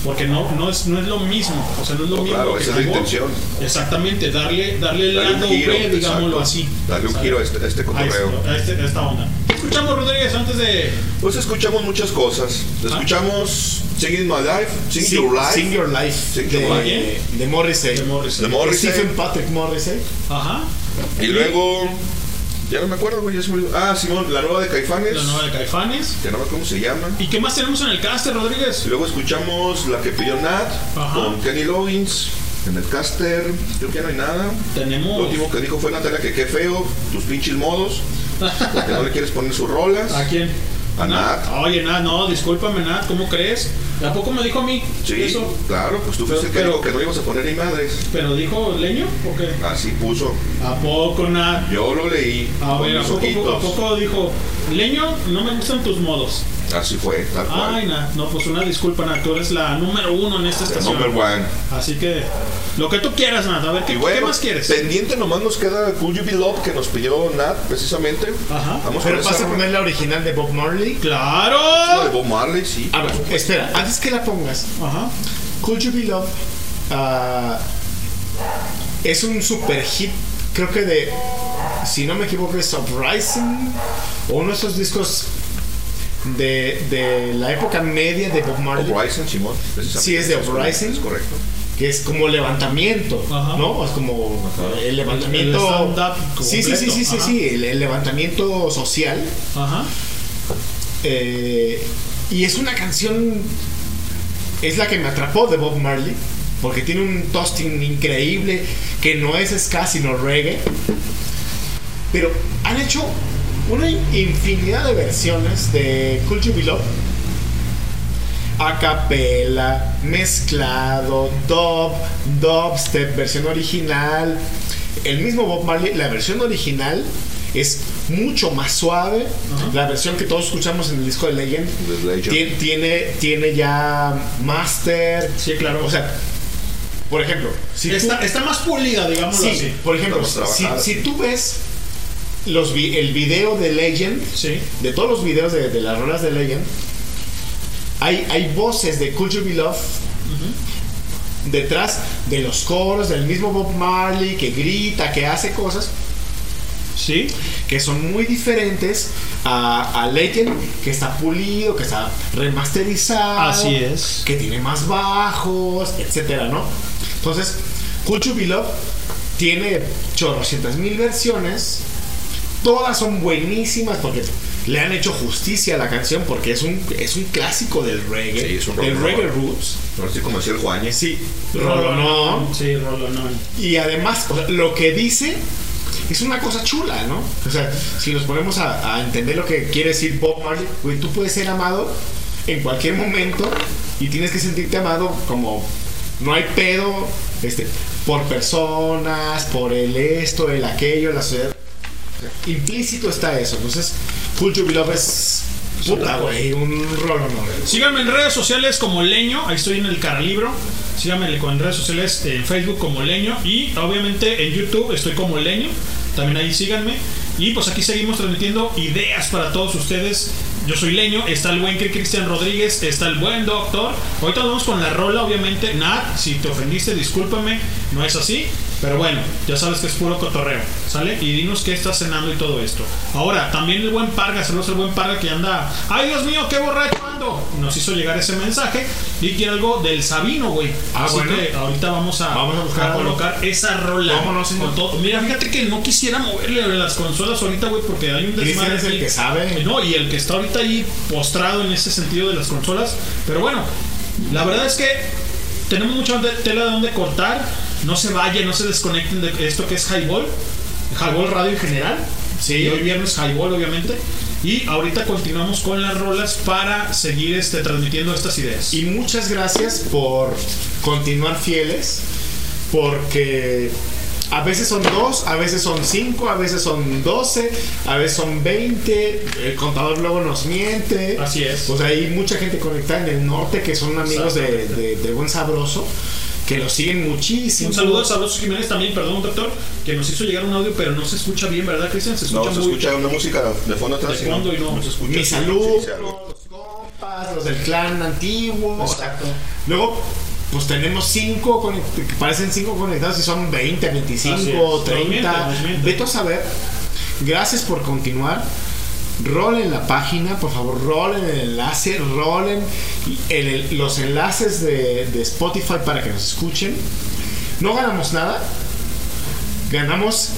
Porque no, no, es, no es lo mismo. O sea, no es lo No, mismo. claro, que esa es la intención. Exactamente, darle, darle el Darle un lado giro, B, digámoslo exacto. así. Darle un ¿Sale? giro a este, a este A, cotorreo. este- a este- a esta onda. ¿Qué escuchamos, Rodríguez, antes de. Pues escuchamos muchas cosas. Escuchamos Singing My Life, Sing, Sing, Your Life. Sing Your Life Sing de, Your Life. de Morrissey. De Morrissey. De Morrissey. Stephen Patrick Morrissey. Ajá. Y luego, ya no me acuerdo, güey. Ah, Simón, la nueva de Caifanes. La nueva de Caifanes. Que no me acuerdo cómo se llama. ¿Y qué más tenemos en el caster, Rodríguez? Y luego escuchamos la que pidió Nat Ajá. con Kenny Loggins. En el caster, creo que ya no hay nada. Tenemos. Lo último que dijo fue Natalia que qué feo, tus pinches modos. Porque no le quieres poner sus rolas. ¿A quién? A Nat. Oye, Nat, no, discúlpame, Nat, ¿cómo crees? ¿A poco me dijo a mí Sí, eso? claro, pues tú fuiste el que dijo que no ibas a poner ni madres. ¿Pero dijo leño o qué? Así puso. ¿A poco, Nat? Yo lo leí A ver, ¿a poco. ¿a poco dijo leño? No me gustan tus modos. Así fue, tal cual. Ay, Nat, no, pues una disculpa, Nat, tú eres la número uno en esta The estación. number one. Así que, lo que tú quieras, Nat, a ver, ¿qué, Y bueno, ¿qué más quieres? pendiente nomás nos queda Cool You Be Love que nos pidió Nat precisamente. Ajá. Vamos Pero vas a poner la original de Bob Marley. ¡Claro! La de Bob Marley, sí. A ver, espera, antes que la pongas, Ajá. Could You Be Love ah, es un super hit, creo que de, si no me equivoco, es Uprising, o uno de esos discos de, de la época media de Bob Marley. Uprising, Simón. Sí, es de Uprising. Es correcto. que es como levantamiento, ¿no? Es como el levantamiento. El sí, sí, sí, sí, sí, sí, el, el levantamiento social. Ajá. Eh, y es una canción, es la que me atrapó de Bob Marley, porque tiene un toasting increíble, que no es ska, sino reggae. Pero han hecho una infinidad de versiones de Cool You Be Love. A capela, mezclado, dub, dubstep, versión original. El mismo Bob Marley, la versión original es mucho más suave. La versión que todos escuchamos en el disco de Legend, Tiene, tiene, tiene ya master. Sí, claro. O sea, por ejemplo, si está, tú- está más pulida, digámoslo Sí, así. por ejemplo, si tú ves los vi- el video de Legend, de todos los videos de, de las rolas de Legend, hay, hay voces de Could You Be Love detrás de los coros del mismo Bob Marley que grita, que hace cosas. Sí. Que son muy diferentes a, a Legend, que está pulido, que está remasterizado. Así es. Que tiene más bajos, etcétera, ¿no? Entonces, Could You Be Love tiene chorrocientas mil versiones. Todas son buenísimas porque le han hecho justicia a la canción porque es un, es un clásico del reggae. Sí, es un del reggae roots. Así como decía el Juañe. Sí, rolonón. Sí, rolonón. Y además, o sea, lo que dice es una cosa chula, ¿no? O sea, si nos ponemos a, a entender lo que quiere decir Bob Marley, güey, tú puedes ser amado en cualquier momento y tienes que sentirte amado como no hay pedo, este, por personas, por el esto, el aquello, la sociedad. Implícito está eso. Entonces, Cool Be Love es puta, güey, un rolo, ¿no? Síganme en redes sociales como Leño, ahí estoy en el Caralibro. Síganme en redes sociales en Facebook como Leño y obviamente en YouTube estoy como Leño. También ahí síganme. Y pues aquí seguimos transmitiendo ideas para todos ustedes. Yo soy Leño, está el buen Cristian Rodríguez, está el buen doctor. Ahorita vamos con la rola, obviamente. Nat, si te ofendiste, discúlpame, no es así. Pero bueno, ya sabes que es puro cotorreo, ¿sale? Y dinos qué estás cenando y todo esto. Ahora, también el buen Parga, saludos al buen Parga que anda. ¡Ay, Dios mío, qué borracho Nos hizo llegar ese mensaje y quiere algo del Sabino, güey. Ah, Así bueno. que ahorita vamos a, Vamos a buscar algo. colocar esa rola. Vámonos. Mira, fíjate que no quisiera moverle las consolas ahorita, güey, porque hay un desmadre. es el que sabe. No, y el que está ahorita ahí postrado en ese sentido de las consolas. Pero bueno, la verdad es que tenemos mucha tela de donde cortar. No se vayan, no se desconecten de esto que es Highball. Highball Radio en general. Sí. Y hoy viernes Highball, obviamente. Y ahorita continuamos con las rolas para seguir este, transmitiendo estas ideas. Y muchas gracias por continuar fieles, porque a veces son dos, a veces son cinco, a veces son doce, a veces son veinte. El contador luego nos miente. Así es. Pues hay mucha gente conectada en el norte que son amigos de, de- de Buen Sabroso, que lo siguen muchísimo. Un saludo a Sabroso Jiménez también, perdón, doctor, que nos hizo llegar un audio, pero no se escucha bien, ¿verdad, Cristian? Se escucha No, se muy escucha una música de fondo atrás. de y no- fondo y no. se escucha. Mi salud, los compas, los del clan antiguo. Exacto. Luego, pues tenemos cinco conect- que parecen cinco conectados y son 20, Así 25, es. Nos 30. mienten, nos mienten. Vete a saber. Gracias por continuar. Rolen la página, por favor, rolen el enlace, rolen el- el- los enlaces de, de Spotify para que nos escuchen. No ganamos nada, ganamos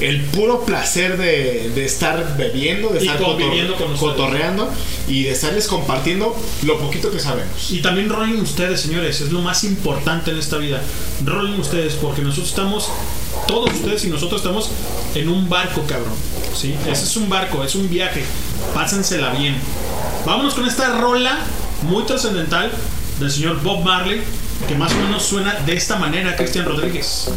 el puro placer de, de estar bebiendo, de Y estar conviviendo con ustedes. cotorreando y de estarles compartiendo lo poquito que sabemos. Y también rolen ustedes, señores, es lo más importante en esta vida. Rolen ustedes, porque nosotros estamos todos ustedes y nosotros estamos en un barco, cabrón. ¿Sí? Ese es un barco, es un viaje. Pásensela bien. Vámonos con esta rola muy trascendental del señor Bob Marley, que más o menos suena de esta manera, Cristian Rodríguez.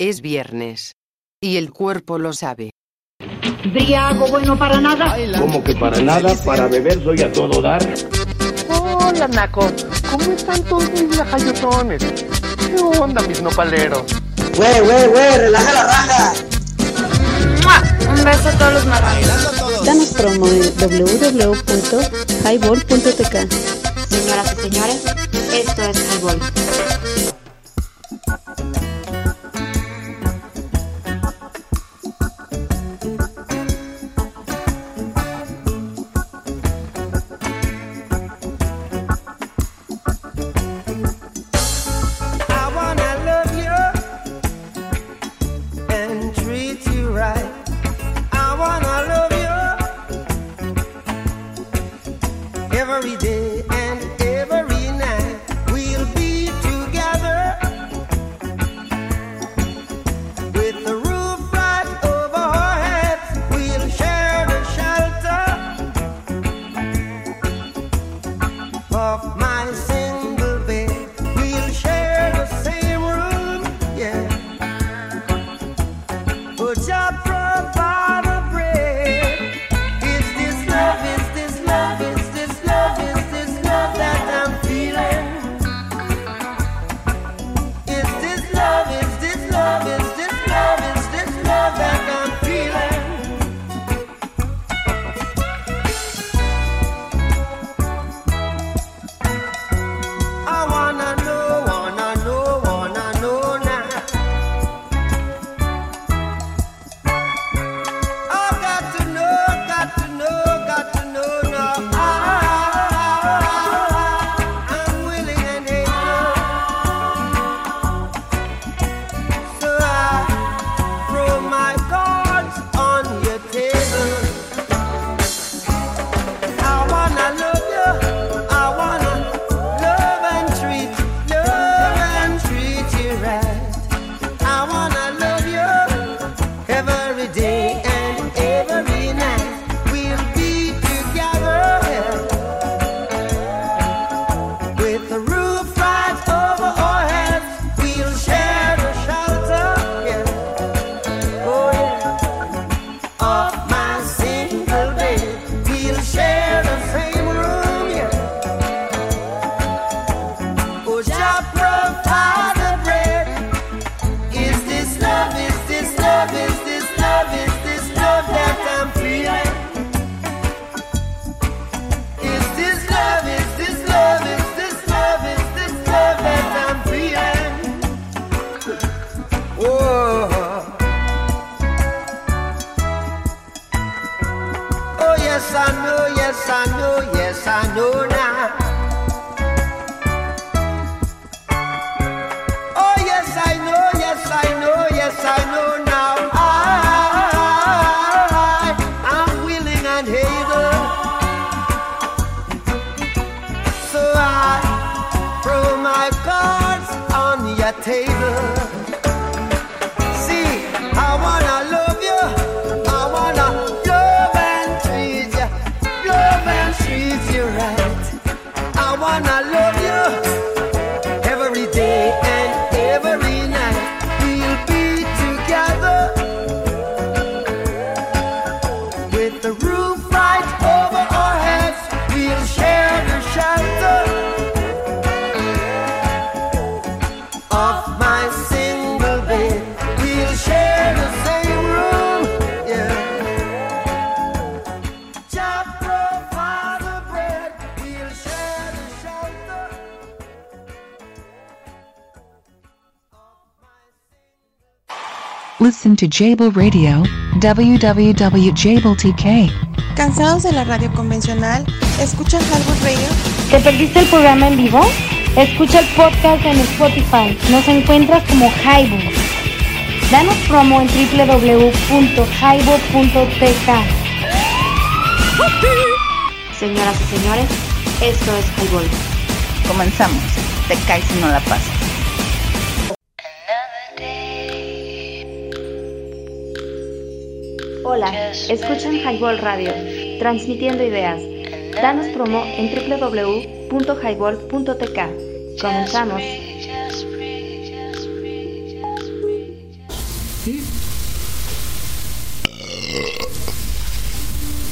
Es viernes. Y el cuerpo lo sabe. Briago bueno para nada. Como que para nada, para beber soy a todo dar. Hola, Naco. ¿Cómo están todos mis lajayotones? ¿Qué onda, mis nopaleros? Güey, güey, güey, relaja la raja. Un beso a todos los marranos. Danos promo en www.highball.tk. Señoras y señores, esto es Highball. To Jable Radio, www.jabletk. ¿Cansados de la radio convencional? ¿Escuchan Hardwood Radio? ¿Te perdiste el programa en vivo? Escucha el podcast en Spotify. Nos encuentras como Highball. Danos promo en www.highball.tk. Señoras y señores, esto es Highball. Comenzamos. Te caes si no la pasas. Hola, escuchan Highball Radio, transmitiendo ideas. Danos promo en www.highball.tk. Comenzamos.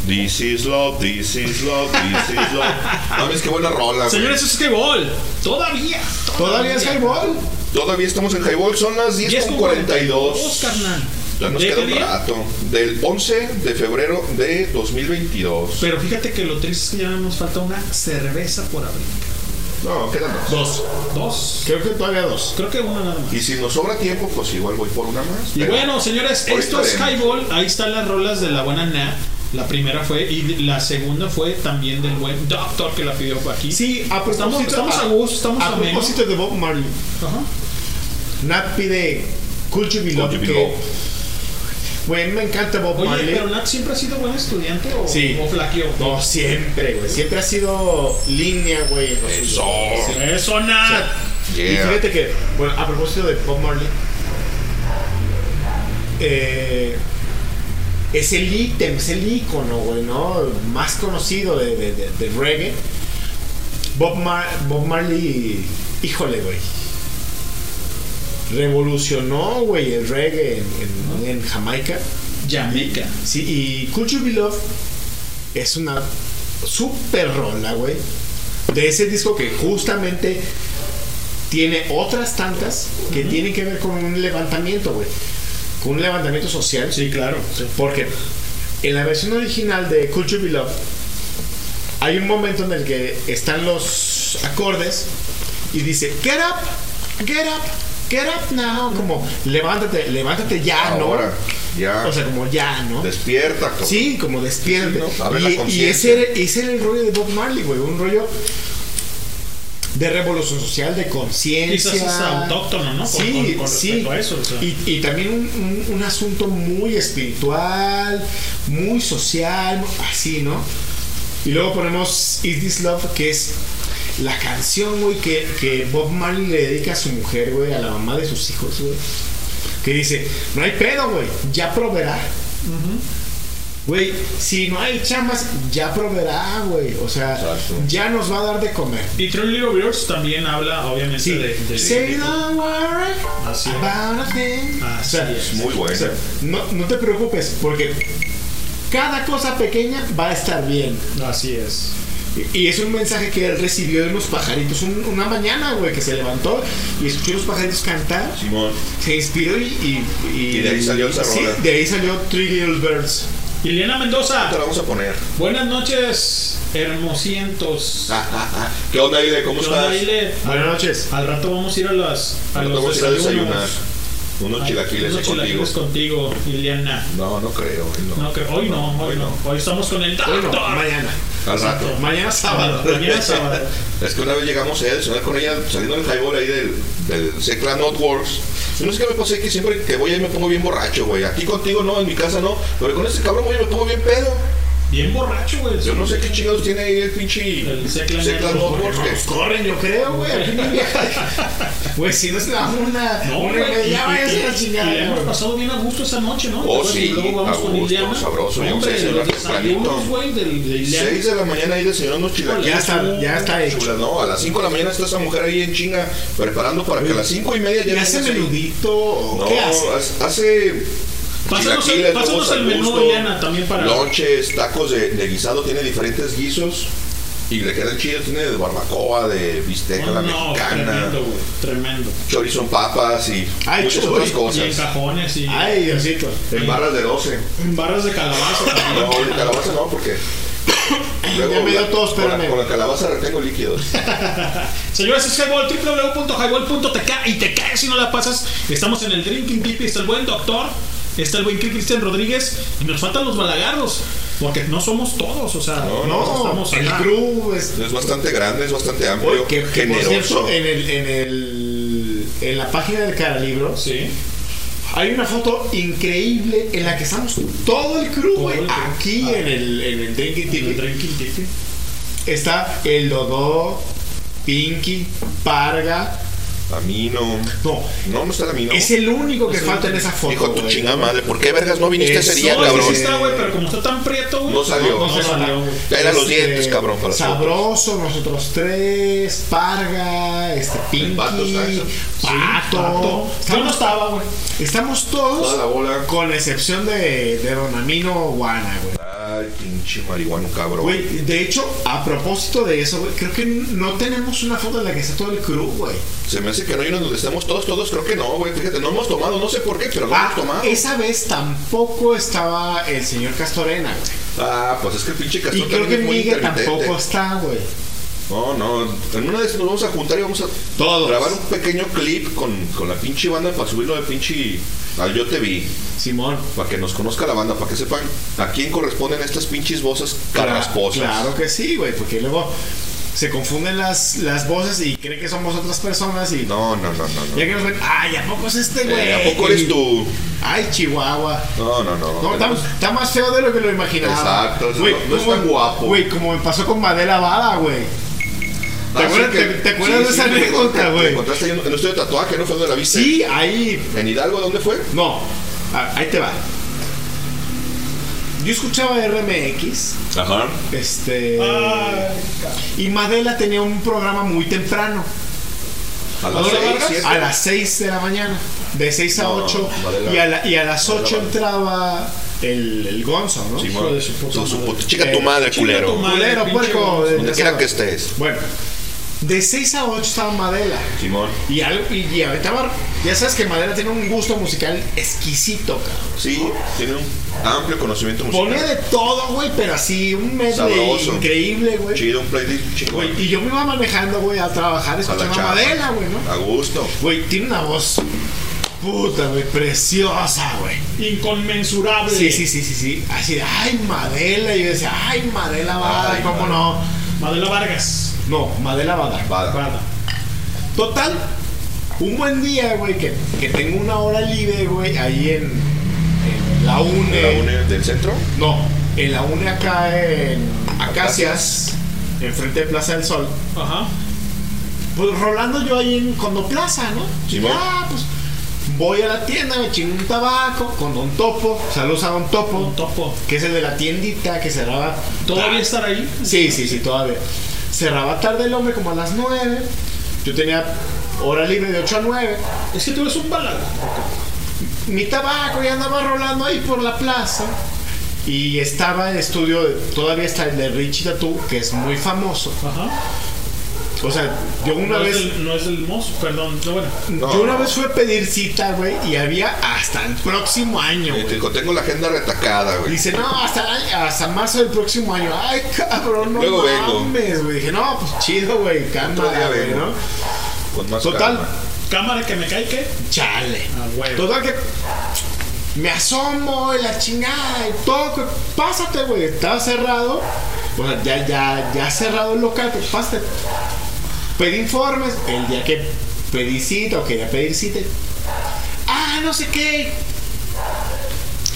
This is love, this is love, this is love. No, es que buena rola. Señores, eso es Highball. Todavía. ¿Todavía es Highball? Todavía estamos en Highball, son las 10 con 42. carnal. Ya nos ¿De queda un día? rato. Del 11 de febrero de 2022. Pero fíjate que lo triste es que ya nos falta una cerveza por abrir. No, quedan dos. Dos. Dos. Creo que todavía dos. Creo que una nada más. Y si nos sobra tiempo, pues igual voy por una más. Y pero bueno, señores, esto es veremos. Highball. Ahí están las rolas de la buena Nat. La primera fue, y la segunda fue también del buen Doctor que la pidió aquí. Sí, a estamos, estamos a gusto, estamos a a menos. propósito de Bob Marley. Nat pide Culture Below Culture que Güey, me encanta Bob Oye, Marley. pero Nat siempre ha sido buen estudiante o, Sí. o flaqueó. No, siempre, güey. Siempre ha sido línea, güey. Eso. suyo. Eso, Nat. Y Yeah. fíjate que, bueno, a propósito de Bob Marley, eh, es el ítem, es el ícono, güey, ¿no? Más conocido de, de- de- del reggae. Bob, Mar- Bob Marley, híjole, güey. Revolucionó, güey, el reggae en, en- en Jamaica. Jamaica. Sí, y Culture Beloved es una super rola, güey. De ese disco que justamente tiene otras tantas que tienen que ver con un levantamiento, güey. Con un levantamiento social. Sí, claro. Porque en la versión original de Culture Beloved hay un momento en el que están los acordes y dice get up, get up, get up now, como levántate, levántate ya, Ahora, ¿no? ya. O sea, como ya, ¿no? Despierta. como- Sí, como despierta. Sí, ¿no? Y, ese, era, ese era el rollo de Bob Marley, güey. Un rollo de revolución social, de conciencia. Quizás es autóctono, ¿no? Sí, con- con sí. a eso, o sea. Y, y también un, un- un asunto muy espiritual, muy social, así, ¿no? Y luego ponemos Is This Love, que es la canción, güey, que, que Bob Marley le dedica a su mujer, güey, a la mamá de sus hijos, güey. Que dice, no hay pedo, güey, ya proveerá. Güey, si no hay chamas, ya proveerá, güey. O sea, ya nos va a dar de comer. Y Three Little Birds también habla, obviamente, Sí. de, de- Say de- don't worry Así es. about a thing. Así O sea, es. Muy buena. o sea, no, no te preocupes, porque cada cosa pequeña va a estar bien. Así es. Y es un mensaje que él recibió de unos pajaritos un- una mañana, güey, que se levantó y escuchó los pajaritos cantar. Simón. Se inspiró y. Y, Y de ahí salió esa sí, de ahí salió Three Little Birds. Liliana Mendoza. Te la vamos a poner. Buenas noches, hermosientos. ¿Qué onda, Ile? ¿Cómo ¿Qué onda, estás? Ile? Buenas noches. Al rato vamos a ir a las a los vamos a ir a desayunos. desayunar. Unos Ay, chilaquiles unos contigo. chilaquiles contigo, Liliana. No, no creo. hoy No. No, creo- hoy no, hoy no. Hoy estamos con el doctor. no, mañana. Al rato. Mañana sábado. Mañana sábado. Es que una vez llegamos a cenar con ella saliendo del highball ahí del, del Secla Networks. Y no sé qué me pasa, que siempre que voy ahí me pongo bien borracho, güey. Aquí contigo no, en mi casa no. Pero con este cabrón, güey, me pongo bien pedo. Bien borracho, güey. Yo no sé qué chingados tiene ahí el pinche El Secla Secla Networks, Networks. Nos que- corren, yo creo, güey. Aquí mi vieja. Güey, si no se da una. No, una güey, y- ya y- vayas a la y- y chingada. le hemos pasado bien a gusto esa noche, ¿no? Oh, sí, y luego vamos con Liliana. sabroso, ya Hombre, tempranito. güey, del de Liliana. 6 de la mañana ahí desayunando unos chilaquiles. Ya está, ya está hecho. No, a las 5 de la mañana está esa mujer ahí en chinga preparando para que a las 5 y media ya ¿Y hace menudito? ¿Qué hace- hace Pásanos el- pásanos el menú, gusto, también para- Lonches, tacos de, de guisado, tiene diferentes guisos. Y le quedan chidos, tiene de barbacoa, de bisteca, la No, mexicana, tremendo, güey. Tremendo. chorizo en papas y Ay, muchas otras Y en cosas. cajones y Ay, Diosito. En barras de 12. en barras de calabaza también. No, de calabaza no, porque. Luego Ya me dio la- tos, la, espérame. con la calabaza retengo líquidos. Señores, es Highball, www.highball.tk y te caes si no la pasas. Estamos en el Drinking Tip, está el buen doctor, está el buen Cristian Rodríguez y nos faltan los balagardos. Porque no somos todos, o sea, No, no, el crew es. Es bastante grande, es bastante amplio, Oye, que, que por generoso. cierto, en, el, en, el, en la página del Caralibro Sí. hay una foto increíble en la que estamos todo el crew, Todo güey. el crew. Aquí Ah. en el, en el Drinking. Está el Dodó, Pinky, Parga. Amino. No, No, no está el amino. es el único que Es el falta en único. esa foto. Hijo tu chingada madre, ¿por qué vergas no viniste ese día, No, cabrón? sí está, güey, pero como está tan prieto, güey. No salió. No, se salió, güey. Era los Este, dientes, cabrón, para Sabroso, nosotros tres, Parga, este Pinky, Pato. Pato. Pato. Yo no estaba, güey. Estamos Toda la todos, bola. con excepción de, de Don Amino Guana, güey. Pinche marihuano, cabrón. Güey, de hecho, a propósito de eso, güey, creo que no tenemos una foto en la que está todo el crew, güey. Se me hace que no hay uno donde estemos todos, todos. Creo que no, güey. Fíjate, no hemos tomado, no sé por qué, pero no Ah, hemos tomado. esa vez tampoco estaba el señor Castorena, güey. Ah, pues es que el pinche Y Castor creo que Miguel tampoco está, güey. No, no. En una de esas nos vamos a juntar y vamos a Todos. grabar un pequeño clip con, con la pinche banda para subirlo de pinche al Yo Te Vi. Simón. Para que nos conozca la banda, para que sepan a quién corresponden estas pinches voces Claro, carrasposas. Claro que sí, güey, porque luego se confunden las, las voces y creen que somos otras personas y No, no, no, no. no. ya que nos ven, ay, ¿a poco es este güey? Eh, ¿A poco eres tú? Ay, Chihuahua. No, no, no. No, está, más feo de lo que lo imaginaba. Exacto, Güey, no- no es tan guapo. Güey, como me pasó con Madela Vada, güey. ¿Te acuerdas, sí que- te- te acuerdas sí, de esa sí, anécdota, güey? encontraste ahí en en el estudio de tatuaje, ¿no fue donde la viste? Sí, ahí. ¿En Hidalgo dónde fue? No, ah, ahí te va. yo escuchaba RMX, Ajá. este. y Madela tenía un programa muy temprano. A las ¿Dónde seis, Vargas? siete. A las 6 de la mañana. De 6 a No, 8. Madela- y, a la- y a las Madela 8 Vargas. entraba el, el Gonzo, ¿no? De su puta Su- su madre. puta- chica tu madre, chica culero. tu madre, Culero, puerco. Donde de- quiera que estés. Bueno, de 6 a 8 estaba Madela. Simón. Y, algo, y, y aventaba- ya sabes que Madela tiene un gusto musical exquisito, cabrón. Sí, tiene un amplio conocimiento musical. Ponía de todo, güey, pero así un medley Sabroso. increíble, güey. Chido, un playlist chingón. Güey, Y yo me iba manejando, güey, a trabajar A la escuchando a chapa. Madela, güey, ¿no? A gusto. Güey, tiene una voz puta, güey, preciosa, güey. Inconmensurable. Sí, sí, sí, sí, sí. Así de, ay, Madela. Y yo decía, ay, Madela Ay, ¿cómo Madela. no? Madela Vargas. No, Madela Bada. Bada. Guarda. Total, un buen día, güey, que, que tengo una hora libre, güey, ahí en, en la UNE. ¿La UNE del centro? No, en la UNE acá en Acacias, enfrente de Plaza del Sol. Ajá. Pues rolando yo ahí en Condoplaza, ¿no? Simón. Ah, pues voy a la tienda, me chingo un tabaco con Don Topo. Saludos a Don Topo. Don Topo. Que es el de la tiendita que cerraba. ¿Todavía estar ahí? Sí, sí, sí, todavía. Cerraba tarde el hombre como a las 9. Yo tenía hora libre de 8 a 9. Es que tú eres un balago. Mi tabaco ya andaba rolando ahí por la plaza. Y estaba el estudio, todavía está el de Richie Tattoo, que es muy famoso. Ajá. O sea, yo una no vez. Es el, no es el mozo, perdón. No, bueno. No. Yo una vez fui a pedir cita, güey, y había hasta el próximo año, Y te güey. tengo la agenda retacada, güey. Dice, no, hasta, el año- hasta marzo del próximo año. Ay, cabrón, no Luego vengo. mames, güey. Dije, no, pues chido, güey, cámara, güey. ¿no? Con más Total, calma. Cámara que me cae, ¿qué? chale. Ah, huevo. Total que me asomo y la chingada y toco. Pásate, güey. Estaba cerrado. O sea, ya, ya, ya cerrado el local, pues pásate. Pedí informes. El día que pedí cita o quería pedir cita. Ah, no sé qué.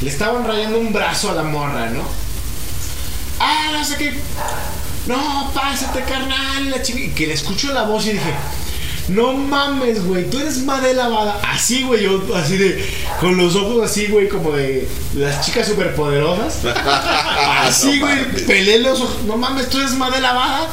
Le estaban rayando un brazo a la morra, ¿no? Ah, no sé qué. No, pásate, carnal. La y que le escucho la voz y dije. No mames, güey, tú eres Madela Bada. Así, güey, yo así de. Con los ojos así, güey, como de las chicas superpoderosas. Así, No güey, mames. pelé los ojos. No mames, tú eres Madela Bada.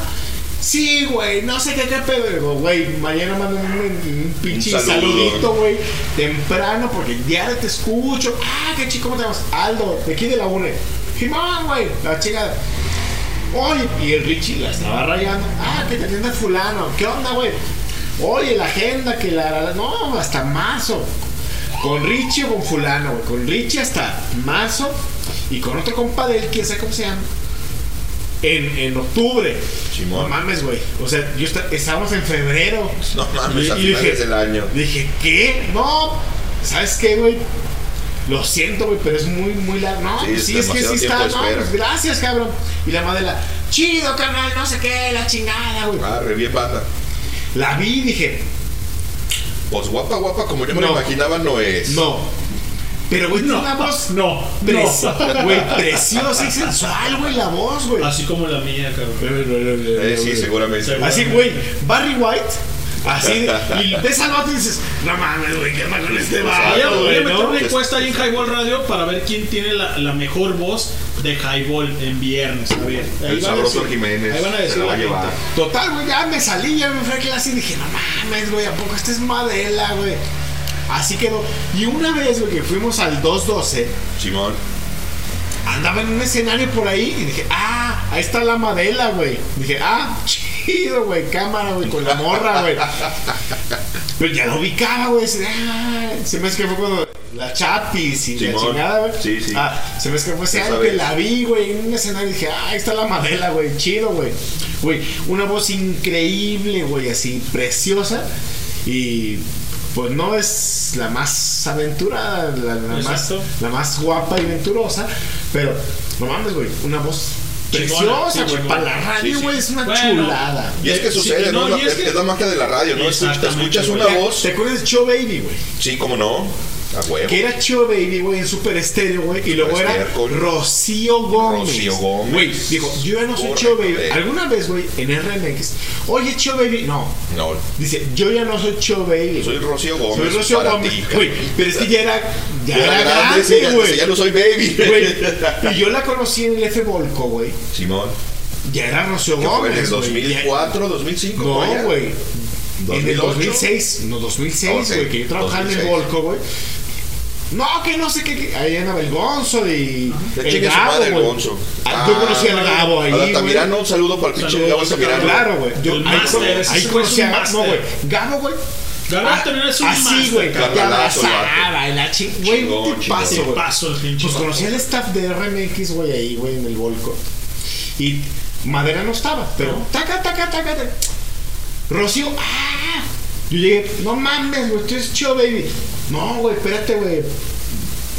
Sí, güey, no sé qué, qué pedo. Güey, mañana mando un, un pinche Un saludito, güey, temprano, porque diario te escucho. Ah, qué chico, ¿cómo te llamas? Aldo, de aquí de la UNE. Jimón, güey, la chingada. Oye, y el Richie la estaba rayando. Ah, que te atiende fulano. ¿Qué onda, güey? Oye, la agenda, que la, la- No, hasta marzo. Con Richie o con fulano, güey. Con Richie hasta marzo. Y con otro compa de él, quién sabe cómo se llama. En, en octubre. No mames, güey. O sea, yo esta- estábamos en febrero. No mames, Y- a y dije- del año. Dije, ¿qué? No, ¿sabes qué, güey? Lo siento, güey, pero es muy, muy largo. No, Sí, es sí, es que sí está. No, pues gracias, cabrón. Y la madela, chido, carnal, no sé qué, la chingada, güey. Ah, re bien banda. La vi y dije, Pues guapa, guapa, como yo me No. imaginaba, no es. no. Pero, güey, tiene una voz No. preci- no. güey, preciosa y sensual, güey, la voz, güey. Así como la mía, cabrón. Eh, sí, seguramente. Así, güey, Barry White. Así, de- y ves al vato y dices, no mames, güey, ¿qué onda con este vato, voy a meter no? una encuesta ahí en Highball Radio para ver quién tiene la, la mejor voz de Highball en viernes. A ver, ahí El sabroso decir- Jiménez. Ahí van a se decir la va a la llevar. gente. Total, güey, ya me salí, ya me fui a clase y dije, no mames, güey, ¿a poco este es Madela, güey? Así quedó. Y una vez, güey, que fuimos al 212, Simón. andaba en un escenario por ahí y dije, ah, ahí está la Madela, güey. Dije, ah, chido, güey, cámara, güey, con la morra, güey. Pero ya lo ubicaba, güey. Ah, se me hace que fue cuando la chapis y la chingada, güey. Sí, sí. Ah, se me hace que fue ese año que la vi, güey, en un escenario y dije, ah, ahí está la Madela, güey, chido, güey. Güey, una voz increíble, güey, así, preciosa. Y pues no es la más aventurada, la, la más, la más guapa y venturosa, pero no mames, güey, una voz preciosa, sí, güey, para la radio, Sí, sí. güey, es una Bueno, chulada. Y es que Sí, sucede, no, Es, es que- es la magia de la radio, ¿no? Escuchas- escuchas una voz. ¿Te acuerdas de Show Baby, güey? Sí, cómo no. A huevo. Que era Chio Baby, güey, en Super Estéreo, güey. Y luego era. Rocío Gómez. Rocío Gómez. Güey, dijo, yo ya no soy Chio Baby. ¿Alguna vez, güey, en RMX? Oye, Chio Baby. No. No, Dice, yo ya no soy Chio Baby. soy Rocío Gómez. Soy Rocío Gómez. Güey, pero es que ya era, ya era grande, güey. ya no soy baby. Güey, Y yo la conocí en el F Volco, güey. Simón. Ya era Rocío ¿Qué fue en Gómez. el güey. 2004, 2005? por allá? No, güey. En el 2008. 2006, no, 2006, Ok, güey, que yo trabajaba en el 2006. Volco, güey. No, que no sé qué, ahí andaba el Gonzo y el Gabo, madre el güey. Gonzo. Ah, yo conocí al Gabo ahí, A la güey. Tamirano, un saludo para el pinche Gabo Tamirano. Claro, güey. Yo El ahí, conocí a. No, güey. Gabo, güey. Gabo Ah, también es un Así, güey. Te abrazaba, la. Güey, un chingón. güey. Paso el pinche Pues conocí al staff de RMX, güey, ahí, güey, en el Volco. Y Madera no estaba, pero taca, taca, taca, taca. Rocío, ¡ah! Yo llegué, no mames, güey, tú eres chido, baby. No, güey, espérate, güey.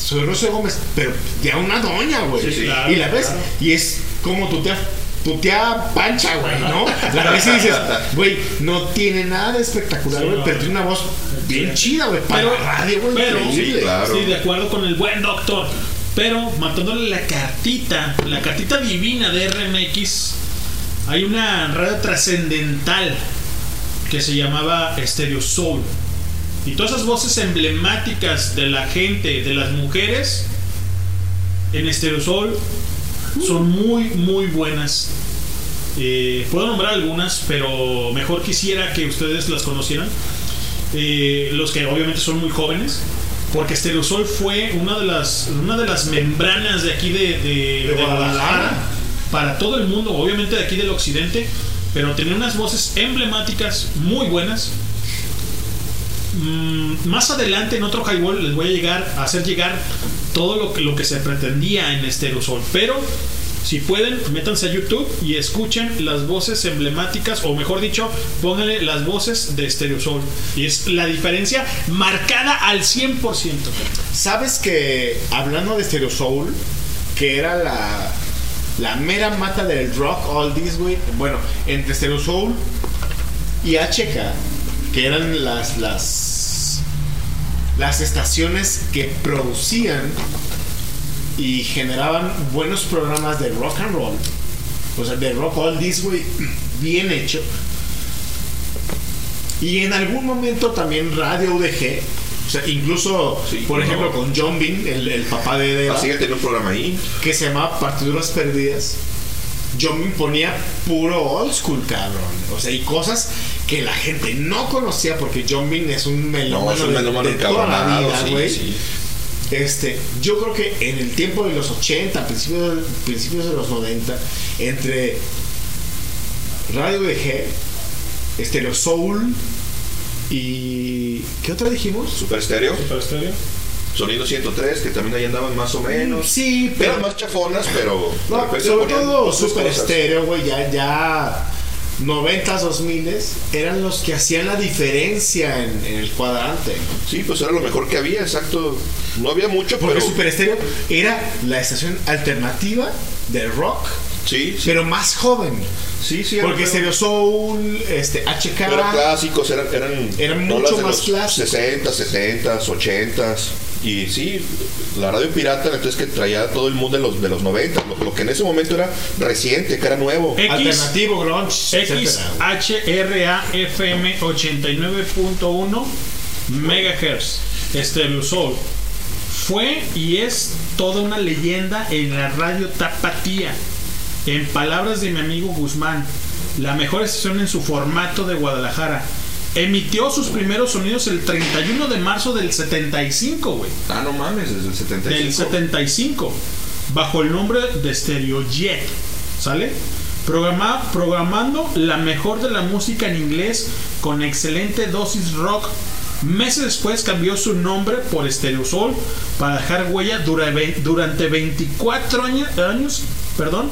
Soy Rocío Gómez, pero ya una doña, güey. Sí, sí, claro, y la ves, claro. y es como tu tía, tu tía pancha, güey, ¿no? La ves y dices, güey, no tiene nada de espectacular, Sí, güey, no. pero tiene una voz bien chida, güey, para Pero, la radio, güey, pero increíble. Sí, claro. sí, de acuerdo con el buen doctor. Pero matándole la cartita, la cartita divina de RMX, hay una radio trascendental que se llamaba Stereo Soul. Y todas esas voces emblemáticas de la gente, de las mujeres, en Stereo Soul son muy, muy buenas. Eh, puedo nombrar algunas, pero mejor quisiera que ustedes las conocieran. Eh, los que obviamente son muy jóvenes. Porque Stereosol fue una de las, una de las membranas de aquí de, de- de Guadalajara para todo el mundo, obviamente de aquí del occidente, pero tenía unas voces emblemáticas muy buenas. Mm, más adelante en otro highball les voy a llegar a hacer llegar todo lo que, lo que se pretendía en Stereosol, pero si pueden, métanse a YouTube y escuchen las voces emblemáticas, o mejor dicho, pónganle las voces de Stereosol. Y es la diferencia marcada al 100%. ¿Sabes que hablando de Stereo Soul, que era la, la mera mata del rock oldies, güey? Bueno, entre Stereo Soul y HK, que eran las, las, las estaciones que producían y generaban buenos programas de rock and roll, o sea, de rock oldies, güey, bien hecho. Y en algún momento también Radio UDG, o sea, incluso, Sí, por no. ejemplo, con John Bean, el, el papá de Deva, Así que tenía un programa ahí. que se llamaba Partiduras Perdidas. John Bean ponía puro old school, cabrón. O sea, y cosas que la gente no conocía porque John Bean es un melómano, No, es un de- melómano de, toda la vida, güey. sí. Este, yo creo que en el tiempo de los 80, principios, principios de los 90, entre Radio DG, Stereo Soul y. ¿Qué otra dijimos? Super Stereo. Super Stereo. Sonido 103, que también ahí andaban más o menos. Sí, pero. Eran más chafonas, pero. No, sobre todo Super cosas. Stereo, güey, ya, ya 90s, 2000 eran los que hacían la diferencia en, en el cuadrante. Sí, pues era lo mejor que había, exacto. No había mucho, Porque pero. Super Stereo era la estación alternativa de rock, Sí, sí. pero más joven. sí, sí. Porque Stereo Soul, este, HK, eran clásicos, eran. Eran, Eran mucho de más clásicos. 60, 70, 80. Y sí, la radio pirata, entonces que traía a todo el mundo de los, de los 90, lo, lo que en ese momento era reciente, que era nuevo. X, alternativo, grunge. XHRA-FM 89.1 megahertz Stereo Soul fue y es toda una leyenda en la radio tapatía en palabras de mi amigo Guzmán la mejor estación en su formato de Guadalajara emitió sus primeros sonidos el 31 de marzo del 75 güey Ah, no mames, desde el 75. del 75 bajo el nombre de Stereo Jet ¿sale? Programa- programando la mejor de la música en inglés con excelente dosis rock meses después cambió su nombre por Stereo Soul para dejar huella durante 24 años, años perdón,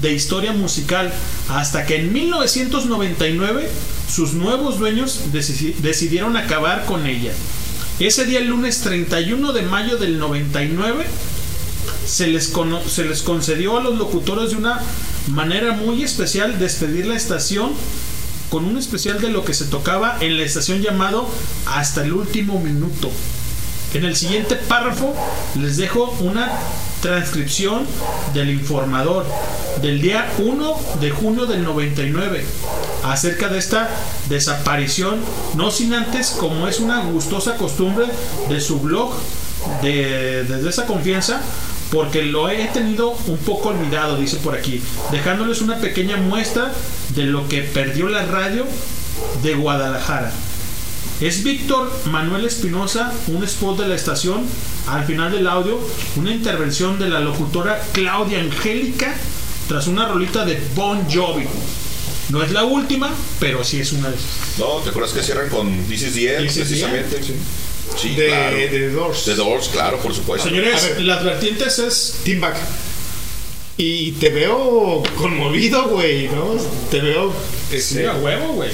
de historia musical hasta que en 1999 sus nuevos dueños deci- decidieron acabar con ella ese día, el lunes 31 de mayo del 99, se les, se les concedió a los locutores de una manera muy especial despedir la estación con un especial de lo que se tocaba en la estación llamado Hasta el último minuto. En el siguiente párrafo les dejo una transcripción del informador del día 1 de junio del 99 acerca de esta desaparición, no sin antes, como es una gustosa costumbre de su blog, de, desde esa confianza, porque lo he tenido un poco olvidado, dice por aquí, dejándoles una pequeña muestra de lo que perdió la radio de Guadalajara. Es Víctor Manuel Espinosa, un spot de la estación, al final del audio, una intervención de la locutora Claudia Angélica tras una rolita de Bon Jovi. No es la última, pero sí es una de esas. No, ¿te acuerdas que cierran con This is the End, This is the precisamente? Sí, Sí, De- claro. de Doors. The Doors, claro, por supuesto. Señores, las vertientes es Team Back. Y te veo conmovido, güey, ¿no? Te veo. Sí, Este, a huevo, güey.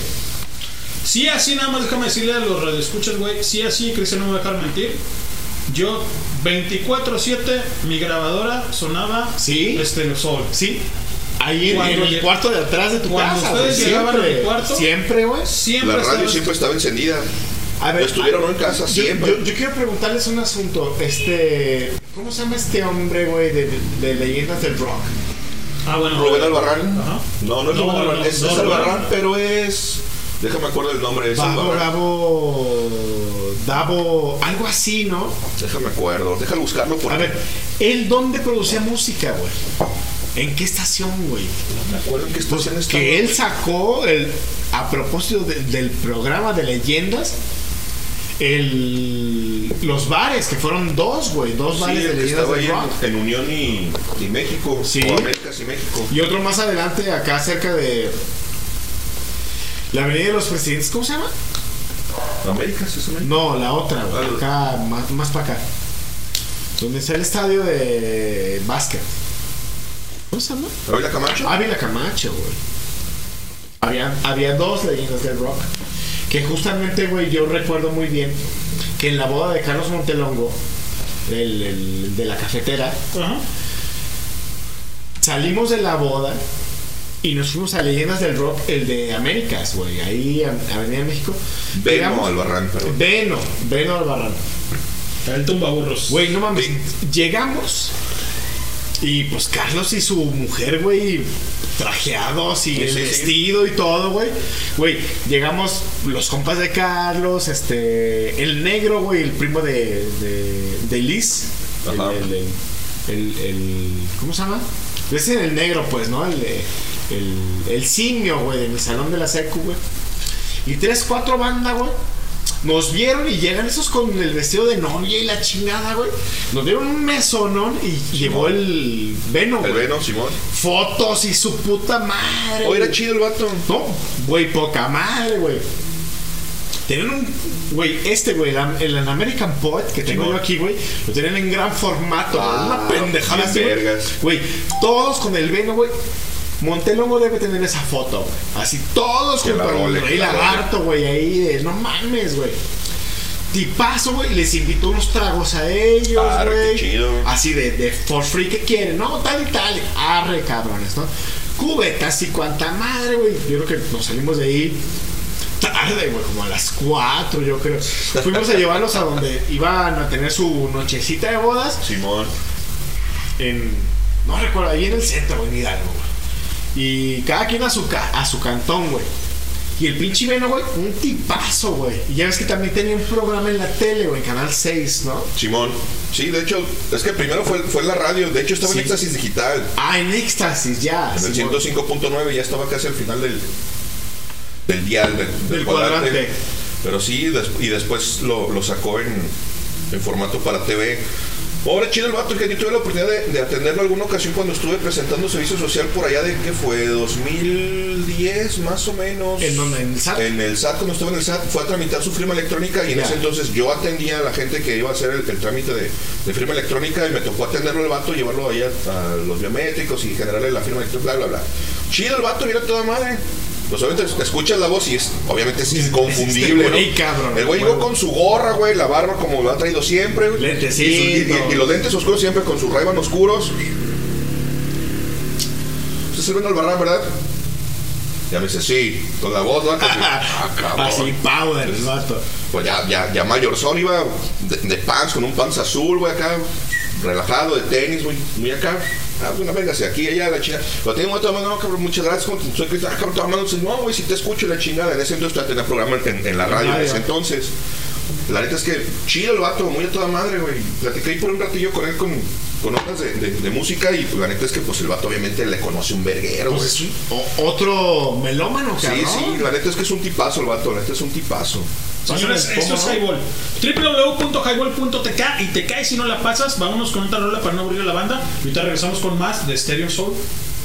Sí, así nada más déjame decirle a los radioescuchas, güey. Sí, así, Cristian no me va a dejar mentir. Yo, 24-7, mi grabadora sonaba Sí. Estéreo Sol. Sí. Ahí en, en el cuarto de atrás de tu cuando casa. ustedes güey. llegaban a Siempre, mi cuarto, Siempre, güey. Siempre La radio estaba- siempre estaba encendida. A ver, Estuvieron a- en casa yo, siempre. Yo, yo quiero preguntarles un asunto. Este. ¿Cómo se llama este hombre, güey, de, de leyendas del rock? Ah, bueno. Rubén Albarrán. Ajá. No, no es No, Rubén Albarrán, no, es, no, es no, Albarrán, pero es. Déjame acuerdo el nombre. Es Babo, Albarrán. Gabo. Davo. Algo así, ¿no? Déjame acuerdo. Déjame buscarlo porque. A ver, ¿él dónde producía música, güey? ¿En qué estación, güey? me acuerdo en qué estación estaba. Que él sacó el. A propósito de- del programa de leyendas. El, los bares, que fueron dos, güey. Dos Sí, bares de leyendas estaba rock. en, en Unión y, y México. Sí. O Américas y México. Y otro más adelante, acá cerca de. La Avenida de los Presidentes, ¿cómo se llama? Américas, eso me- No, la otra, güey. Acá, más, más para acá. Donde está el estadio de básquet. ¿Cómo se llama? ¿Ávila Camacho? Ávila Camacho, güey. Había, había dos leyendas del rock. Que justamente, güey, yo recuerdo muy bien que en la boda de Carlos Montelongo, el, el de la cafetera, Ajá. salimos de la boda y nos fuimos a Leyendas del Rock, el de Américas, güey, ahí en Avenida México. Beno Llegamos- Albarrán, perdón. Beno, Beno Albarrán. El tumbaburros. Güey, no mames. Llegamos y pues Carlos y su mujer, güey, trajeados y Sí, el sí, sí. vestido y todo, güey. Güey, llegamos los compas de Carlos, este, el negro, güey, el primo de, de, de Liz. El, Ajá. el, el, el- el- ¿Cómo se llama? Ese es el negro, pues, ¿no? El, de- el, el simio, güey, en el salón de la secu, güey. Y tres, cuatro bandas, güey. Nos vieron y llegan esos con el vestido de novia y la chingada, güey. Nos dieron un mesonón y llegó el Veno, El güey. Beno, Simón. Fotos y su puta madre. Oh, era chido el vato. No, güey, poca madre, güey. Tienen un. Güey, este, güey, el, el American Poet que tengo yo aquí, güey, lo tienen en gran formato, güey, Ah, Una pendejada así, güey. todos con el veno, güey. Montelongo debe tener esa foto, güey. Así, todos con el rey lagarto, güey, ahí de. No mames, güey. Tipazo, güey. Les invitó unos tragos a ellos, güey. Así de, de for free que quieren, ¿no? Tal y tal. Arre, cabrones, ¿no? Cubetas y cuanta madre, güey. Yo creo que nos salimos de ahí tarde, güey, como a las 4, yo creo. Fuimos a llevarlos a donde iban a tener su nochecita de bodas. Simón. En. No recuerdo, ahí en el centro, güey, en Hidalgo, güey. Y cada quien a su, ca- a su cantón, güey. Y el pinche Veno, güey, un tipazo, güey. Y ya ves que también tenía un programa en la tele, güey, en Canal 6, ¿no? Simón. Sí, de hecho, es que primero fue, fue en la radio. De hecho, estaba Sí. en Éxtasis Digital. Ah, en Éxtasis, ya. En el Simón. 105.9 ya estaba casi al final del, del dial, del, Del cuadrante. Pero sí, des- y después lo, lo sacó en, en formato para TV. Ahora chido el vato, que yo tuve la oportunidad de, de atenderlo alguna ocasión cuando estuve presentando servicio social por allá de que fue 2010 más o menos. ¿En dónde? ¿En el SAT? En el SAT, cuando estuve en el SAT, fue a tramitar su firma electrónica y en Ya. ese entonces yo atendía a la gente que iba a hacer el, el trámite de, de firma electrónica y me tocó atenderlo al vato, llevarlo ahí a, los biométricos y generarle la firma electrónica, bla, bla, bla. Chido el vato, mira toda madre. Pues obviamente escuchas la voz y es, obviamente es inconfundible, Este güey, ¿no? el güey llegó con su gorra, güey, la barba como lo ha traído siempre. güey. Lentecito. Y, y- y los lentes oscuros siempre con sus rayban oscuros. Usted se ven al barran, ¿verdad? Ya me dice, sí, con la voz, así, ah. Así, power, el vato. Pues ya, ya, ya mayor son iba de, de pants, con un pants azul, güey, acá, relajado, de tenis, muy, muy acá. Ah, bueno, véngase, aquí, allá, la chingada. Lo tengo tomando, no, cabrón, muchas gracias. ¿cómo te- Soy Cristian, ah, cabrón, tomando, no, güey, si te escucho la chingada. En ese entonces tenía programa en, en la radio, en ese entonces. La neta es que chido el vato, muy a toda madre, güey. Platiqué ahí por un ratillo con él con, con otras de, de- de música y pues, la neta es que pues el vato obviamente le conoce un verguero. Pues es un- o- otro melómano, Sí, cabrón. sí, la neta es que es un tipazo el vato, la neta es un tipazo. Señores, esto es Highball. www.highball.tk y te cae si no la pasas. Vámonos con otra rola para no aburrir a la banda. Y ahorita regresamos con más de Stereo Soul.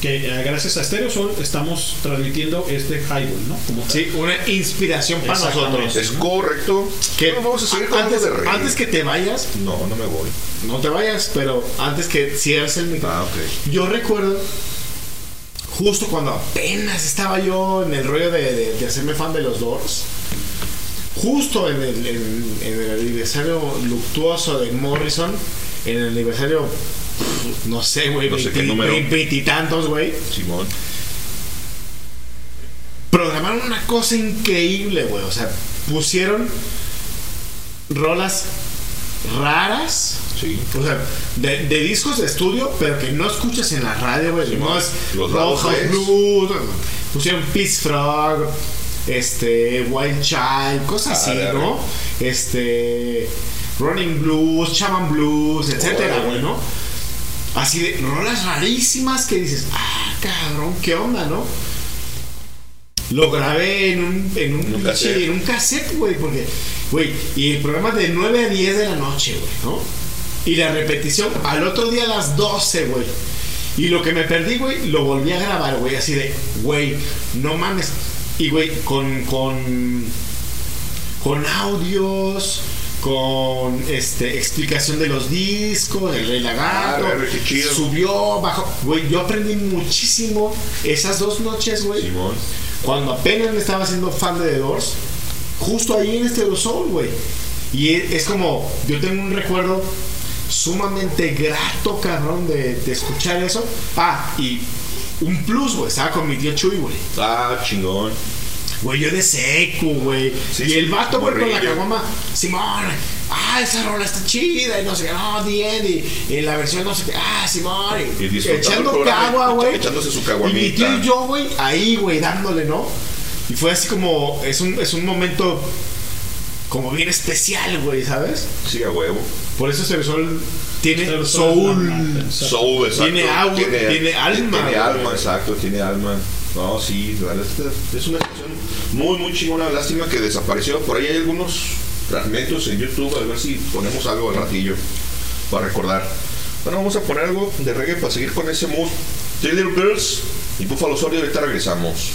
Que eh, gracias a Stereo Soul estamos transmitiendo este Highball, ¿no? Como tal. Sí, una inspiración para nosotros. Es correcto. Que vamos a seguir con antes, de antes que te vayas, No, no me voy. no te vayas, pero antes que cierres el micrófono. Ah, ok. Yo recuerdo justo cuando apenas estaba yo en el rollo de, de- de hacerme fan de los Doors. Justo en el, en- en el aniversario luctuoso de Morrison, en el aniversario, no sé, güey, No sé qué güey. Simón. programaron una cosa increíble, güey. O sea, pusieron rolas raras. Sí. O sea, de, de discos de estudio, pero que no escuchas en la radio, güey. No es Los Rojo Bs. Blues. Pusieron Peace Frog, este, Wild Child, cosas así, Arre, arre. ¿no? Este, Running Blues, Chaman Blues, etcétera, güey, ¿no? Así de rolas rarísimas que dices, ah, cabrón, ¿qué onda, no? Lo grabé en un, en un, un cassette. en un cassette, güey, porque, güey, y el programa de 9 a 10 de la noche, güey, ¿no? Y la repetición al otro día a las 12, güey. Y lo que me perdí, güey, lo volví a grabar, güey, así de, güey, no mames. Y, güey, con, con, con audios, con este, explicación de los discos, el Rey Lagarto, Ah, subió, bajó. Güey, yo aprendí muchísimo esas dos noches, güey. Simón. Cuando apenas me estaba haciendo fan de The Doors, justo ahí en este Soul, güey. Y es, es como, yo tengo un recuerdo sumamente grato, cabrón, de, de escuchar eso. Ah, y un plus, güey, estaba con mi tío Chuy, güey. Ah, chingón. Güey, yo de seco, güey. Sí, y el vato, güey, con la caguama, Simón, ah, esa rola está chida, y no sé qué, no, bien, y, y la versión no sé qué, ah, Simón, y, Y echando cagua, güey. echándose su Y mi caguamita. tío y yo, güey, ahí, güey, dándole, ¿no? Y fue así como, es un, es un momento como bien especial, güey, ¿sabes? Sí, a huevo. Por eso se Sol tiene soul. Exacto. Soul, exacto. Tiene agua, tiene alma, Tiene alma, exacto, tiene alma. No, sí, la verdad es una canción muy, muy chingona. Lástima que desapareció. Por ahí hay algunos fragmentos en YouTube. A ver si ponemos algo al ratillo para recordar. Bueno, vamos a poner algo de reggae para seguir con ese mood. Little Girls y Buffalo Soldier. Ahorita regresamos.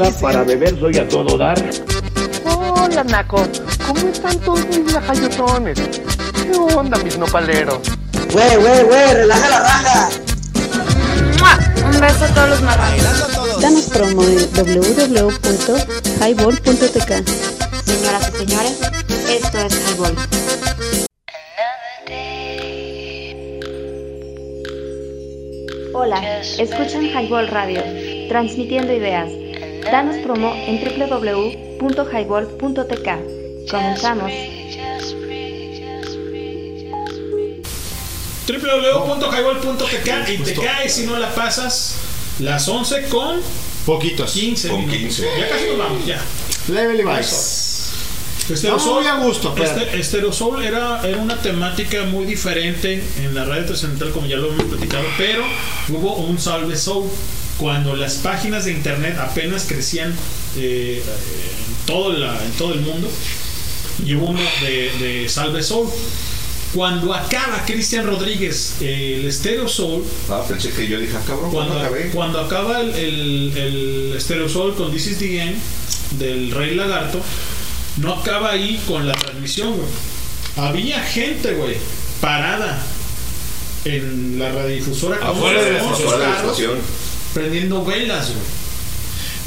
Para nada, para beber soy a todo dar. Hola, Naco. ¿Cómo están todos mis lajayotones? ¿Qué onda, mis nopaleros? Güey, güey, güey, relaja la raja. Un beso a todos los marranos. Danos promo en www.highball.tk. Señoras y señores, esto es Highball. Hola, escuchan Highball Radio, transmitiendo ideas. Danos promo en www.highball.tk. Comenzamos. www.highball.tk y te caes si no la pasas las 11 con Poquitos. 15 Con minutos. 15. Ya casi nos vamos, ya. Level Estamos muy a gusto, este, Estéreo Soul era, era una temática muy diferente en la radio central, como ya lo hemos platicado, pero hubo un Salve Soul cuando las páginas de internet apenas crecían eh, en, todo la- en todo el mundo y hubo uno de, de Salve Soul. Cuando acaba Cristian Rodríguez eh, el Stereo Soul, Ah, pensé que yo dije, ah, cabrón, cuando, ¿cuándo acabé? cuando acaba el, el, el Stereo Soul con This is the End del Rey Lagarto, no acaba ahí con la transmisión, güey. Había gente, güey, parada en la radiodifusora Afuera de la de la carros, estación. Prendiendo velas, güey.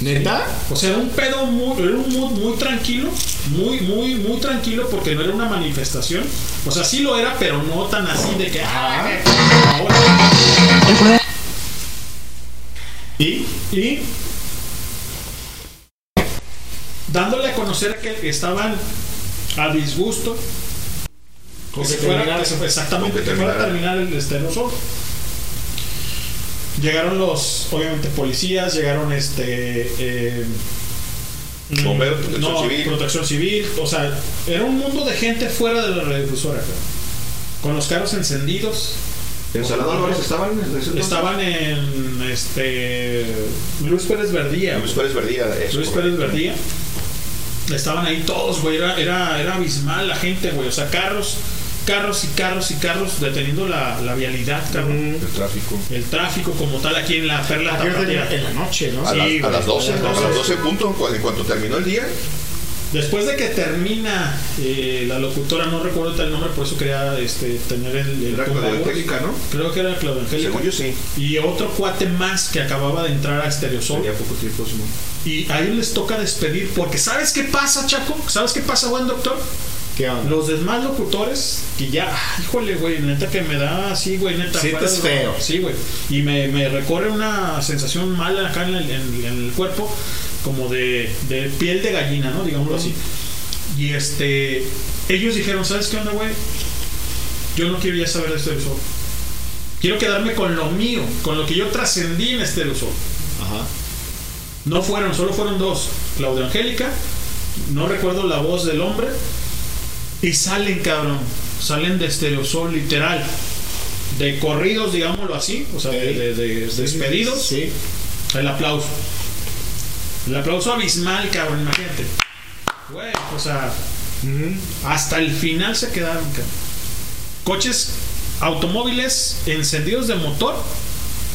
¿Neta? O sea, era un pedo muy, era un mood muy tranquilo, muy, muy, muy tranquilo porque no era una manifestación. O sea, sí lo era, pero no tan así de que. ah, ahora. Y, y dándole a conocer que estaban a disgusto Con que que se fuera, que se exactamente, Con que que fuera a terminar el estreno solo. Llegaron los, obviamente, policías, llegaron este. eh, Bomberos, protección no, civil. protección civil, o sea, era un mundo de gente fuera de la radiodifusora, cabrón. con los carros encendidos. ¿En Salado Álvarez estaban? en? Estaban en este Luis Pérez Verdía. Luis. Pérez Verdía. eso, Luis correcto. Pérez Verdía. Estaban ahí todos, güey. Era, era, era abismal la gente, güey. O sea, carros, carros y carros y carros deteniendo la, la vialidad, cabrón. El tráfico. El tráfico como tal aquí en la Perla Tapatía. en la noche, ¿no? A, Sí, las- a las 12, a las a las 12. 12 punto, cu- en cuanto terminó el día, Después de que termina eh, la locutora, no recuerdo el nombre, por eso quería este, tener el, el era. Claudia Angélica, ¿no? Creo que era Claudia Angélica. Según yo sí. Y otro cuate más que acababa de entrar a Stereosol. Tenía poco tiempo, Simón. Y ahí les toca despedir, porque ¿sabes qué pasa, Chaco? ¿Sabes qué pasa, buen doctor? ¿Qué onda? Los demás locutores, que ya, ah, híjole, güey, neta que me da así, güey, neta. Sientes feo. Sí, güey. Y me, me recorre una sensación mala acá en el, en- en el cuerpo, como de, de piel de gallina, ¿no? Digámoslo así. Y este, ellos dijeron, ¿sabes qué onda, güey? Yo no quiero ya saber de Stereo Soul. Quiero quedarme con lo mío, con lo que yo trascendí en Stereo Soul. Ajá. No fueron, solo fueron dos. Claudia Angélica, no recuerdo la voz del hombre. Y salen, cabrón. Salen de Stereosol, literal. De corridos, digámoslo así. O sea, de, de- de despedidos. Sí. El aplauso. El aplauso abismal, cabrón, imagínate. Güey, o sea, hasta el final se quedaron, cabrón. Coches, automóviles encendidos de motor,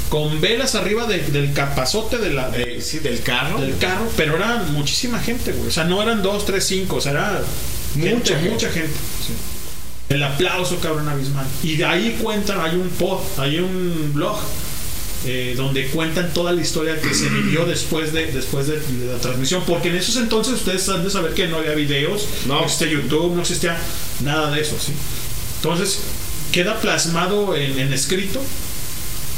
con velas arriba de- del capazote de la, de- Sí, del carro. del carro, pero era muchísima gente, güey. O sea, no eran dos, tres, cinco, o sea, era mucha, Mucha gente. mucha gente. sí. El aplauso, cabrón, abismal. Y de ahí cuentan, hay un pod, hay un blog eh, donde cuentan toda la historia que se vivió después de después de, de la transmisión. Porque en esos entonces ustedes han de saber que no había videos, no, existía YouTube, no existía nada de eso, ¿sí? Entonces, queda plasmado en, en escrito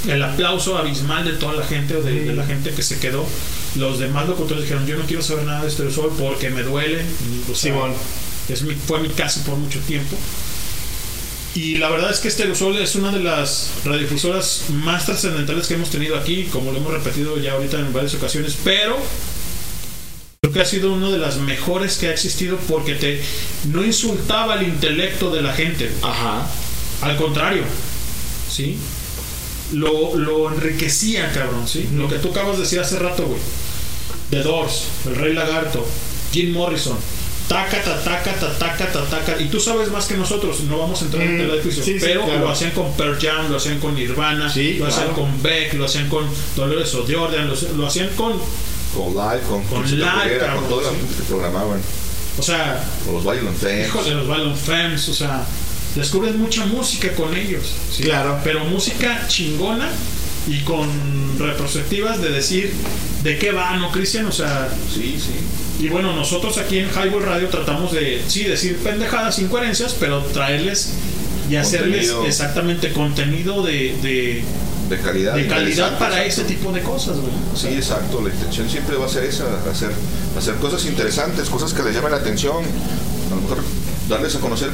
el aplauso abismal de toda la gente o de, de la gente que se quedó. Los demás locutores dijeron, yo no quiero saber nada de Stereosol porque me duele. O sea, Simón. Es mi, fue mi caso por mucho tiempo. Y la verdad es que Stereosol es una de las radiodifusoras más trascendentales que hemos tenido aquí, como lo hemos repetido ya ahorita en varias ocasiones, pero creo que ha sido una de las mejores que ha existido porque te no insultaba el intelecto de la gente. Ajá. Al contrario, ¿sí? Lo, lo enriquecía, cabrón, ¿sí? Lo que tú acabas de decir hace rato, güey. The Doors, El Rey Lagarto, Jim Morrison. Taca, ta, taca, ta, taca, ta, taca. Y tú sabes más que nosotros, no vamos a entrar en Mm, el edificio. sí, sí, pero claro. lo hacían con Pearl Jam, lo hacían con Nirvana, lo hacían claro. con Beck, lo hacían con Dolores O'Riordan, lo, lo hacían con. Con live, con, Con con sí. gente que programaban. O sea, Con los Violent Femmes. Hijos de los Violent Femmes, o sea, descubres mucha música con ellos. ¿sí? Claro. Pero música chingona y con retrospectivas de decir de qué va, ¿no, Cristian? O sea. Sí, sí. Y bueno, nosotros aquí en Highball Radio tratamos de, sí, decir pendejadas, incoherencias, pero traerles y hacerles Contenido. exactamente contenido de, de, De calidad. de calidad para exacto. ese tipo de cosas, güey. Sí, exacto. La intención siempre va a ser esa, hacer, hacer cosas interesantes, cosas que les llamen la atención. A lo mejor darles a conocer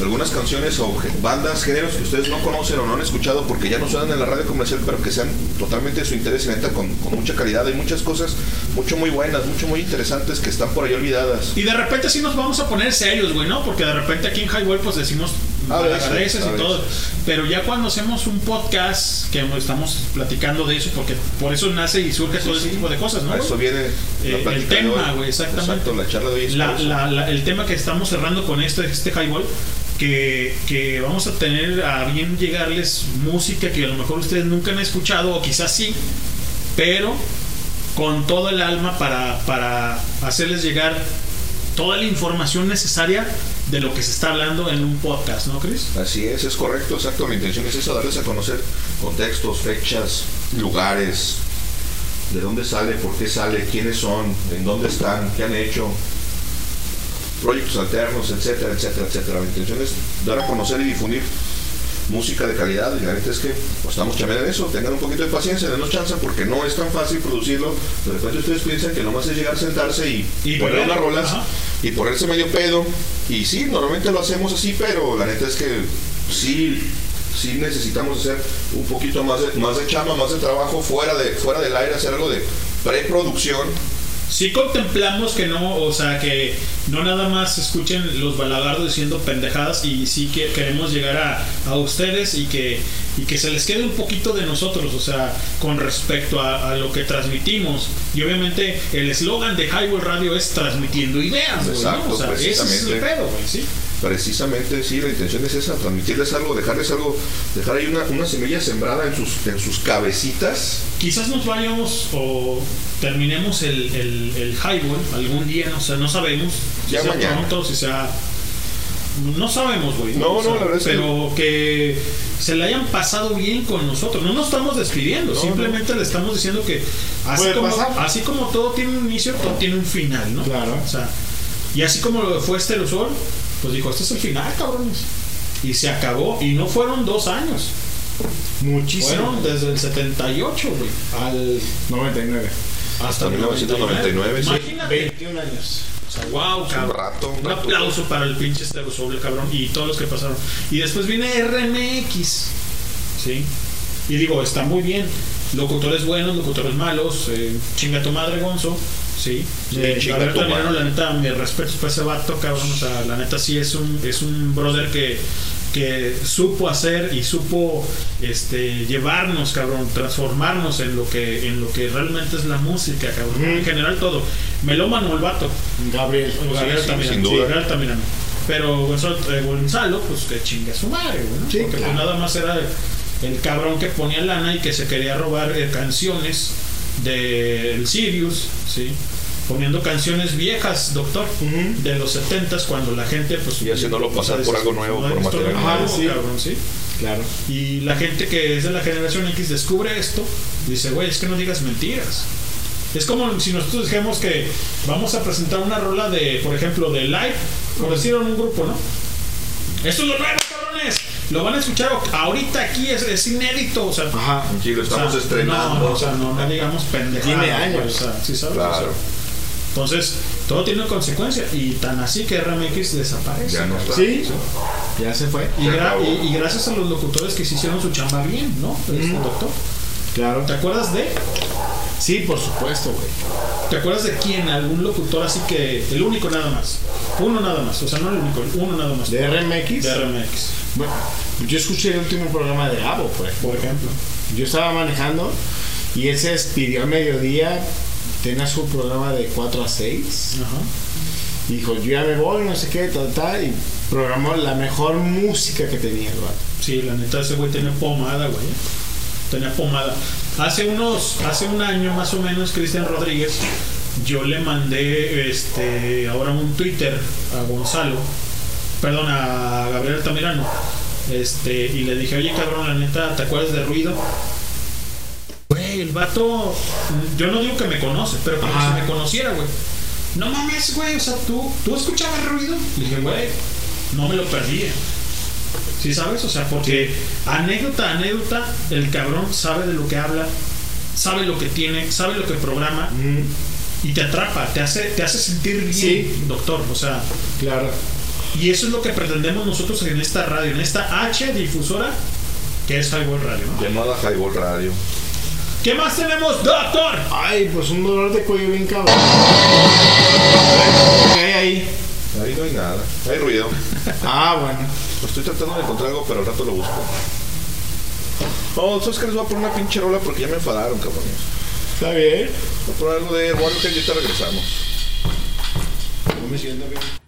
algunas canciones o bandas, géneros que ustedes no conocen o no han escuchado porque ya no suenan en la radio comercial, pero que sean totalmente de su interés y neta con, con mucha calidad. Hay muchas cosas mucho muy buenas, mucho muy interesantes que están por ahí olvidadas. Y de repente sí nos vamos a poner serios, güey, ¿no? Porque de repente aquí en Highway pues decimos A veces, y todo. Pero ya cuando hacemos un podcast que estamos platicando de eso, porque por eso nace y surge todo ese tipo de cosas, ¿no? A eso viene Eh, el tema, güey, exactamente. Exacto, la charla de hoy La- la- la- el tema que estamos cerrando con este, este highball, que, que vamos a tener a bien llegarles música que a lo mejor ustedes nunca han escuchado, o quizás sí, pero con todo el alma para, para hacerles llegar toda la información necesaria de lo que se está hablando en un podcast, ¿no, Chris? Así es, es correcto, exacto. Mi intención es eso, darles a conocer contextos, fechas, lugares, de dónde sale, por qué sale, quiénes son, en dónde están, qué han hecho, proyectos alternos, etcétera, etcétera, etcétera. Mi intención es dar a conocer y difundir música de calidad y la neta es que pues, estamos chambeando en eso, tengan un poquito de paciencia, denos chance porque no es tan fácil producirlo. De repente ustedes piensan que nomás es llegar, sentarse y, Y poner unas rolas ajá. y ponerse medio pedo. Y sí, normalmente lo hacemos así, pero la neta es que sí, sí necesitamos hacer un poquito más de, más de chamba, más de trabajo fuera, de, fuera del aire, hacer algo de preproducción. Sí contemplamos que no, o sea, que no nada más escuchen los balagardos diciendo pendejadas y sí que queremos llegar a, a ustedes y que, y que se les quede un poquito de nosotros, o sea, con respecto a, a lo que transmitimos. Y obviamente el eslogan de Highway Radio es transmitiendo ideas, güey, ¿no? Exacto, O sea, ese es el pedo, güey, ¿sí? Precisamente, sí, la intención es esa, transmitirles algo, dejarles algo, dejar ahí una, una semilla sembrada en sus, en sus cabecitas. Quizás nos vayamos o terminemos el, el, el highball algún día, o sea, no sabemos si Ya sea mañana. pronto, si sea... No sabemos, güey. No, O no, sea, la verdad es que- Pero que se la hayan pasado bien con nosotros. No nos estamos despidiendo, No, simplemente le estamos diciendo que así como, pasar. así como todo tiene un inicio, todo tiene un final, ¿no? Claro. O sea, y así como lo fue este Sol, pues dijo, este es el final, cabrones. Y se acabó. Y no fueron dos años. Muchísimo. Fueron desde el 78, güey. Al 99. Hasta 1999, sí. Imagínate. 21 años. O sea, wow, cabrón. rato, un un rato. aplauso para el pinche Stereosoul, cabrón. Y todos los que pasaron. Y después viene RMX. ¿Sí? Y digo, está muy bien. Locutores buenos, locutores malos. eh, chinga tu madre, Gonzo. Sí. Sí, Eh, chinga Tamirano, madre. la neta, mi respeto para ese vato, cabrón. O sea, la neta sí es un, es un brother que, que supo hacer y supo este, llevarnos, cabrón, transformarnos en lo que en lo que realmente es la música, cabrón. En general todo. Melómano el vato. Gabriel. Gabriel sí, Tamirano, sin sí, duda. Gabriel Tamirano. Pero Gonzalo, eh, Gonzalo, pues que chinga su madre, güey, ¿no? Sí, Porque claro. pues nada más era el, el cabrón que ponía lana y que se quería robar eh, canciones del Sirius, ¿sí? Poniendo canciones viejas, doctor, de los 70s, cuando la gente, pues. Y haciéndolo pasar por algo nuevo, por material nuevo, nuevo. sí. cabrón, sí. Claro. Y la gente que es de la generación X descubre esto, dice, güey, es que no digas mentiras. Es como si nosotros dijéramos que vamos a presentar una rola de, por ejemplo, de live, por decirlo en un grupo, ¿no? Esto es lo nuevo, cabrones. Lo van a escuchar ahorita aquí, es, es inédito, o sea. Ajá. Sí, lo o sea, estamos estrenando. No, no, o sea, no, no digamos pendejadas. Tiene años. O sea, ¿sí sabes? Claro. O sea, entonces, todo tiene una consecuencia. Y tan así que RMX desaparece. Ya no está. Sí, ya se fue. Y, Se gra- acabó. y- y gracias a los locutores que se hicieron su chamba bien, ¿no? Este, doctor. Claro. ¿Te acuerdas de? Sí, por supuesto, güey. ¿Te acuerdas de quién? Algún locutor así que. El único nada más. Uno nada más. O sea, no el único, uno nada más. ¿De RMX? De RMX. Bueno, yo escuché el último programa de Abo, por ejemplo. Por ejemplo. Yo estaba manejando y él se despidió a mediodía. Tenía su programa de 4 a 6. Ajá. Y dijo, yo ya me voy, no sé qué, tal, tal. Y programó la mejor música que tenía el vato. Sí, la neta, ese güey tenía pomada, güey. Tenía pomada. Hace unos, hace un año más o menos, Cristian Rodríguez, yo le mandé este ahora un Twitter a Gonzalo, perdón, a Gabriel Altamirano, este, y le dije, oye cabrón, la neta, ¿te acuerdas de ruido? Güey, el vato, yo no digo que me conoce, pero como Ajá. si me conociera, güey. No mames, güey, o sea, tú, tú escuchabas ruido. Le dije, güey, no me lo perdía. ¿Sí sabes? O sea, porque anécdota, anécdota, el cabrón sabe de lo que habla, sabe lo que tiene, sabe lo que programa y te atrapa, te hace, te hace sentir bien, Sí. doctor. O sea, Claro. y eso es lo que pretendemos nosotros en esta radio, en esta H difusora que es Highball Radio. ¿no? Llamada Highball Radio. ¿Qué más tenemos, doctor? Ay, pues un dolor de cuello bien cabrón. ¿Qué hay ahí? Ahí no hay nada. Hay ruido. Ah, bueno. Estoy tratando de encontrar algo, pero al rato lo busco. No, ¿sabes que les voy a poner una pinche rola? Porque ya me enfadaron, cabrones. Está bien. Voy a poner algo de Warner que ahorita regresamos. No me siento bien.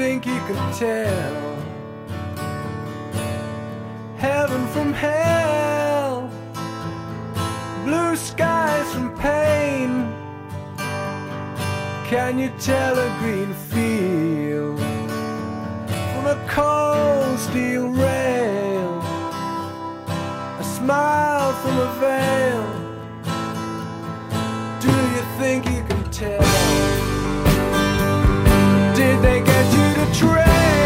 think you could tell heaven from hell, blue skies from pain? Can you tell a green field from a cold steel rail, a smile from a veil? train.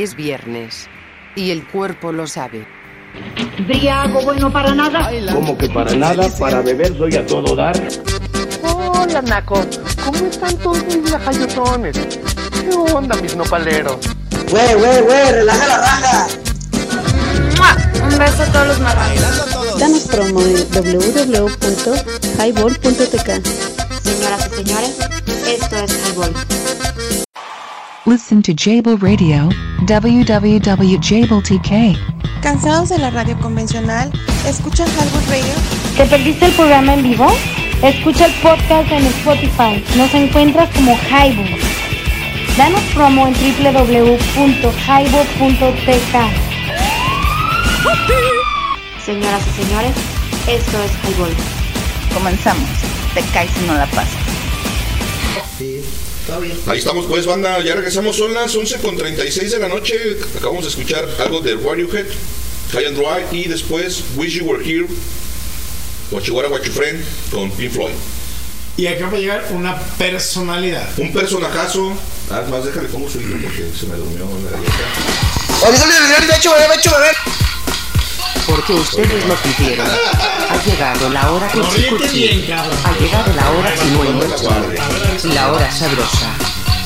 Es viernes. Y el cuerpo lo sabe. Briago, bueno para nada. Como que para nada, para beber soy a todo dar. Hola, Naco. ¿Cómo están todos mis lajayotones? ¿Qué onda, mis nopaleros? Güey, güey, güey, relaja la raja. Un beso a todos los marranos. Danos promo en www.highball.tk. Señoras y señores, esto es Highball. Listen to Jable Radio, www.jabletk. ¿Cansados de la radio convencional? ¿Escuchan Highball Radio? ¿Te perdiste el programa en vivo? Escucha el podcast en Spotify. Nos encuentras como Highball. Danos promo en www.highball.tk. Señoras y señores, esto es Highball. Comenzamos. Te caes si no la pasas. Ahí estamos pues banda, ya regresamos, son las 11 con 36 de la noche, acabamos de escuchar algo de Radiohead, High and Dry y después Wish You Were Here, What You Were, What You Friend con Pink Floyd. Y acaba de llegar una personalidad. Un personajazo, ah, más déjale pongo su porque se me durmió la galleta. Oye, sale de hecho beber, hecho beber. Porque ustedes lo pidieron. Ha llegado la hora bien, cabrón. Ha llegado la hora chimueluchi. La hora sabrosa.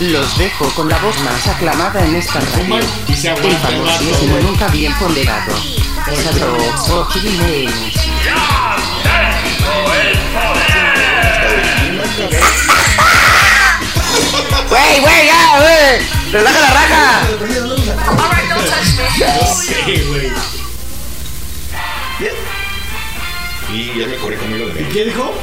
Los dejo con la voz más aclamada en esta radio. Y se El famosísimo nunca bien ponderado. Sabroso Jiménez. Güey, güey, ya, güey. Relaja la raja. Sí, güey. Y ya me corrí conmigo de ¿Y qué dijo?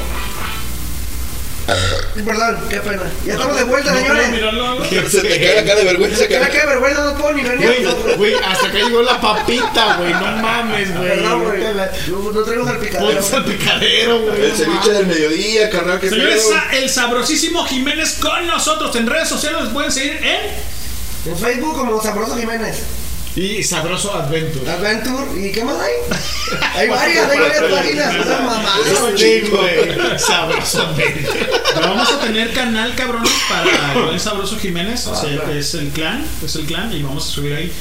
Perdón, qué pena. Ya estamos de vuelta, señores. Se te cae la cara de vergüenza, Que me cara. queda vergüenza, no puedo ni venir. Güey, güey, hasta acá llegó la papita, güey. No mames, güey. Perdón, güey. No, no traigo salpicadero. Ponte al picadero, güey. El ceviche del mediodía, carnal, que Señores, el sabrosísimo Jiménez con nosotros en redes sociales. Pueden seguir en En Facebook como Sabroso Jiménez. Y Sabroso Adventure. Adventure. ¿Y qué más hay? Hay varias, hay varias páginas. Esas mamadas. Sí, güey. Sabroso Adventure. Vamos a tener canal cabrones para el buen sabroso Jiménez. O sea, es el clan, es el clan y vamos a subir ahí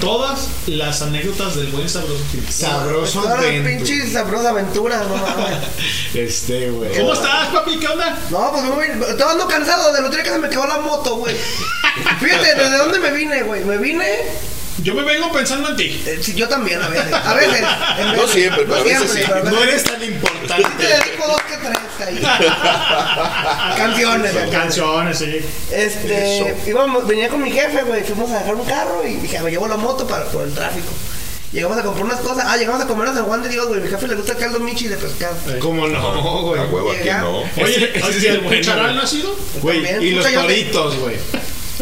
todas las anécdotas del buen sabroso Jiménez. Sabroso Todas las Adventure. pinches sabrosas aventuras, no mames. Este, güey. ¿Cómo estás, papi? ¿Qué onda? No, pues muy, estaba ando cansado. Otro día que se me quedó la moto, güey. Fíjate, ¿desde dónde me vine, güey? Me vine. Yo me vengo pensando en ti. eh, sí, yo también, a veces. A veces. en No siempre, pero a veces siempre, sí. pero No eres tan Te importante. dedico dos que tres ahí. Canciones. Canciones, sí. Este, íbamos, venía con mi jefe, güey, fuimos a dejar un carro y dije, me llevo la moto para, por el tráfico. Llegamos a comprar unas cosas, ah, llegamos a comer a San Juan de Dios, güey, mi jefe le gusta el caldo michi de pescado. ¿Cómo no, güey? A huevo aquí no. Oye, Ese- ese ¿y es el bueno, cucharal güey. no ha sido? Güey, También, y los yo- toritos, güey.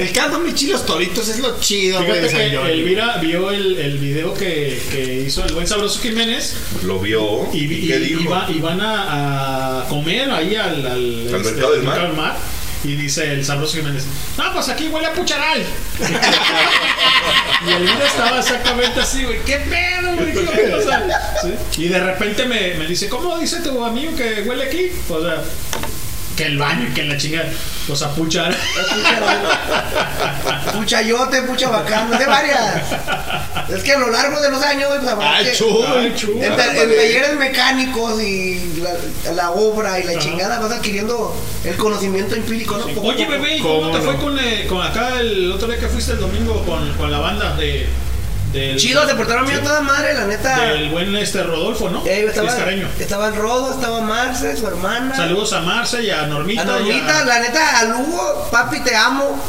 El caldo michi y los toritos es lo chido, güey. Fíjate que. Elvira vio el, el video que, que hizo el buen sabroso Jiménez Lo vio. y, ¿Y qué y dijo? va- y van a, a comer ahí al, al, este, ¿Al mercado del mar? mar. Y dice el sabroso Jiménez, no, pues aquí huele a pucharal. y el video estaba exactamente así, güey, ¿qué pedo, güey? ¿Qué va a pasar?" ¿Sí? Y de repente me, me dice, ¿cómo dice tu amigo que huele aquí? O sea, que el baño y que la chingada. Pues a puchar. Puchayote, pucha bacán, de varias. Es que a lo largo de los años, pues habrá Ay, que- chu, Ay, entre talleres mecánicos y la, la obra y la chingada vas adquiriendo el conocimiento empírico, ¿no? Poco a Oye, bebé, ¿y ¿cómo, ¿Cómo te no? fue con, eh, con acá el otro día que fuiste el domingo con, con la banda de. Del, Chido, se portaron bien a toda madre, la neta. Del buen este Rodolfo, ¿no? Eh, estaba, estaba el Rodo, estaba Marce, su hermana. Saludos a Marce y a Normita. A Normita, la neta, a Lugo, papi, te amo.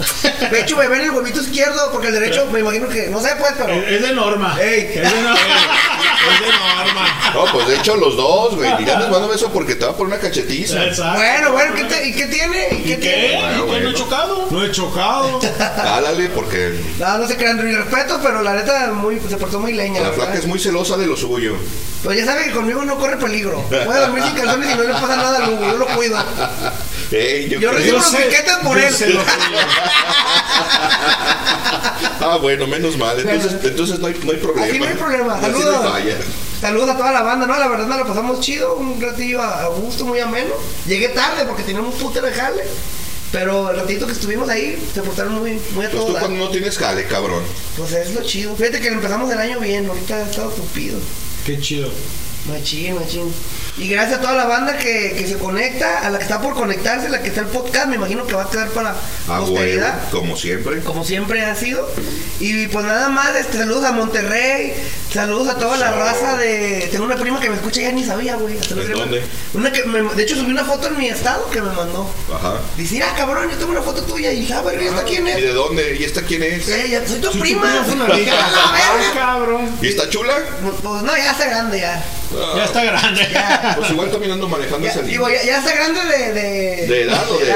De hecho, bebé en el huevito izquierdo, porque el derecho, me imagino que, no sé, pues, pero. Es, de Norma. Ey. Es de Norma. Es de norma. No, pues de hecho los dos, güey. Y ya les mando eso porque te va a poner una cachetiza. Exacto. Bueno, bueno, ¿qué te- ¿y qué tiene? ¿Y qué, ¿Y qué? tiene? ¿Y Bueno, qué no he bueno. chocado? No he chocado. Dálale porque No, no se crean, mi respeto, pero la neta, muy, se portó muy leña. la ¿verdad? flaca es muy celosa de lo suyo. Pero ya sabe que conmigo no corre peligro. Puede dormir sin calzones y no le pasa nada a Lugo, yo lo cuido. Yo, Yo recibo los piquetes por yo él. sé lo Ah, bueno, menos mal. Entonces, entonces no, hay, no hay problema. Aquí no hay problema. Así no hay Saludos. Saludos a toda la banda, ¿no? La verdad nos la pasamos chido, un ratillo a gusto, muy ameno. Llegué tarde porque teníamos un puto de jale. Pero el ratito que estuvimos ahí, se portaron muy, muy a Pues todo tú dar. cuando no tienes jale, cabrón. Pues es lo chido. Fíjate que empezamos el año bien, ahorita ha estado tupido. Qué chido. Machín, machín. Y gracias a toda la banda que, que se conecta, a la que está por conectarse, la que está el podcast, me imagino que va a quedar para A huevo, posteridad. como siempre. Como siempre ha sido. Y pues nada más, este, saludos a Monterrey, saludos a toda la raza de. Tengo una prima que me escucha, ya ni sabía, güey. hasta ¿De la prima. dónde? Una que me- de hecho subí una foto en mi estado que me mandó. Ajá. Dice, ah, cabrón, yo tengo una foto tuya. Y dije, ah, ¿y esta quién ¿Y es? de dónde? ¿Y esta quién es? Eh, ya, soy tu tu prima. cabrón. ¿Y está chula? Pues no, ya está grande ya. Ya está grande. Ya. Pues igual caminando manejando Ya, ese digo, ya, ya está grande de. ¿De, ¿De edad o de.?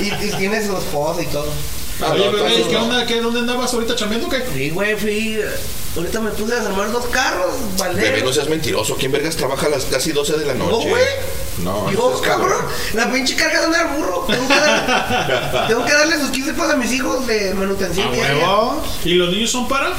Y, y tiene su esposa y todo. Ah, Oye, no, bebé, ¿qué no. onda? ¿Qué, ¿Dónde andabas ahorita chambeando o qué? Sí, güey, fui. Ahorita me puse a desarmar dos carros, Bebé, vale. no seas mentiroso. ¿Quién vergas trabaja a las casi 12 de la noche? güey. No, Yo, no seas cabrón, la pinche carga de andar burro. Tengo que, dar- tengo que darle sus 15 pesos a mis hijos de manutención ¿A diaria. huevo? ¿Y los niños son para?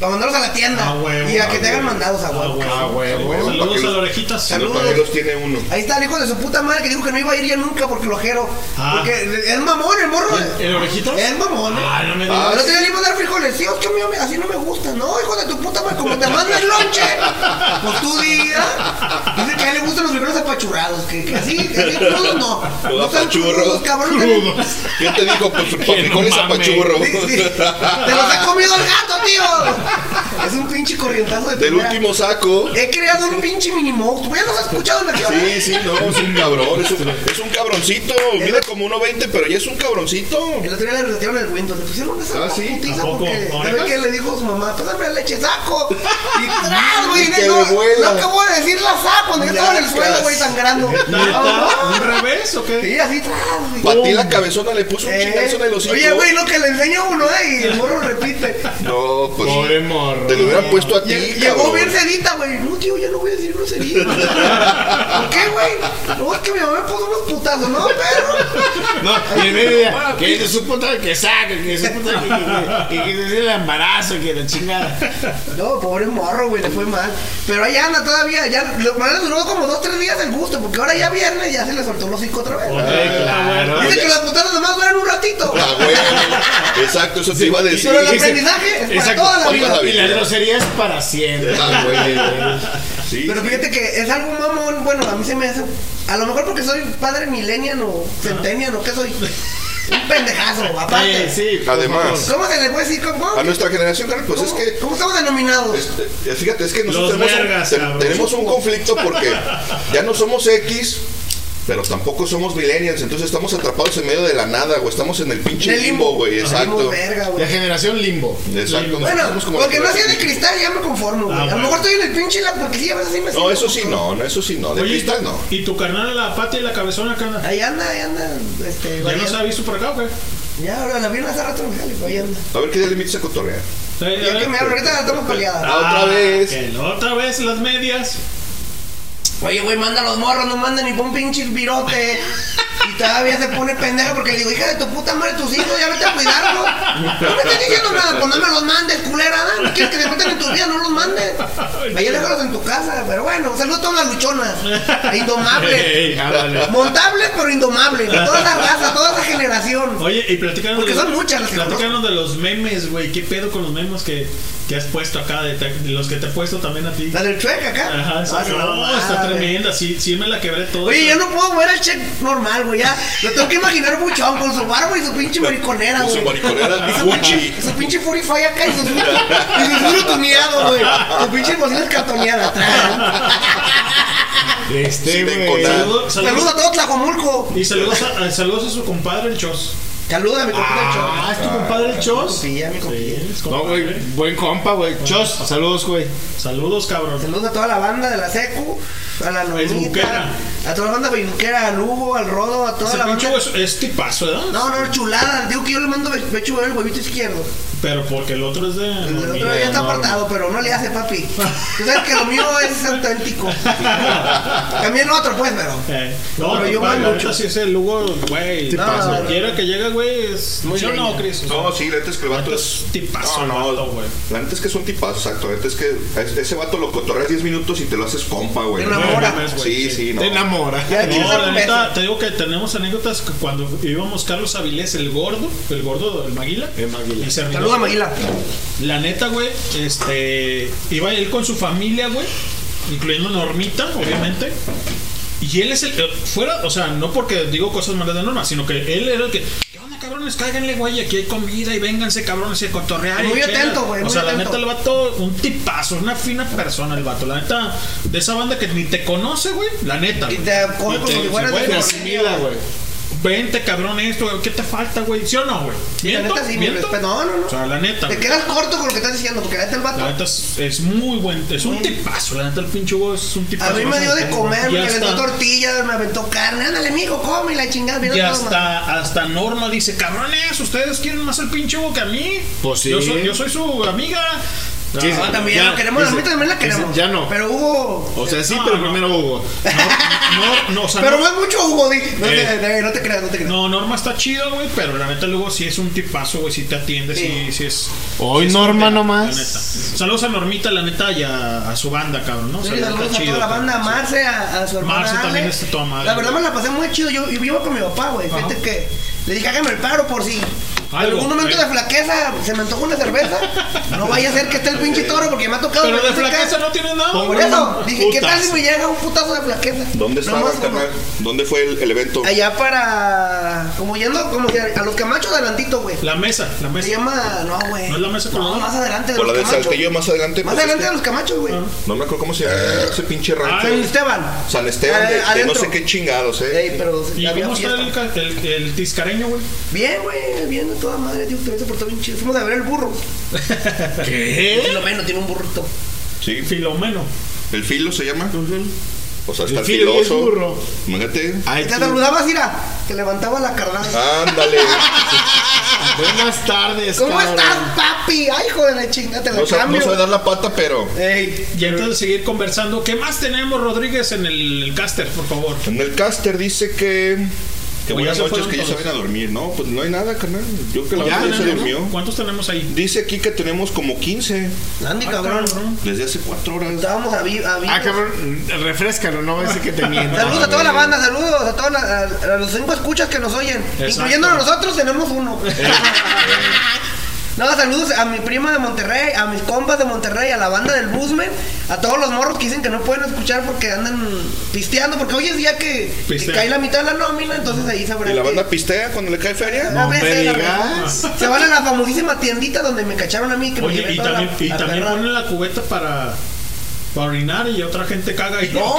Para mandarlos a la tienda. A huevo, y a que te hagan huevo. mandados a huevo. A huevo. huevo. Saludos ¿Para qué a los- las orejitas. Saludos. ¿Para qué los tiene uno? Ahí está el hijo de su puta madre que dijo que no iba a ir ya nunca porque lo ojero. Ah. Porque es mamón, el morro. ¿El, el orejitas? Es mamón. Ah, no me El digas. otro día le iba a dar frijoles. Sí, es que a mí así no me gusta. No, hijo de tu puta madre, como te manda el lonche. Pues tú digas. Dice que a él le gustan los frijoles apachurrados. Que, que así, que así crudos no. Los No apachurros. crudos, cabrón. ¿Quién te dijo? Pues frijoles no a mames. pachurro. Sí, sí. Te los ha comido el gato, tío. Es un pinche corrientazo de Del primera. último saco. He creado un pinche mini monstruo. ¿Ya los has escuchado en la Sí, sí, no, es un cabrón, es un, es un cabroncito, mide como 1.20, pero ya es un cabroncito. El otro día le resetearon el Windows, le pusieron esa Ah, sí, porque ¿Orejas? ¿sabe qué le dijo a su mamá? Pásame la leche, saco. Y ¡tras, güey! Y que no, acabo de decir la saco cuando yo estaba en el suelo, güey, sangrando. ¿Un revés o qué? Sí, así tras, güey. Para ti la cabezona le puso un Eh, chingazo en el hocico. Oye, güey, lo que le enseña a uno, ¿eh? Y el morro repite. No, pues. Morro. Te lo hubieran puesto a ti, Lle- Llegó cabrón. bien sedita, güey. No, tío, ya no voy a decir grosería. ¿Por qué, güey? No, es que mi mamá me puso unos putazos, ¿no, perro? No, y el media, que es de su puta que saca, que es su puta que, que, que, el embarazo, que la chingada. No, pobre morro, güey, le fue mal. Pero ahí anda todavía, ya lo le duró como dos, tres días el gusto, porque ahora ya viernes ya se le soltó el hocico otra vez. claro. Dice que las putadas nomás duran un ratito. Ah, güey. Exacto, eso te iba a decir. Pero el aprendizaje es para Exacto. toda la vida. la Y la vida. grosería es para siempre. Ah, güey. Sí. Pero fíjate que es algo mamón, bueno, a mí se me hace, a lo mejor porque soy padre millennial o centennial o qué soy, un pendejazo, aparte. Sí, sí. Además, ¿Cómo se le puede decir? ¿Cómo, a nuestra generación, carnal, pues es que. cómo estamos denominados? este, fíjate, es que nosotros Los tenemos, un- vergas, te- cabrón. tenemos un conflicto porque ya no somos X, pero tampoco somos millennials, entonces estamos atrapados en medio de la nada, güey. Estamos en el pinche el limbo, güey. Exacto. verga, güey. La generación limbo. Exacto. Bueno, somos como porque no hacía de cristal ya me conformo, güey. Ah, a lo bueno. mejor estoy en el pinche la porque sí, a veces sí me No, siento eso sí no, no, eso sí no. De Oye, cristal no. ¿y tu carnal, la pata y la cabezona acá anda? Ahí anda, ahí anda, este, ¿Ya no se ha visto por acá qué? Ya, ahora la vieron hace rato Jalisco, ahí anda. A ver qué día le invitas a cotorrear. Ya que me hablo, ahorita la estamos peleadas. Ah, otra vez. que la otra vez las medias. Oye, güey, manda los morros, no manda ni pon pinche virote. Y todavía se pone pendeja porque le digo, hija de tu puta madre, tus hijos, ya vete a cuidarlos. No me estás diciendo nada, pues no me los mandes, culera, ¿no? No quieres que se metan en tu vida, no los mandes. Ahí déjalos en tu casa, pero bueno, saludos a todas las luchonas. Indomables. Ey, ándale. Montables, pero indomables. De toda la raza, toda esa generación. Oye, y platícanos Porque de son muchas las que de los memes, güey. ¿Qué pedo con los memes que, que has puesto acá? De, te- de los que te he puesto también a ti. La del chueca acá. Ajá, esa- Ah, no, está madre. Tremenda. Sí, sí me la quebré todo. Oye, yo no puedo mover al check normal, güey. Ya lo tengo que imaginar buchón con su barba y su pinche mariconera, Con güey. su mariconera Y su Gucci. pinche- Su pinche Furify acá y su y su suro tuneado, güey. Su pinche bocina cartoneada atrás. Este, güey. Saludos, a todo Tlajomulco. Y saludos a, a- saludos a su compadre el Chos. Saludos a mi compadre Ah, ¿es tu compadre el Chos? Compilla, mi compilla. Sí, es No, güey, compadre. buen compa, güey. Chos, saludos, güey. Saludos, cabrón. Saludos a toda la banda de la Secu, a la. Noemita, a toda la banda facebookera, al Hugo, al Rodo, a toda Ese la banda. es, es tipazo, ¿verdad? No, no, chulada. Digo que yo le mando pecho el huevito izquierdo. Pero porque el otro es de. El otro ya está apartado, pero no le hace papi. Tú sabes que lo mío es auténtico. También el otro, pues, pero. Eh, no, Pero yo compadre, mando mucho. sí es el Hugo, güey. Sí güey. quiera que llega, güey, es. Muy ¿Sí o no. Chris? O sea, No, sí, la neta es que el vato es. tipazo, no, no, el vato, güey. La neta es que es un tipazo, exacto. La neta es que ese vato lo cotorreas 10 minutos y te lo haces compa, güey. Te enamora. No Sí, sí, no. Te enamora. Ya, No, ¿quieres dar la un neta, te digo que tenemos anécdotas que cuando íbamos Carlos Avilés, el gordo, el gordo del Maguila. El Maguila. y Servidor. Saludos a Maguila. La neta, güey, este. Iba él con su familia, güey, incluyendo Normita, obviamente. Y él es el. eh, Fuera, o sea, no porque digo cosas malas de Norma, sino que él era el que. ¿Qué onda, cabrones? Cáiganle, güey, aquí hay comida y vénganse, cabrones, y a cotorrear. Muy chelas". atento, güey, O sea, la neta, el vato, un tipazo, una fina persona, el vato. La neta, de esa banda que ni te conoce, güey, la neta. Y te coge como si fueras güey, de güey. Vente, cabrón, esto, güey, ¿qué te falta, güey? ¿Sí o no, güey? La neta sí, mi ¿Miento? No, no, no. O sea, la neta. Te güey. quedas corto con lo que estás diciendo, porque la neta el La vato. neta es, es muy buen, es un tipazo, la neta el pinche Hugo es un tipazo. A mí me dio de comer, me aventó tortillas, me aventó carne. Ándale, mijo, come y la chingada. mira Y hasta, hasta Norma dice, cabrones, ustedes quieren más al pinche Hugo que a mí. Pues sí. Yo soy, yo soy su amiga. Sí, sí, también ya, la queremos, a dice- mí también la dice, queremos. Ya no. Pero Hugo. O sea, sí, No, pero no. primero Hugo. No, no, o sea, Pero no, no es mucho Hugo, di. No, Eh. te, no te creas, no te creas. no, Norma está chido, güey, pero la neta luego sí es un tipazo, güey, si te atiende, sí, sí es... Hoy sí es Norma nomás. La neta. Saludos a Normita, la neta, y a, a su banda, cabrón, ¿no? Sí, neta, saludos a chido, toda la banda, a sí. Marce, a, a su hermana. Marce también está toda madre, La verdad me la pasé muy chido. Yo, yo iba con mi papá, güey. Fíjate que le dije, hágame el paro por si. En algún momento eh. de flaqueza se me antoja una cerveza. No vaya a ser que esté el pinche toro porque me ha tocado. Pero de flaqueza no tiene nada. Por eso, dije, ¿qué tal si me llega un putazo de flaqueza? ¿Dónde Nomás estabas, como- carnal? ¿Dónde fue el, el evento? Allá para. Como yendo, como que a los camachos adelantito, güey. La mesa, la Se mesa. llama. No, güey. ¿No es la mesa No, colorada? más adelante de Por la los de camachos. Saltillo más adelante. Más pues, adelante es de los camachos, güey. que- No me acuerdo cómo se llama ese pinche rancho. San Esteban. San Esteban, Ah, de, no sé qué chingados, eh. Ey, pero ¿Y había cómo está el, el güey? Bien, güey, bien de toda madre, tío, también se portó bien chido. Fuimos a ver el burro. ¿Qué? Filomeno tiene un burrito. Sí, Filomeno. el filo se llama. O sea, está El filo filoso. burro. Imagínate. Ay, Te saludabas, Ira, que levantaba la carnada. Ándale. Buenas tardes, ¿Cómo cabrón. estás, papi? Ay, hijo de la chingada, te la No sabe, cambio. no sabe dar la pata, pero. Ey, Y antes de seguir conversando, ¿qué más tenemos, Rodríguez, en el, el caster, por favor? En el caster dice que. Que ya buenas noches, que ya se van a dormir. No, pues no hay nada, carnal. Yo creo que la ¿Cuántos banda ya se durmió. no? ¿Cuántos tenemos ahí? Dice aquí que tenemos como 15 Andy, Ah, cabrón. desde hace 4 horas. Estábamos a vivo. Ah, cabrón, refrescalo, no va a decir que te miento. Saludos a toda la banda, saludos a todos la- a, a los cinco escuchas que nos oyen. Exacto. Incluyendo a nosotros, tenemos uno. No, saludos a mi prima de Monterrey, a mis compas de Monterrey, a la banda del Busman, a todos los morros que dicen que no pueden escuchar porque andan pisteando, porque hoy es día que, cae la mitad de la nómina, entonces ahí sabrán ¿Y la que- banda pistea cuando le cae feria? A No me veces, digas. Se van a la famosísima tiendita donde me cacharon a mí. Que me Oye, y toda también, la- y la también ponen la cubeta para, para orinar y otra gente caga ahí. No,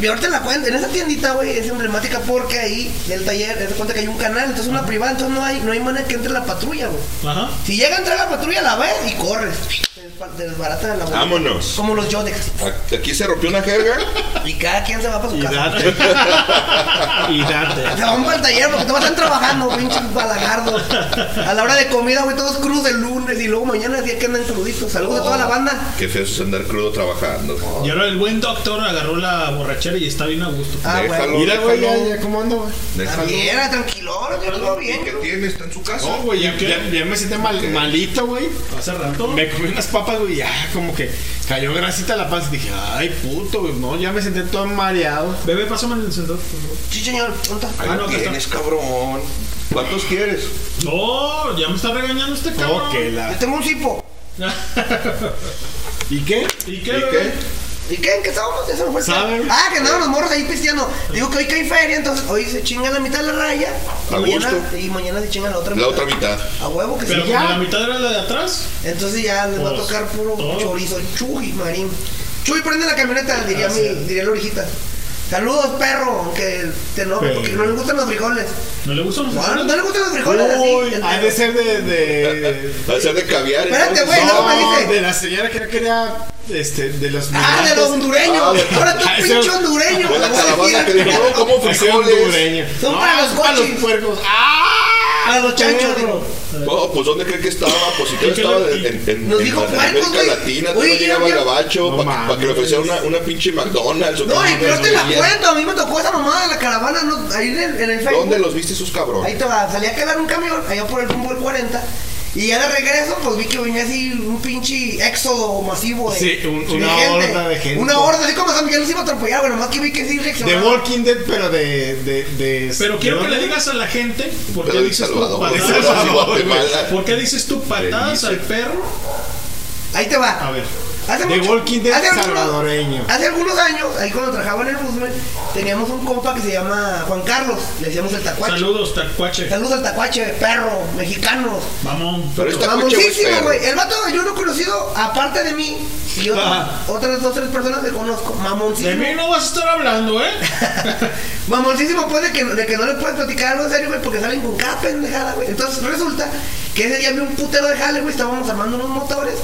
y ahorita la cuenta, en esa tiendita, güey, es emblemática porque ahí, en el taller, te cuenta que hay un canal, entonces una privada, entonces no hay, no hay manera que entre la patrulla, güey. Ajá. Si llega a entrar la patrulla, la ves y corres. Te Te desbarata la bolsa. Vámonos. Como los Yodex. Aquí se rompió una jerga. Y cada quien se va para su Y casa. date. y date. Se van para el taller porque todos están trabajando, pinches balagardos. A la hora de comida, güey, todos crudos el lunes y luego mañana es día que andan cruditos. Saludos a toda la banda. Qué feo es andar crudo trabajando. Y ahora el buen doctor agarró la borrachera y está bien a gusto. Ah, Déjalo, güey. Mira, güey, ya, ¿cómo ando, güey? Bien, tranquilo, yo todo ¿Y bien. qué tiene? Está en su casa. No, güey, ya, ya- ya me siento mal, malito, güey. Hace rato. Me comí unas papas, güey, ya como que cayó grasita la panza. Y dije, ay, puto, güey, no, ya me senté todo mareado. Bebé, pásame el encendedor. por favor. Sí, señor. ¿dónde está? Ahí Ah, no, que tienes, cabrón. ¿Cuántos quieres? No, ya me está regañando este cabrón. Ok, la. Yo tengo un cipo. ¿Y qué? ¿Y qué, ¿Y bebé? qué? ¿Y qué? ¿En qué estábamos? Eso no fue ¿Saben? Ah, que andaban los morros ahí pisteando. Digo que hoy cae feria, entonces hoy se chinga la mitad de la raya. Y, A mañana, gusto. y mañana se chinga la otra La otra mitad. A huevo que Pero sí. como la mitad era la de atrás. Entonces ya les va a Pues, tocar puro todo. chorizo. Chuy, marín. Chuy, prende la camioneta, diría, mi, diría la orejita. Saludos, perro, aunque te no, Pero- porque no le gustan los frijoles. ¿No le gustan los No, frijoles? no le gustan los frijoles Uy, así. ha de ser de. de... Va a ser de caviar. Espérate, güey, luego me No, dice. de la señora que era este, de los Ah, de los hondureños. Ah, de- Ahora tú Ah, ese- pinche hondureño. De la caravana que dijo, no, como Ese frijoles. hondureño. Son No, para los para los cochis. puercos. ¡Ah! Para los chanchos. Oh, pues ¿dónde cree que estaba? Pues si que estaba en, en, en- Nos en dijo la- puercos, América güey. Latina, Oye, no llegaba el gabacho No para que le ofreciera una, una pinche McDonald's. o No, y pero te la cuento, a mí me tocó esa mamada de la caravana, ¿no? ahí en el, en el Facebook. ¿Dónde los viste esos Ahí cabrones? te va, salí a quedar un camión, allá por el rumbo del 40. Y ya de regreso, pues vi que venía así un pinche éxodo masivo de, Sí, un- de una horda de gente. Una horda, así como San Miguel los iba a atropellar, bueno, más que vi que sí reaccionaba. Walking Dead, pero de. de, de Pero quiero ¿de que le digas a la gente por qué Pero de dices tú Salvador, de patadas, Salvador. ¿Por qué dices tú patadas al perro? Ahí te va. A ver. Hace The mucho- Walking Dead hace algunos- salvadoreño. Hace algunos años, ahí cuando trabajaba en el Roosevelt, teníamos un compa que se llama Juan Carlos, le decíamos el tacuache. Saludos, tacuache. Saludos al tacuache, perro, mexicanos. Vamos. Pero está coche, güey, Mamoncísimo, güey. El vato yo lo he conocido, aparte de mí, y otras, otras dos, tres personas que conozco. Mamoncísimo. De mí no vas a estar hablando, ¿eh? Mamoncísimo, pues, de que, de que no le puedes platicar algo en serio, güey, porque salen con cada pendejada, güey. Entonces resulta que ese día vi un putero de jale, güey, estábamos armando unos motores.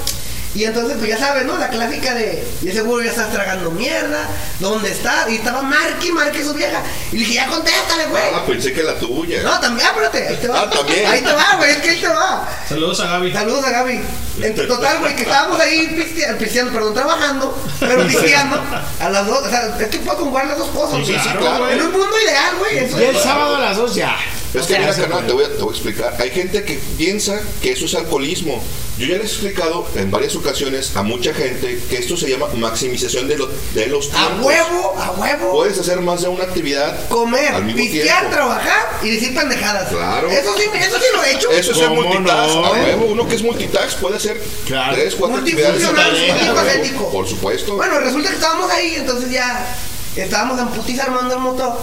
Y entonces, pues ya sabes, ¿no? La clásica de, y ese güey ya estás tragando mierda, ¿dónde está? Y estaba Marky, Marky su vieja. Y le dije, ya contéstale, güey. Ah, pensé que la tuya. No, también, espérate, ahí te va. Ah, también. Ahí te va, güey, es que ahí te va. Saludos a Gaby. Saludos a Gaby. En total, güey, que estábamos ahí pistea- pisteando, perdón, trabajando, pero pisteando a las dos. O sea, es que puedo conjugar las dos cosas. Sí, sí, güey. claro, En un mundo ideal, güey. Y el sábado a las 2 ya. Es O que sea, mira, carnal, te voy, a, te voy a explicar. Hay gente que piensa que eso es alcoholismo. Yo ya les he explicado en varias ocasiones a mucha gente que esto se llama maximización de, lo- de los A tiempos. huevo, a huevo. Puedes hacer más de una actividad Comer, al mismo pistear, tiempo. trabajar y decir pendejadas. Claro. Eso sí, eso sí lo he hecho. Eso es ser ¿Cómo multitask. no? A huevo, uno que es multitask puede hacer Claro. tres, cuatro actividades. Multifuncional, a. A Por supuesto. Bueno, resulta que estábamos ahí, entonces ya estábamos en putiza armando el motor.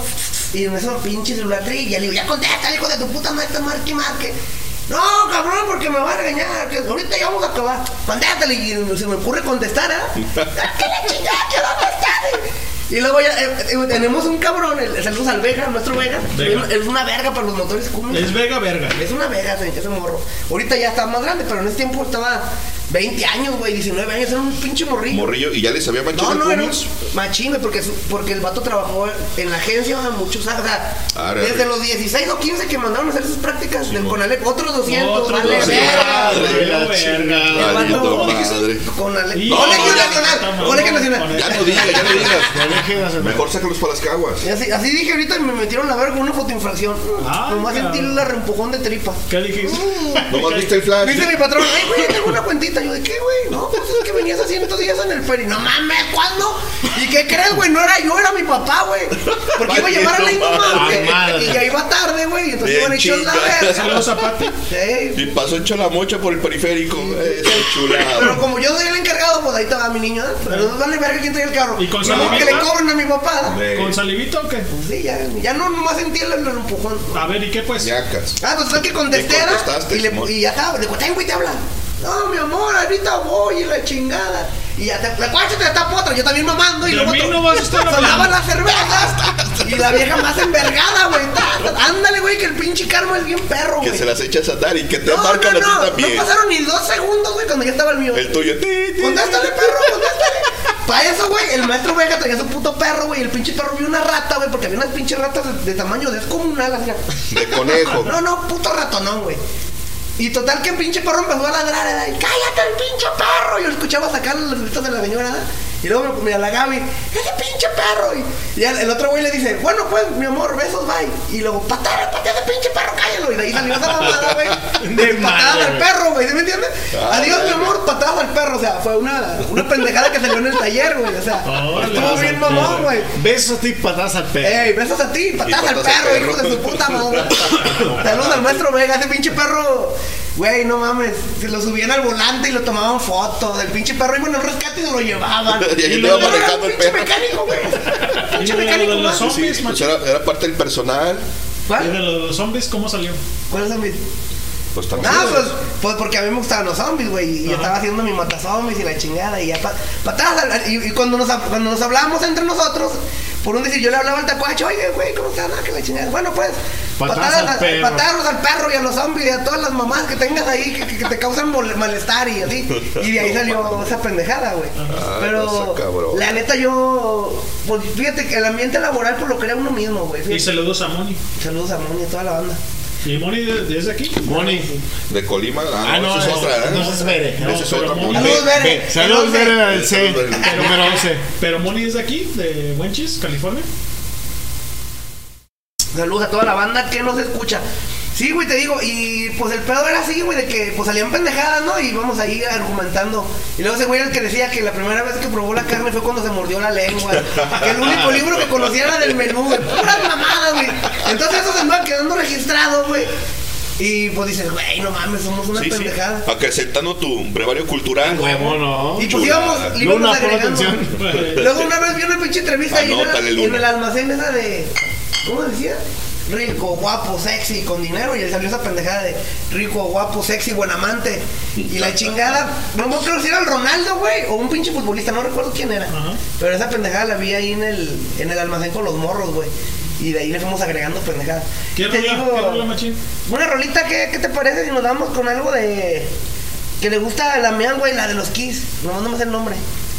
Y en eso pinche celular trilla. Le digo, ya contesta, hijo de tu puta madre, marque, marque. No, cabrón, porque me va a regañar. Que ahorita ya vamos a acabar. Contéstale. Y se me ocurre contestar, ¿ah? ¿Qué la chingada? ¿Qué dónde está? Y luego ya eh, eh, tenemos un cabrón, el, saludos al Vega, nuestro Vega. Vega. Es una verga para los motores Cummins. Es Vega Verga. Es una verga, ese, ese morro. Ahorita ya está más grande, pero en ese tiempo estaba 20 años, güey, 19 años, era un pinche morrillo. Morrillo, y ya les había manchado No, el no, Cummins? machín, porque, porque el vato trabajó en la agencia muchos años. O sea, Arre. desde los 16 o 15 que mandaron a hacer sus prácticas del Conalep, otros 200, Otros vale, 200, verga. El vato- madre. Conalep. Y- Colegio Nacional, Colegio Nacional. Ya no digas, ya no digas. Mejor sácalos para las caguas. Y así, así dije ahorita y me metieron la verga con una fotoinfracción. Ah, Nomás sentí la reempujón de tripa. ¿Qué dijiste? Nomás viste el flash. Dice mi patrón, ay, güey, tengo una cuentita. Yo, ¿de qué, güey? No, pues es que venías haciendo estos días en el ferry. No mames, ¿cuándo? ¿Y qué crees, güey? No era yo, era mi papá, güey. Porque iba a llevar a la indomable. madre. Y ya iba tarde, güey. Entonces iban hechos la verga. Saludos a. Sí. Y pasó hecho la mocha por el periférico. Eso Pero chulado. como yo soy el encargado, pues ahí estaba mi niño. ¿eh? Pero no vale verga quién trae el carro. ¿Y con Luego que salivita? le cobran a mi papá. ¿Con salivito o qué? Pues sí, ya, ya no nomás sentí el, el empujón. A ver, ¿y qué pues? Ñacas. Ah, pues es que contesté ¿Y le, y ya estaba, le conté, güey, te habla. No, mi amor, ahorita voy y la chingada. Y ya te, la cuacha te tapa otra, yo también mamando. Y luego no vas a estar sonaban hablando. las cervezas. y la vieja más envergada, güey. Ándale, güey, que el pinche karma es bien perro, Que güey. se las echas a dar y que te No, marcan no, a ti no, no también. pasaron ni dos segundos, güey, cuando ya estaba el mío. El tuyo. Contéstale, perro, contéstale. Para eso, güey, el maestro Vega traía su puto perro, güey. El pinche perro vio una rata, güey, porque había unas pinches ratas de, de tamaño descomunal. así. De conejo. No, no, puto ratonón, güey. Y total que el pinche perro empezó a ladrar, y, cállate el pinche perro. Yo escuchaba sacar los gritos de la señora. Y luego me, me la Gaby, ese pinche perro. Y, y el, el otro güey le dice, bueno, pues, mi amor, besos, bye. Y luego, patada, patada ese pinche perro, cállalo. Y de ahí salió esa mamada, güey. De patadas al perro, güey, ¿sí me entiendes? Adiós, mi amor, patadas al perro. O sea, fue una, una pendejada que salió en el taller, güey. O sea, estuvo bien mamón, güey. Besos y patadas al perro. Ey, besos a ti, patadas al perro. hijo de su puta madre. Saludos al maestro Vega, ese pinche perro. Güey, no mames, se lo subían al volante y lo tomaban fotos. El pinche perro iba en el rescate y se lo llevaban. Y ahí y te iba manejando el pinche perro. mecánico, güey. ¿Y Pinche mecánico, de los zombies, Pues era, era parte del personal. ¿Y ¿Cuál? de los zombies cómo salió? ¿Cuál es el mis? Pues también. Ah, pues, pues porque a mí me gustaban los zombies, güey. Y yo estaba haciendo mi matazombies y la chingada. Y ya pa- patadas. Y, y cuando, nos, cuando nos hablábamos entre nosotros, por un decir, yo le hablaba al tacuacho, oye, güey, ¿cómo estás? Ah, que la chingada. Bueno, pues, Patadas patadas, al perro. patadas al perro y a los zombies y a todas las mamás que tengas ahí que, que- que te causan malestar y así. Y de ahí salió esa pendejada, güey. Ah, Pero, no la neta, yo. Pues fíjate que el ambiente laboral, por lo crea uno mismo, güey. Y saludos a Moni. Saludos a Moni y a toda la banda. ¿Y Moni de- desde aquí? Moni. De Colima. Ah, Ah, no, no, esa es es- otra, ¿eh? no, esa es Bere. Esa No, es otra. Saludos, Bere. Saludos, Bere, al C. Número 11. Pero Moni es de aquí, de Wenchis, California. Saludos a toda la banda que nos escucha. Sí, güey, te digo, y pues el pedo era así, güey, de que pues salían pendejadas, ¿no? Y vamos ahí argumentando. Y luego ese güey era el que decía que la primera vez que probó la carne fue cuando se mordió la lengua. Que el único libro que conocía era del menú, güey. Puras mamadas, güey. Entonces eso se andaba quedando registrado, güey. Y pues dices, güey, no mames, somos una Sí, sí. pendejada. Acrecentando tu brevario cultural. Huevo, no. Y pues íbamos, íbamos pon agregando. atención. Luego una vez vi una pinche entrevista ahí en, el almacén esa de. ¿Cómo decía? Rico, guapo, sexy, con dinero. Y le salió esa pendejada de rico, guapo, sexy, buen amante. Y la chingada, no me acuerdo si era el Ronaldo, güey, o un pinche futbolista, no recuerdo quién era. Pero esa pendejada la vi ahí en el, en el almacén con los morros, güey. Y de ahí le fuimos agregando pendejadas. ¿Qué te rola? digo, ¿Qué rola, machín? Una rolita, ¿qué, ¿qué te parece si nos damos con algo de. que le gusta a la mía, güey, la de los Kiss? No, no me sé el nombre.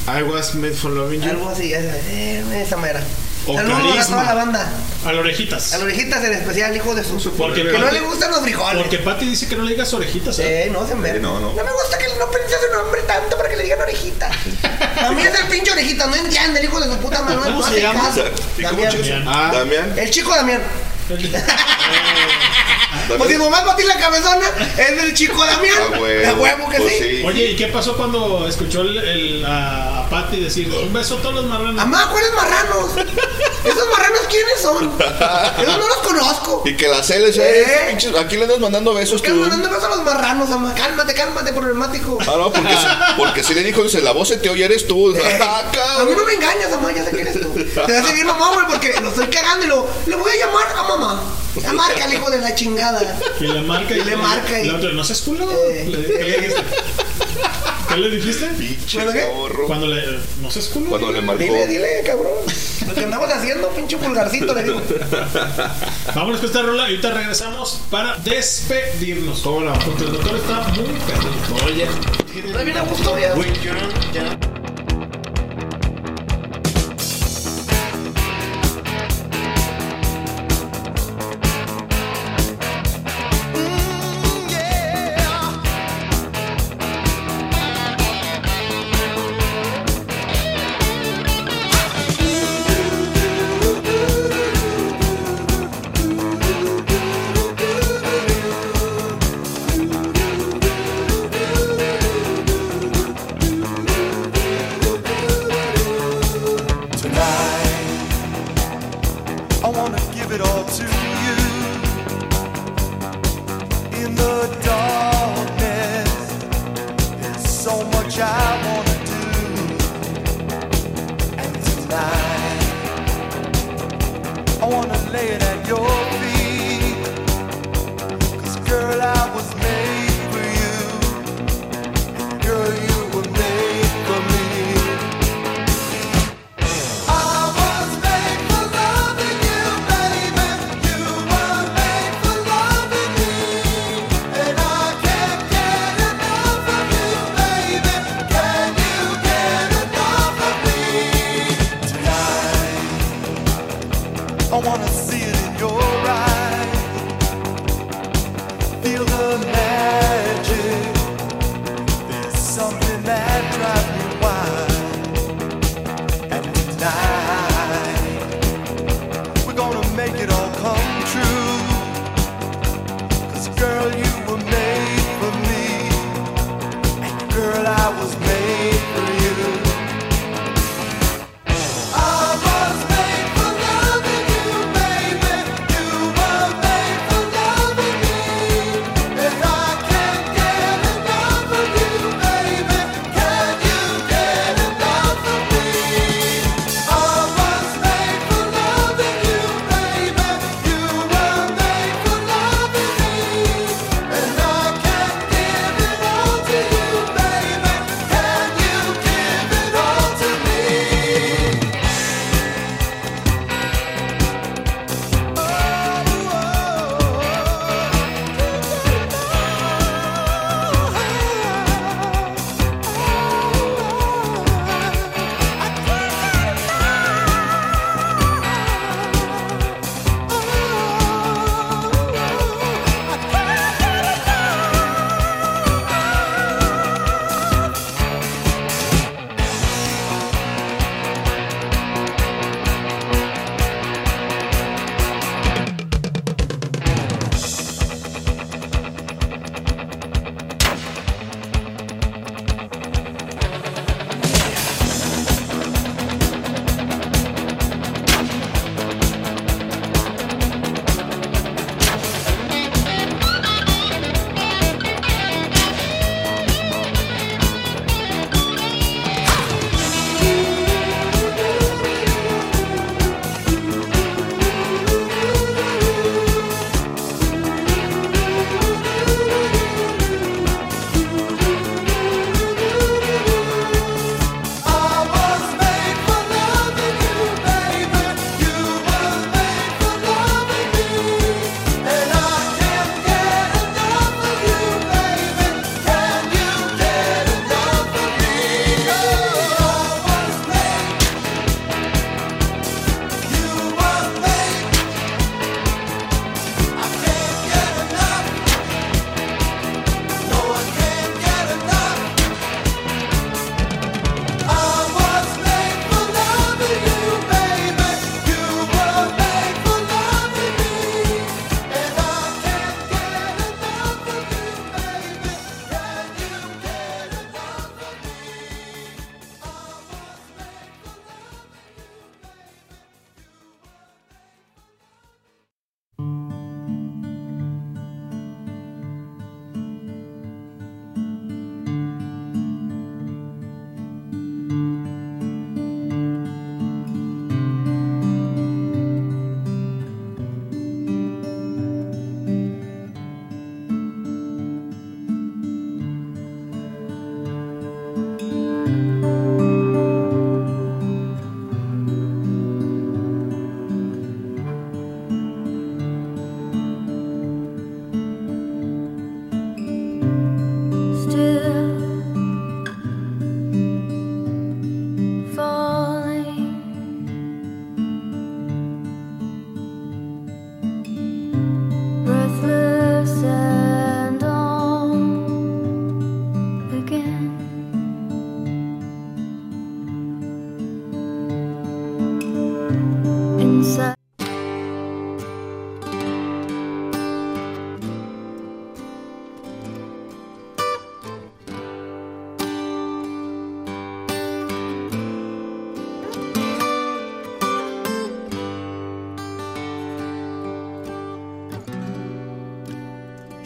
I was made for loving you. Algo así, esa, eh, esa mera. O Saludos a carisma. toda la banda. A las orejitas. A las orejitas en especial, hijo de su. Porque que no le gustan los frijoles. Porque Patty dice que no le digas orejitas, ¿eh? Eh, no se me. no, no. me gusta que no prensa su nombre tanto para que le digan orejita. A mí es el pinche orejita, no entiende el hijo de su puta madre. no ¿Cómo se hace llama? caso. ¿Y cómo Damián. Ah. Damián. El chico Damián. Pues si nomás para ti la cabezona, es del chico Damián. Ah, huevo. De huevo que Pues sí. sí. Oye, ¿y qué pasó cuando escuchó el, el- a, a Patty decir un beso a todos los marranos? Amá, ¿cuáles marranos? ¿Esos marranos quiénes son? Esos no los conozco. Y que la celes, ¿Eh? Aquí le andas mandando besos ¿Qué tú. mandando besos a los marranos, amá? Cálmate, cálmate, problemático. Ah, no, porque, sí- porque si le dijo, dice, la voz se te oye, eres tú. Eh, Ah, a mí no me engañas, mamá, ya sé que eres tú. Te vas a seguir mamá, güey, porque lo estoy cagando y lo, le voy a llamar a mamá. Ya marca el hijo de la chingada. Y le marca y, Y le marca y- la otra, ¿no seas culo? Eh. Le- ¿Qué le dijiste? ¿Qué le dijiste? Pinche. Cuando le. ¿No seas culo? Cuando le marcó. Dile, dile, cabrón. Lo que andamos haciendo, pinche pulgarcito, le digo. Vámonos con esta rola y ahorita regresamos para despedirnos. ¿Cómo no? Porque el doctor está muy perdido. Oye. Está bien a gusto, ya. Güey, yo no- ya.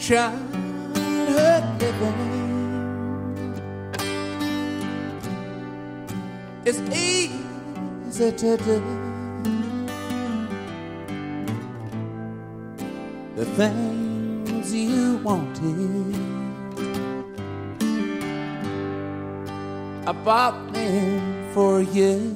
Childhood living. It's easy to do the things you wanted. I bought them for you.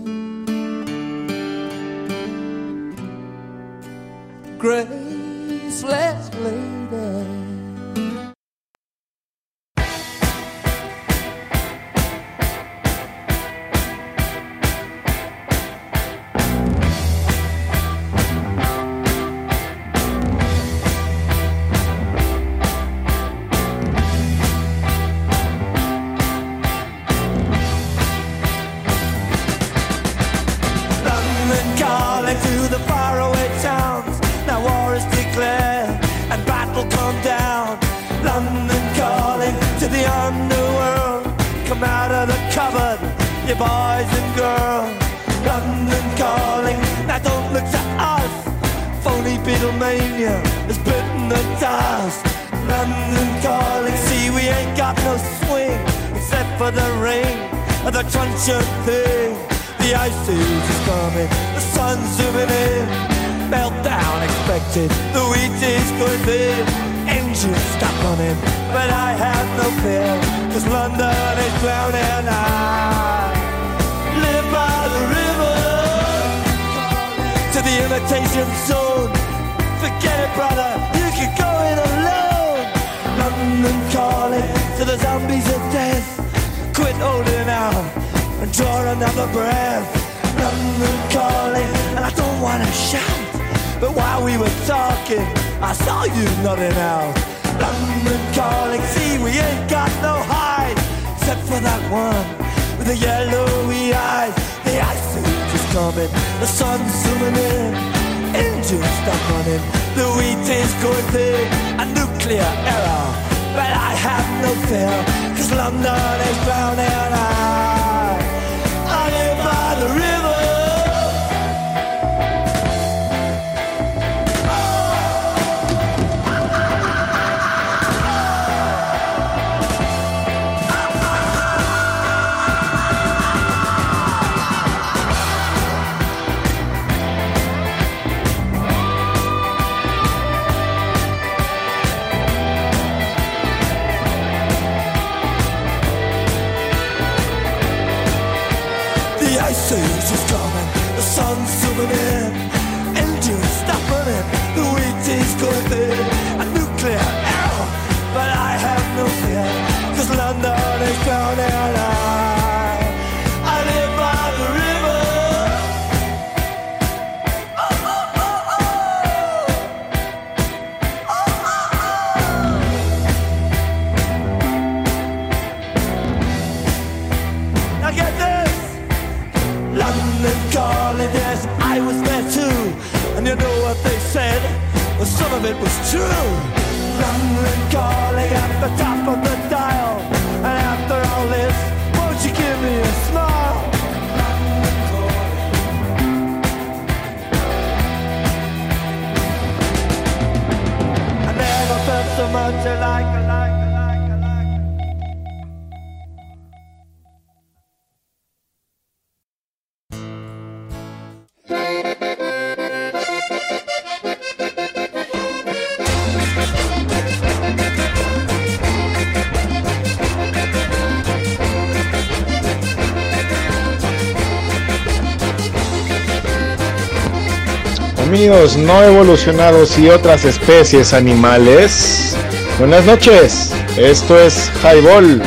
Amigos no evolucionados y otras especies animales. Buenas noches. Esto es Highball.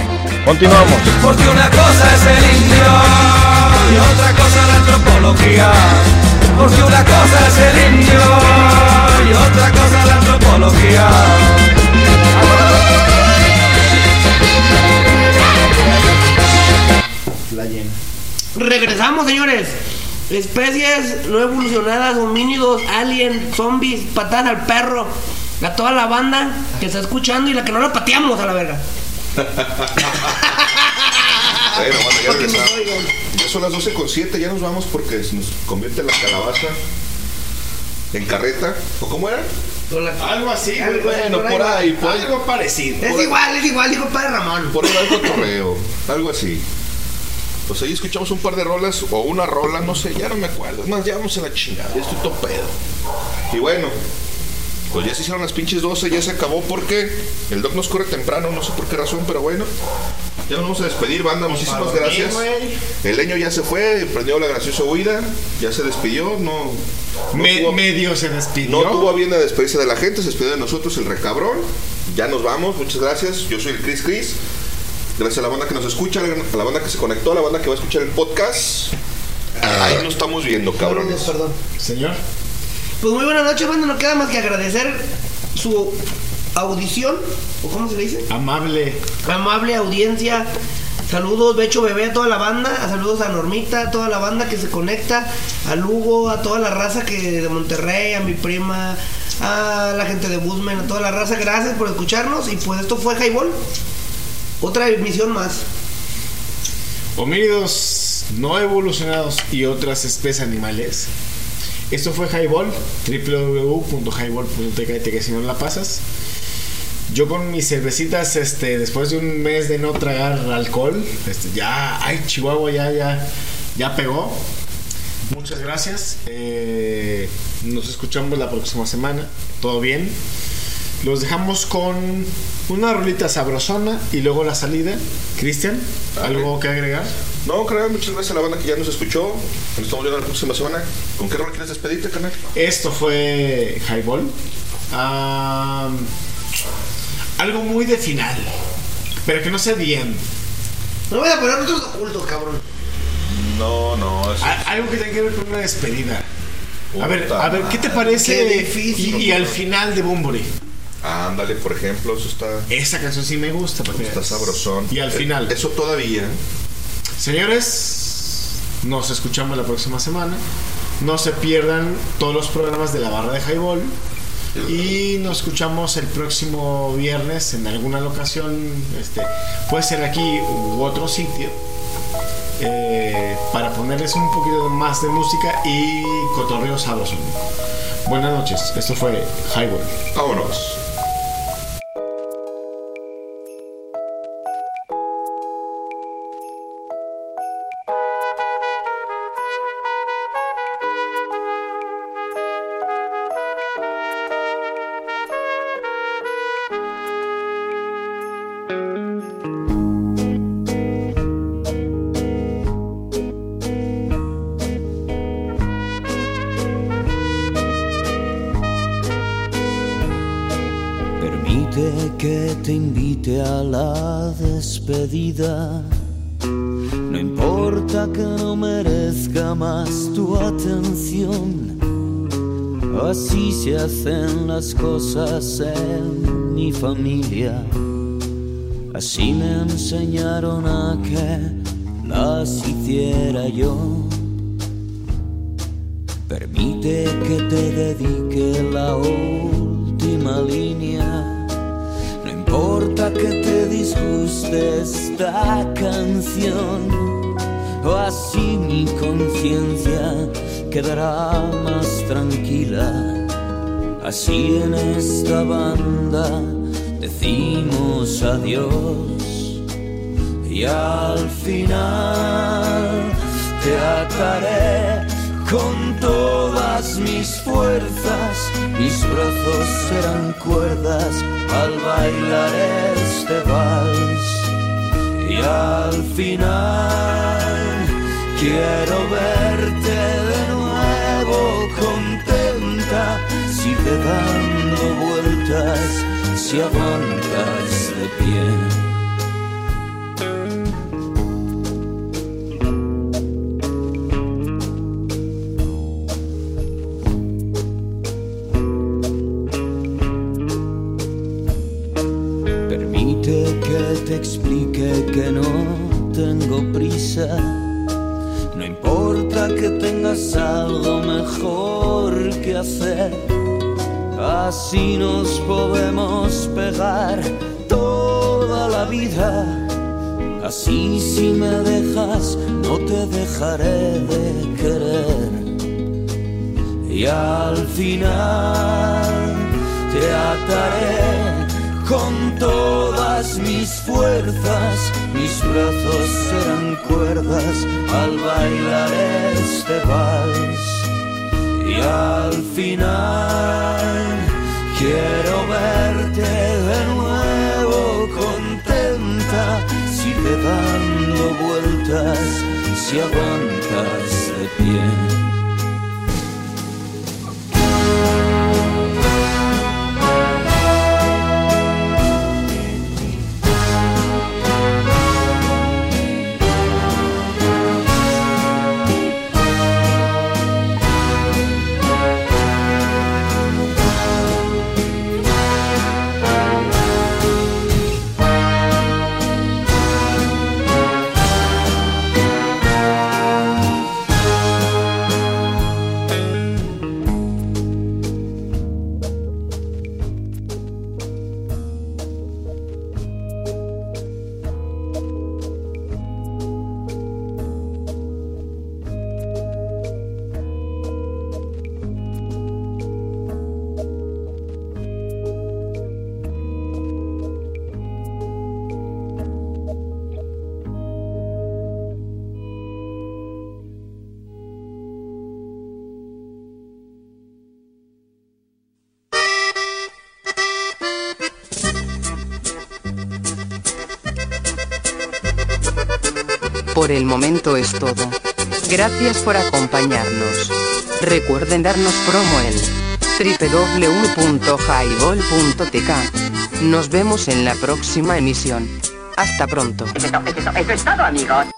Continuamos. Porque una cosa es el indio y otra cosa la antropología. Porque una cosa es el indio y otra cosa la antropología. La llena. Regresamos, señores. Especies no evolucionadas, homínidos, alien, zombies, patada al perro. A toda la banda que está escuchando y la que no la pateamos a la verga. Bueno, bueno, ya regresamos. son las 12 con 7, ya nos vamos porque se nos convierte la calabaza en carreta. ¿O cómo era? Algo así, Algo- güey. Bueno, por ahí por ahí, por ahí. Algo parecido. Es igual, es igual, dijo padre Ramón. Por ahí va el cotorreo, algo así. Pues ahí escuchamos un par de rolas o una rola, no sé, ya no me acuerdo. Es más, ya vamos a la chingada, ya estoy todo pedo. Y bueno, pues ya se hicieron las pinches 12, ya se acabó porque el doc nos corre temprano, no sé por qué razón, pero bueno. Ya nos vamos a despedir, banda, muchísimas dormir, gracias. güey. El leño ya se fue, prendió la graciosa huida, ya se despidió, no... no Me- tuvo- medio se despidió. no tuvo a bien de despedirse de la gente, se despidió de nosotros el recabrón. Ya nos vamos, muchas gracias. Yo soy el Chris Chris. Gracias a la banda que nos escucha, a la banda que se conectó, a la banda que va a escuchar el podcast. Ahí nos estamos viendo, cabrones. Perdón. Señor. Pues muy buenas noches, bueno, no queda más que agradecer su audición, o cómo se le dice, Amable. amable audiencia. Saludos, Becho Bebé, a toda la banda. Saludos a Normita, a toda la banda que se conecta. A Lugo, a toda la raza que de Monterrey, a mi prima, a la gente de Busman, a toda la raza. Gracias por escucharnos. Y pues esto fue Highball. Otra emisión más. Homínidos no evolucionados y otras especies animales. Esto fue Highball, www.highball.tk que si no la pasas. Yo con mis cervecitas, este, después de un mes de no tragar alcohol, este, ya, ay, Chihuahua ya, ya, ya pegó. Muchas gracias. Eh, nos escuchamos la próxima semana. Todo bien. Los dejamos con una rolita sabrosona y luego la salida. Cristian, ¿algo que agregar? No, carnal, muchas gracias a la banda que ya nos escuchó. Nos estamos viendo la próxima semana. ¿Con qué rol quieres despedirte, canal? Esto fue Highball. Algo muy de final, pero que no sea bien. No voy a poner otros ocultos, cabrón. No, no. A- Algo que tenga que ver con una despedida. A ver, a ver, ¿qué te parece? Qué difícil. Y, y al final de Bumburi. Ándale, por ejemplo, eso está, Esa canción sí me gusta. porque está es- sabrosón. Y al Eh, final. Eso todavía. Señores, nos escuchamos la próxima semana. No se pierdan todos los programas de la barra de Highball. Y nos escuchamos el próximo viernes en alguna locación. Este, puede ser aquí u otro sitio. eh, para ponerles un poquito más de música y cotorreo sabroso. Buenas noches, esto fue Highball. Vámonos. No importa que no merezca más tu atención. Así se hacen las cosas en mi familia. Así me enseñaron a que las hiciera yo. Permite que te dedique la última línea. No importa que disguste esta canción, o así mi conciencia quedará más tranquila. Así en esta banda decimos adiós. Y al final te ataré con todas mis fuerzas, mis brazos serán cuerdas al bailar este vals. Y al final quiero verte de nuevo contenta, sigue dando vueltas si aguantas de pie. Tengo prisa. No importa que tengas algo mejor que hacer. Así nos podemos pegar toda la vida. Así si me dejas, no te dejaré de querer. Y al final te ataré con todas mis fuerzas, mis brazos serán cuerdas al bailar este vals. Y al final quiero verte de nuevo contenta, sigue dando vueltas si aguantas de pie. Gracias por acompañarnos. Recuerden darnos promo en www.highball.tk. Nos vemos en la próxima emisión. Hasta pronto. Eso es todo, amigos.